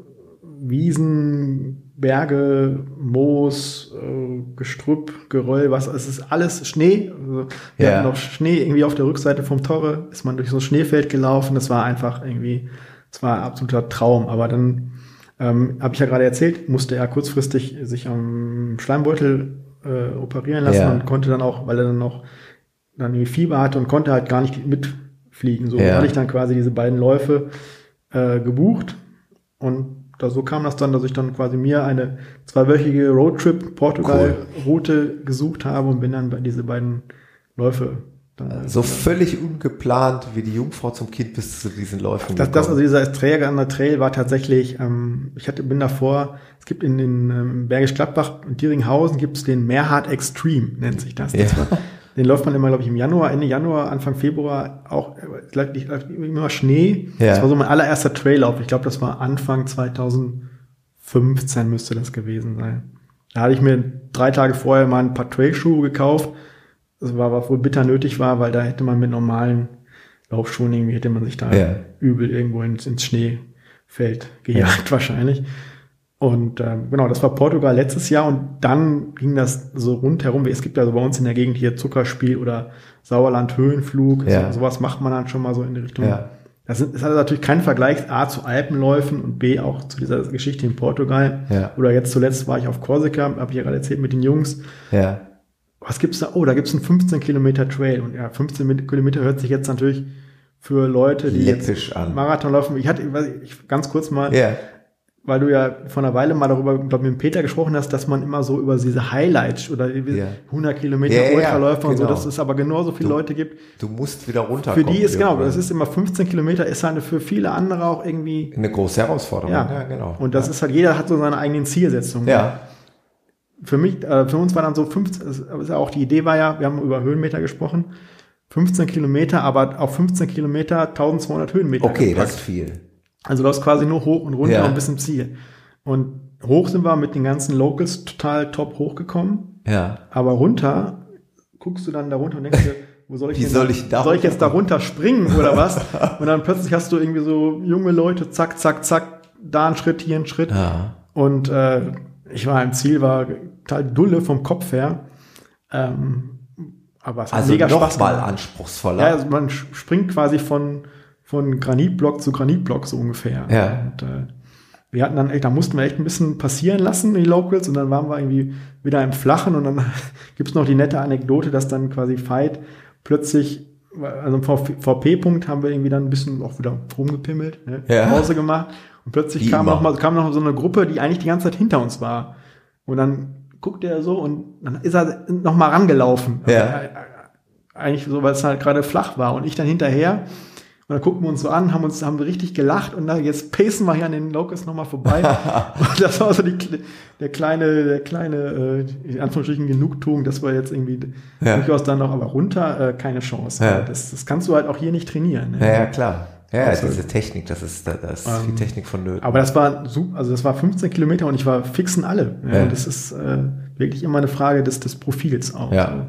Wiesen, Berge, Moos, äh, Gestrüpp, Geröll, was, es ist alles Schnee. Also, wir Ja. hatten noch Schnee irgendwie auf der Rückseite vom Torre, ist man durch so ein Schneefeld gelaufen, das war einfach irgendwie, es war ein absoluter Traum, aber dann, ähm, habe ich ja gerade erzählt, musste er kurzfristig sich am Schleimbeutel äh, operieren lassen Ja. und konnte dann auch, weil er dann noch dann irgendwie Fieber hatte und konnte halt gar nicht mitfliegen. So Ja. hatte ich dann quasi diese beiden Läufe äh, gebucht und da, so kam das dann, dass ich dann quasi mir eine zweiwöchige Roadtrip Portugal-Route gesucht habe und bin dann bei diese beiden Läufe dann So völlig ungeplant wie die Jungfrau zum Kind bis zu diesen Läufen. das, das, also dieser Estrella an der Trail war tatsächlich, ähm, ich hatte, bin davor, es gibt in den ähm, Bergisch Gladbach und Dieringhausen gibt es den Meerhard Extreme, nennt sich das. das Ja. war, den läuft man immer, glaube ich, im Januar, Ende Januar, Anfang Februar auch, äh, immer Schnee. Ja. Das war so mein allererster Traillauf. Ich glaube, das war Anfang 2015 müsste das gewesen sein. Da hatte ich mir drei Tage vorher mal ein paar Trailschuhe gekauft, das war, was wohl bitter nötig war, weil da hätte man mit normalen Laufschuhen irgendwie hätte man sich da Ja. übel irgendwo ins, ins Schneefeld gejagt wahrscheinlich. Und ähm, genau, das war Portugal letztes Jahr und dann ging das so rundherum. Es gibt ja so bei uns in der Gegend hier Zuckerspiel oder Sauerland Höhenflug. Ja. So, sowas macht man dann schon mal so in die Richtung. Ja. Das ist, hat natürlich keinen Vergleich A zu Alpenläufen und B auch zu dieser Geschichte in Portugal. Ja. Oder jetzt zuletzt war ich auf Korsika, habe ich ja gerade erzählt mit den Jungs. Ja. Was gibt's da? Oh, da gibt's einen 15 Kilometer Trail. Und ja, 15 Mit- Kilometer hört sich jetzt natürlich für Leute, die jetzt an. Marathon laufen. Ich hatte, ich, ganz kurz mal, Ja. Weil du ja vor einer Weile mal darüber, glaube mit dem Peter gesprochen hast, dass man immer so über diese Highlights oder Ja. 100 Kilometer Ja, ja, Ultraläufer und so, genau. dass es aber genauso viele Leute gibt. Du musst wieder Für runterkommen. die ist genau, das ist immer 15 Kilometer, ist halt für viele andere auch irgendwie eine große Herausforderung. ja, Ja, genau. Und das ist halt, jeder hat so seine eigenen Zielsetzungen. ja. Für mich, äh, für uns war dann so 15, es ist ja auch die Idee war ja, wir haben über Höhenmeter gesprochen, 15 Kilometer, aber auf 15 Kilometer 1200 Höhenmeter. Okay, gepackt. das ist viel. Also du hast quasi nur hoch und runter Ja. und bis zum Ziel. Und hoch sind wir mit den ganzen Locals total top hochgekommen, Ja. aber runter guckst du dann da runter und denkst dir, wo soll ich Wie denn soll ich da soll ich jetzt da runter springen oder was? und dann plötzlich hast du irgendwie so junge Leute, zack, zack, zack, da ein Schritt, hier ein Schritt. Ja. Und äh, ich war im Ziel, war total dulle vom Kopf her. Ähm, aber es Also mega noch Spaß mal anspruchsvoller. Ja, also man springt quasi von, von Granitblock zu Granitblock so ungefähr. Ja. Und, äh, wir hatten dann echt, da mussten wir echt ein bisschen passieren lassen, die Locals, und dann waren wir irgendwie wieder im Flachen und dann gibt's noch die nette Anekdote, dass dann quasi Fight plötzlich, also im VP-Punkt haben wir irgendwie dann ein bisschen auch wieder rumgepimmelt, ne? Ja. Pause gemacht und plötzlich Wie kam immer. noch mal, kam noch so eine Gruppe, die eigentlich die ganze Zeit hinter uns war. Und dann guckte er so und dann ist er noch mal rangelaufen. Ja. Eigentlich so, weil es halt gerade flach war und ich dann hinterher und dann gucken wir uns so an, haben uns, haben wir richtig gelacht und dann jetzt pacen wir hier an den Locust nochmal vorbei. und das war so die, der kleine, der kleine, äh, in Anführungsstrichen Genugtuung, dass wir jetzt irgendwie Ja. durchaus dann noch, aber runter, äh, keine Chance. Ja. Das, das kannst du halt auch hier nicht trainieren. Ne? Ja, ja, klar. Ja, Also- diese Technik, das ist, da da ist viel Ähm, Technik vonnöten. Aber das war super, also das war 15 Kilometer und ich war fixen alle. Ja, Ja. Das ist äh, wirklich immer eine Frage des, des Profils auch. ja,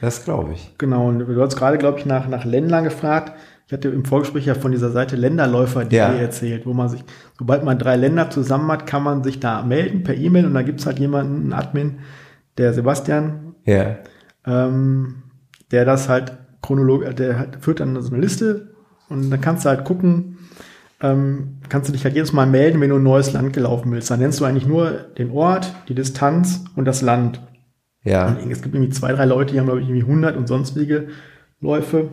das glaube ich. Genau, und du hast gerade, glaube ich, nach, nach Ländern gefragt. Ich hatte im Vorgespräch ja von dieser Seite Länderläufer.de Ja. erzählt, wo man sich, sobald man drei Länder zusammen hat, kann man sich da melden per E-Mail und da gibt's halt jemanden, einen Admin, der Sebastian, Ja, ähm, der das halt chronologisch, der halt, führt dann so eine Liste und dann kannst du halt gucken, ähm, kannst du dich halt jedes Mal melden, wenn du ein neues Land gelaufen willst. Dann nennst du eigentlich nur den Ort, die Distanz und das Land. ja, Und es gibt irgendwie zwei, drei Leute, die haben, glaube ich, irgendwie 100 und sonstige Läufe.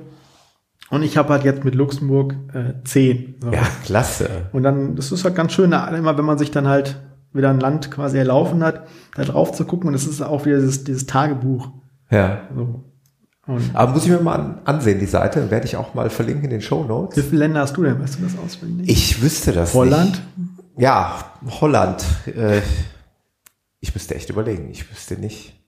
Und ich habe halt jetzt mit Luxemburg äh, 10. So. ja, klasse. Und dann, das ist halt ganz schön, immer wenn man sich dann halt wieder ein Land quasi erlaufen hat, da drauf zu gucken. Und das ist auch wieder dieses, dieses Tagebuch. Ja. So. Und Aber muss ich mir mal an, ansehen, die Seite, werde ich auch mal verlinken in den Show wie Notes. viele Länder hast du denn? Weißt du das auswendig? Ich wüsste das Holland? nicht. Ja, Holland. Äh, ich müsste echt überlegen. Ich wüsste nicht.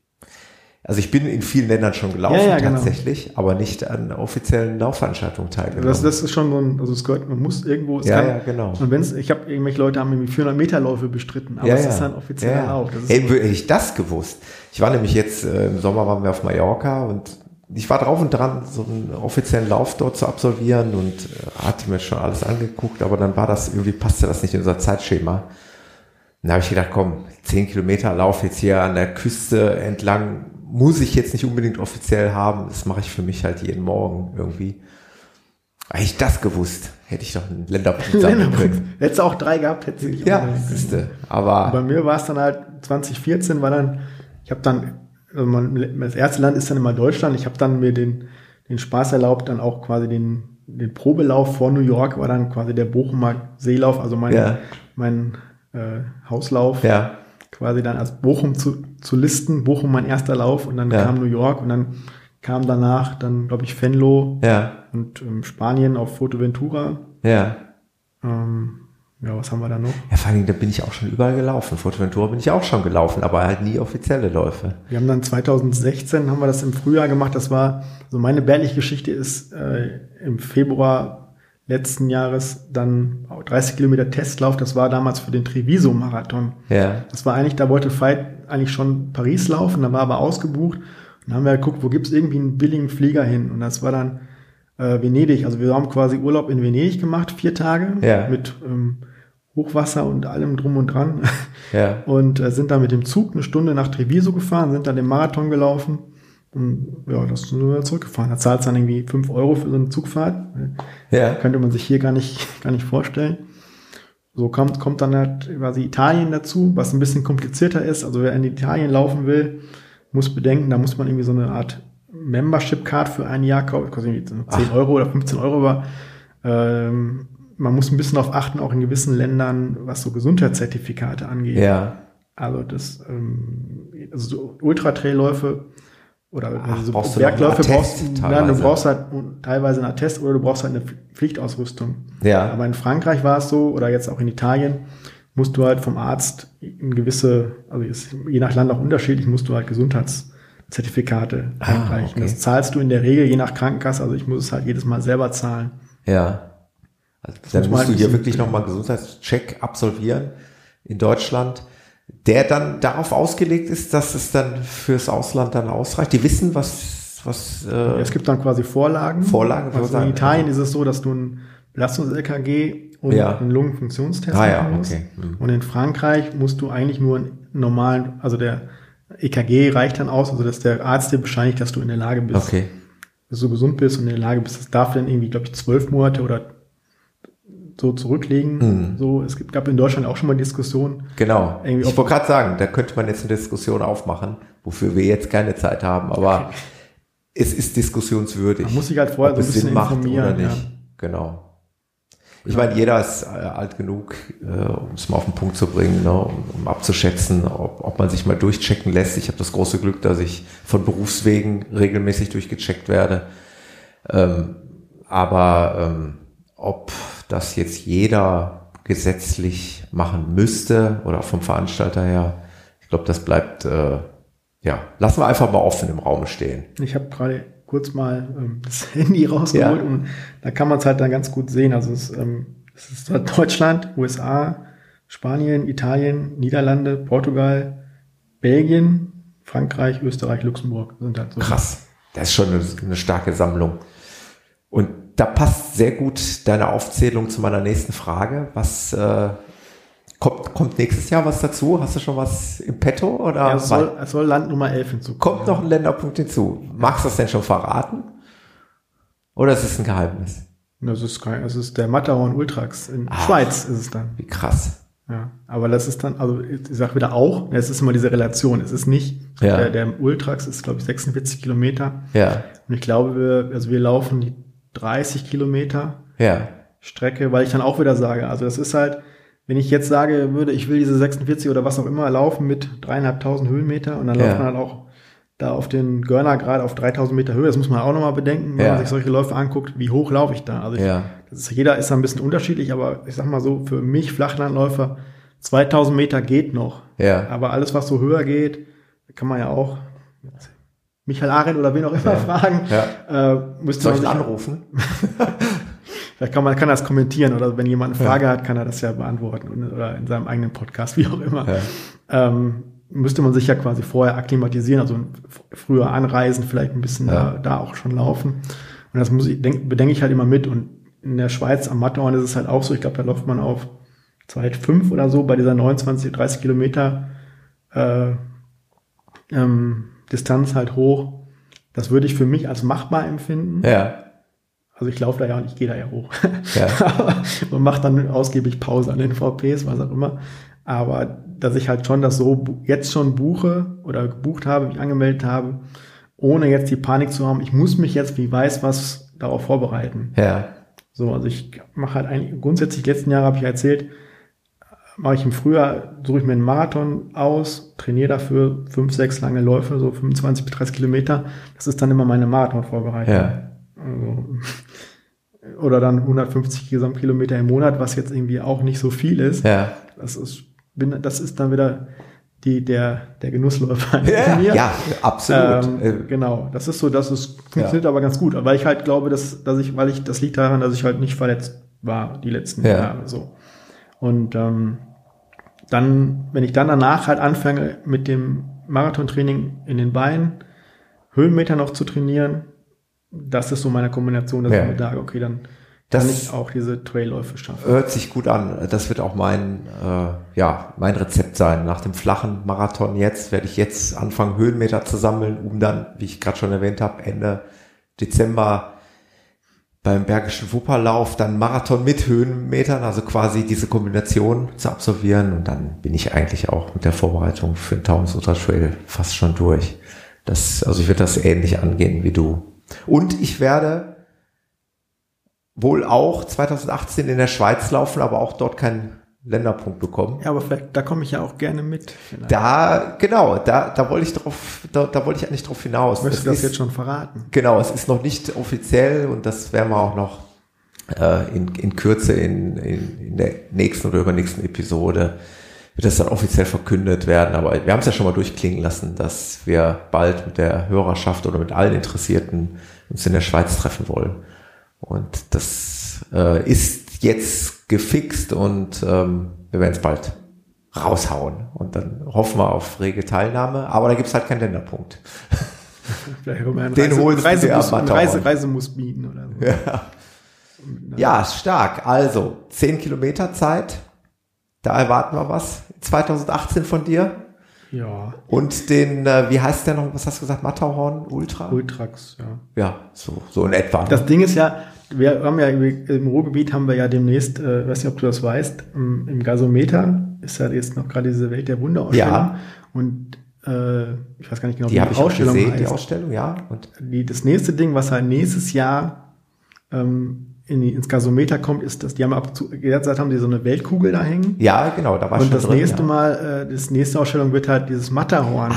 Also ich bin in vielen Ländern schon gelaufen, Ja, ja, genau. tatsächlich, aber nicht an offiziellen Laufveranstaltungen teilgenommen. Das, das ist schon so ein, also es gehört, man muss irgendwo, es Ja, ja, genau. Und wenn's, ich habe irgendwelche Leute haben irgendwie 400 Meter Läufe bestritten, aber ja, es ist ein offizieller ja. Lauf. Das Hey, hätte ich das gewusst. Ich war nämlich jetzt, äh, im Sommer waren wir auf Mallorca und ich war drauf und dran, so einen offiziellen Lauf dort zu absolvieren und äh, hatte mir schon alles angeguckt, aber dann war das, irgendwie passte das nicht in unser Zeitschema. Dann habe ich gedacht, komm, 10 Kilometer Lauf jetzt hier an der Küste entlang, muss ich jetzt nicht unbedingt offiziell haben. Das mache ich für mich halt jeden Morgen irgendwie. Hätte ich das gewusst, hätte ich doch einen Länderpunkt können. Hättest du auch drei gehabt, hättest du nicht Ja, siehste. Bei Aber mir war es dann halt 2014, war dann, ich habe dann, also man, das erste Land ist dann immer Deutschland. Ich habe dann mir den, den Spaß erlaubt, dann auch quasi den, den Probelauf vor New York war dann quasi der Bochumer Seelauf, also mein, Ja. mein äh, Hauslauf, ja, quasi dann als Bochum zu, zu listen. Bochum mein erster Lauf und dann Ja. kam New York und dann kam danach dann, glaube ich, Venlo ja, und ähm, Spanien auf Fuerteventura. ja. Ähm, ja, was haben wir da noch? Ja, vor allen Dingen, da bin ich auch schon überall gelaufen. Fuerteventura bin ich auch schon gelaufen, aber halt nie offizielle Läufe. Wir haben dann 2016 haben wir das im Frühjahr gemacht. Das war so meine bärliche Geschichte ist äh, im Februar letzten Jahres dann 30 Kilometer Testlauf. Das war damals für den Treviso Marathon. Ja, Das war eigentlich, da wollte Veit eigentlich schon Paris laufen, da war aber ausgebucht. Und Dann haben wir geguckt, wo gibt's irgendwie einen billigen Flieger hin? Und das war dann äh, Venedig. Also wir haben quasi Urlaub in Venedig gemacht, vier Tage Ja. mit ähm, Hochwasser und allem drum und dran. Ja. Und äh, sind dann mit dem Zug eine Stunde nach Treviso gefahren, sind dann den Marathon gelaufen. Und ja, das sind wir zurückgefahren. Da zahlt dann irgendwie fünf Euro für so eine Zugfahrt. Ja. Könnte man sich hier gar nicht, gar nicht vorstellen. So kommt, kommt dann halt quasi Italien dazu, was ein bisschen komplizierter ist. Also wer in Italien laufen will, muss bedenken, da muss man irgendwie so eine Art Membership-Card für ein Jahr kaufen, kostet irgendwie so 10 Ach. Euro oder 15 Euro, aber ähm, man muss ein bisschen darauf achten, auch in gewissen Ländern, was so Gesundheitszertifikate angeht. Ja. Also das, ähm, also so Ultra-Trail-Läufe oder Ach, so brauchst du Bergläufe Attest brauchst du, nein, du teilweise. brauchst halt teilweise einen Attest oder du brauchst halt eine Pflichtausrüstung. Ja. Aber in Frankreich war es so, oder jetzt auch in Italien, musst du halt vom Arzt in gewisse, also ist je nach Land auch unterschiedlich, musst du halt Gesundheitszertifikate Ah, einreichen. okay. Das zahlst du in der Regel je nach Krankenkasse, also ich muss es halt jedes Mal selber zahlen. Ja. Also, dann musst halt du hier wirklich nochmal einen Gesundheitscheck absolvieren in Deutschland, der dann darauf ausgelegt ist, dass es dann fürs Ausland dann ausreicht. Die wissen, was, was, äh, Es gibt dann quasi Vorlagen. Vorlagen, Also in Italien also- ist es so, dass du ein Belastungs-LKG und Ja. einen Lungenfunktionstest Ah, ja, machen musst. okay. Hm. Und in Frankreich musst du eigentlich nur einen normalen, also der EKG reicht dann aus, also dass der Arzt dir bescheinigt, dass du in der Lage bist, okay. dass du gesund bist und in der Lage bist. Das darf dann irgendwie, glaube ich, zwölf Monate oder so zurücklegen. Hm. So, es gibt, gab in Deutschland auch schon mal Diskussionen. Genau. Irgendwie Ich wollte gerade sagen, da könnte man jetzt eine Diskussion aufmachen, wofür wir jetzt keine Zeit haben, aber es ist diskussionswürdig. Man muss sich halt vorher so ein bisschen Sinn macht informieren, oder nicht. ja. Genau. Ich meine, jeder ist äh, alt genug, äh, um es mal auf den Punkt zu bringen, ne, um, um abzuschätzen, ob, ob man sich mal durchchecken lässt. Ich habe das große Glück, dass ich von Berufswegen regelmäßig durchgecheckt werde. Ähm, aber ähm, ob das jetzt jeder gesetzlich machen müsste oder vom Veranstalter her, ich glaube, das bleibt, äh, ja, lassen wir einfach mal offen im Raum stehen. Ich habe gerade kurz mal ähm, das Handy rausgeholt Ja. und da kann man es halt dann ganz gut sehen. Also es, ähm, es ist halt Deutschland, USA, Spanien, Italien, Niederlande, Portugal, Belgien, Frankreich, Österreich, Luxemburg sind halt so. Krass. Das ist schon eine, eine starke Sammlung. Und da passt sehr gut deine Aufzählung zu meiner nächsten Frage. Was äh, kommt, kommt nächstes Jahr was dazu? Hast du schon was im Petto? Oder Ja, es, soll, es soll Land Nummer 11 hinzukommen. kommt noch ein Länderpunkt hinzu? Magst du das denn schon verraten? Oder ist es ein Geheimnis? Das ist, kein, das ist der Matterhorn Ultrax. In Ah. Schweiz ist es dann. Wie krass. Ja, aber das ist dann, also ich sag wieder auch, es ist immer diese Relation. Es ist nicht, Ja. der, der Ultrax ist, glaube ich, 46 Kilometer. Ja, Und ich glaube, wir, also wir laufen die 30 Kilometer ja, Strecke, weil ich dann auch wieder sage, also das ist halt, wenn ich jetzt sage würde, ich will diese 46 oder was auch immer laufen mit dreieinhalbtausend Höhenmeter und dann Ja. läuft man halt auch da auf den Görner gerade auf 3000 Meter Höhe, das muss man auch nochmal bedenken, wenn Ja. man sich solche Läufe anguckt, wie hoch laufe ich da? Also ich, ja. ist, jeder ist da ein bisschen unterschiedlich, aber ich sag mal so, für mich Flachlandläufer 2000 Meter geht noch. Ja. Aber alles, was so höher geht, kann man ja auch Michael Arendt oder wen auch immer fragen. Ja. Äh, müsste Soll man ich anrufen? vielleicht kann man kann das kommentieren oder wenn jemand eine Frage hat, kann er das ja beantworten oder in seinem eigenen Podcast, wie auch immer. Ja. Ähm, müsste man sich ja quasi vorher akklimatisieren, also früher anreisen, vielleicht ein bisschen Ja. da, da auch schon laufen. Und das muss ich, denk, bedenke ich halt immer mit. Und in der Schweiz am Matterhorn ist es halt auch so, ich glaube, da läuft man auf 2,5 oder so bei dieser 29, 30 Kilometer äh, ähm, Distanz halt hoch. Das würde ich für mich als machbar empfinden. Ja, Also ich laufe da ja und ich gehe da ja hoch. Ja. und mache dann ausgiebig Pause an den VPs, was auch immer. Aber dass ich halt schon das so jetzt schon buche oder gebucht habe, mich angemeldet habe, ohne jetzt die Panik zu haben, ich muss mich jetzt, wie weiß was, darauf vorbereiten. ja, So, also ich mache halt eigentlich, grundsätzlich, letzten Jahre habe ich ja erzählt, mache ich im Frühjahr, suche ich mir einen Marathon aus, trainiere dafür fünf, sechs lange Läufe, so 25 bis 30 Kilometer. Das ist dann immer meine Marathonvorbereitung. ja, Also, oder dann 150 Gesamtkilometer im Monat, was jetzt irgendwie auch nicht so viel ist. ja. Das ist, bin, das ist dann wieder die, der, der Genussläufer Ja, mir. ja absolut. Ähm, Äh, genau, das ist so, das ist, funktioniert aber ganz gut, weil ich halt glaube, dass, dass ich, weil ich, das liegt daran, dass ich halt nicht verletzt war die letzten Ja. Jahre so. Und ähm, dann, wenn ich dann danach halt anfange mit dem Marathontraining in den Beinen, Höhenmeter noch zu trainieren. Das ist so meine Kombination, dass Ja. ich mir sage, okay, dann Das- kann ich auch diese Trailläufe schaffen. Hört sich gut an. Das wird auch mein, äh, ja, mein Rezept sein. Nach dem flachen Marathon jetzt werde ich jetzt anfangen, Höhenmeter zu sammeln, um dann, wie ich gerade schon erwähnt habe, Ende Dezember beim Bergischen Wupperlauf dann Marathon mit Höhenmetern, also quasi diese Kombination zu absolvieren. Und dann bin ich eigentlich auch mit der Vorbereitung für den Taunus Ultra Trail fast schon durch. Das, also ich werde das ähnlich angehen wie du. Und ich werde wohl auch 2018 in der Schweiz laufen, aber auch dort keinen Länderpunkt bekommen. Ja, aber vielleicht, da komme ich ja auch gerne mit. Vielleicht. Da, genau, da, da wollte ich drauf, da, da wollte ich eigentlich drauf hinaus. Möchtest Es du das ist- jetzt schon verraten? Genau, es ist noch nicht offiziell und das werden wir auch noch äh, in, in Kürze in, in, in der nächsten oder übernächsten Episode wird das dann offiziell verkündet werden. Aber wir haben es ja schon mal durchklingen lassen, dass wir bald mit der Hörerschaft oder mit allen Interessierten uns in der Schweiz treffen wollen. Und das äh, ist jetzt gefixt und ähm, wir werden es bald raushauen. Und dann hoffen wir auf rege Teilnahme. Aber da gibt's halt keinen Länderpunkt. Den holst du dir Reisebus, am einen Matterhorn. Reise, Reisemus bieten oder so. Ja. Ja, stark. Also, 10 Kilometer Zeit. Da erwarten wir was. 2018 von dir. Ja, Und den, äh, wie heißt der noch, was hast du gesagt, Matterhorn Ultra? Ultrax, ja. Ja, so, so in etwa. Das Ding ist ja, wir haben ja im Ruhrgebiet haben wir ja demnächst, äh, weiß nicht, ob du das weißt, im, im Gasometer ist ja jetzt noch gerade diese Welt der Wunderausstellung. Ja. Und äh, ich weiß gar nicht genau, die habe ich auch Ausstellung gesehen, die heißt. Ausstellung, ja. Und Die, das nächste Ding, was halt nächstes Jahr ähm, in die, ins Gasometer kommt, ist, dass die haben ab zu, derzeit haben die so eine Weltkugel da hängen. ja, genau, da war Und schon das drin, nächste ja. Mal, äh, das nächste Ausstellung wird halt dieses Matterhorn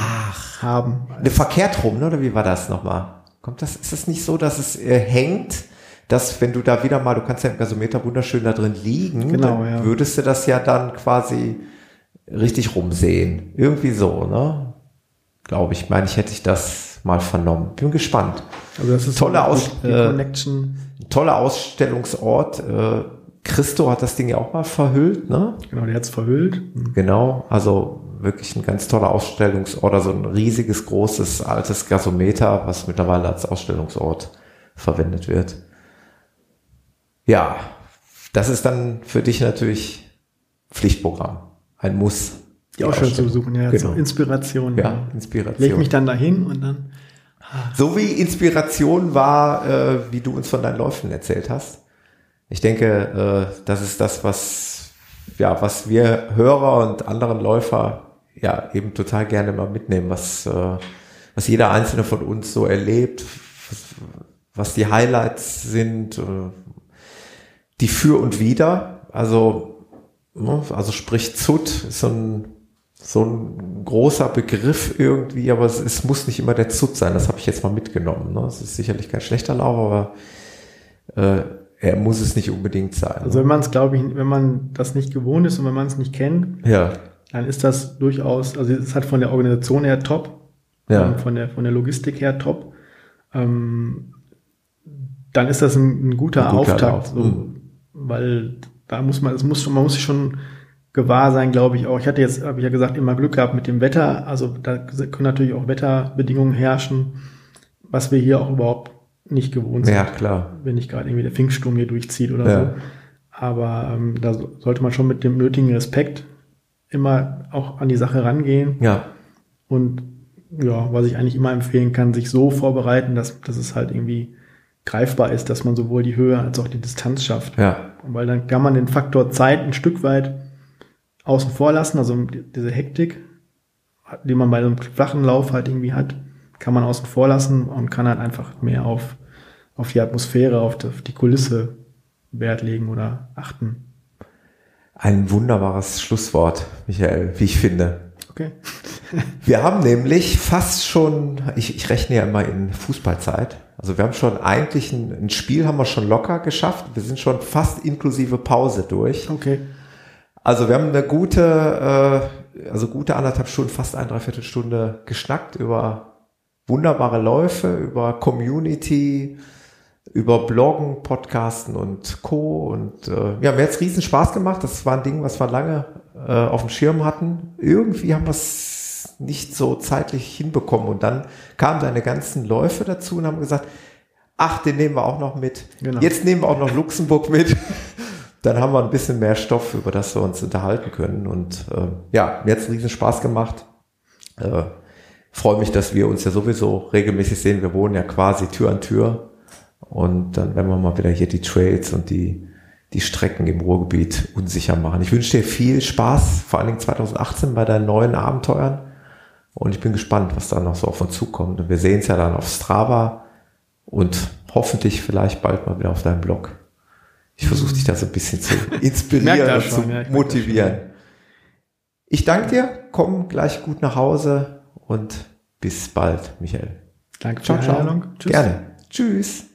haben. Ne, verkehrt rum, ne? oder wie war das nochmal? Kommt das, ist es nicht so, dass es äh, hängt, dass wenn du da wieder mal, du kannst ja im Gasometer wunderschön da drin liegen, Genau, dann ja. würdest du das ja dann quasi richtig rumsehen. Irgendwie so, ne? Glaube ich, meine ich, hätte ich das mal vernommen. Bin gespannt. Also das ist Tolle Aus- äh, Connection. Toller Ausstellungsort. Äh, Christo hat das Ding ja auch mal verhüllt, ne? Genau, der hat's verhüllt. Genau, also wirklich ein ganz toller Ausstellungsort, also ein riesiges, großes, altes Gasometer, was mittlerweile als Ausstellungsort verwendet wird. Ja, das ist dann für dich natürlich Pflichtprogramm, ein Muss. Die Ausstellung zu besuchen, ja, Genau. zur Inspiration. Ja, Leg Inspiration. mich dann dahin und dann. So wie Inspiration war, äh, wie du uns von deinen Läufen erzählt hast. Ich denke, äh, das ist das, was, ja, was wir Hörer und anderen Läufer ja eben total gerne mal mitnehmen, was, äh, was jeder einzelne von uns so erlebt, was, was die Highlights sind, äh, die für und wider. Also, ne, also sprich ZUT ist so ein so ein großer Begriff irgendwie, aber es, es muss nicht immer der Zut sein. Das habe ich jetzt mal mitgenommen. Ne? Es ist sicherlich kein schlechter Lauf, aber äh, er muss es nicht unbedingt sein. Also wenn man es, glaube ich, wenn man das nicht gewohnt ist und wenn man es nicht kennt, ja, dann ist das durchaus, also es halt von der Organisation her top, ja, ähm, von der von der Logistik her top. Ähm, dann ist das ein, ein guter, Ein guter Auftakt, Lauf, so, mhm. Weil da muss man, es muss schon, man muss sich schon gewahr sein, glaube ich auch. Ich hatte jetzt, habe ich ja gesagt, immer Glück gehabt mit dem Wetter. Also da können natürlich auch Wetterbedingungen herrschen, was wir hier auch überhaupt nicht gewohnt sind ja, klar. wenn nicht gerade irgendwie der Pfingststurm hier durchzieht oder Ja. so. Aber ähm, da so- sollte man schon mit dem nötigen Respekt immer auch an die Sache rangehen. Ja, Und ja, was ich eigentlich immer empfehlen kann, sich so vorbereiten, dass, dass es halt irgendwie greifbar ist, dass man sowohl die Höhe als auch die Distanz schafft. ja, Weil dann kann man den Faktor Zeit ein Stück weit außen vor lassen, also die- diese Hektik, die man bei so einem flachen Lauf halt irgendwie hat, kann man außen vor lassen und kann halt einfach mehr auf, auf die Atmosphäre, auf die, auf die Kulisse Wert legen oder achten. ein wunderbares Schlusswort, Michael, wie ich finde. Okay. Wir haben nämlich fast schon, ich, ich rechne ja immer in Fußballzeit. Also wir haben schon eigentlich ein, ein Spiel haben wir schon locker geschafft. Wir sind schon fast inklusive Pause durch. Okay. Also wir haben eine gute, äh, also gute anderthalb Stunden, fast eine Dreiviertelstunde geschnackt über wunderbare Läufe, über Community, über Bloggen, Podcasten und Co. Und äh, ja, mir hat's riesen Spaß gemacht. Das war ein Ding, was wir lange äh, auf dem Schirm hatten. Irgendwie haben wir es es nicht so zeitlich hinbekommen. Und dann kamen deine ganzen Läufe dazu und haben gesagt, ach, den nehmen wir auch noch mit. Genau. Jetzt nehmen wir auch noch Luxemburg mit. dann haben wir ein bisschen mehr Stoff, über das wir uns unterhalten können. Und äh, ja, mir hat es riesen Spaß gemacht. Äh, Freue mich, dass wir uns ja sowieso regelmäßig sehen. Wir wohnen ja quasi Tür an Tür. Und dann werden wir mal wieder hier die Trails und die, die Strecken im Ruhrgebiet unsicher machen. Ich wünsche dir viel Spaß, vor allen Dingen 2018 bei deinen neuen Abenteuern. Und ich bin gespannt, was da noch so auf uns zukommt. Und wir sehen es ja dann auf Strava und hoffentlich vielleicht bald mal wieder auf deinem Blog. Ich versuche dich da so ein bisschen zu inspirieren und schon, zu ja, motivieren. Ich danke dir, komm gleich gut nach Hause und bis bald, Michael. Danke für Ciao, die ciao. Einladung. Tschüss. Gerne. Tschüss.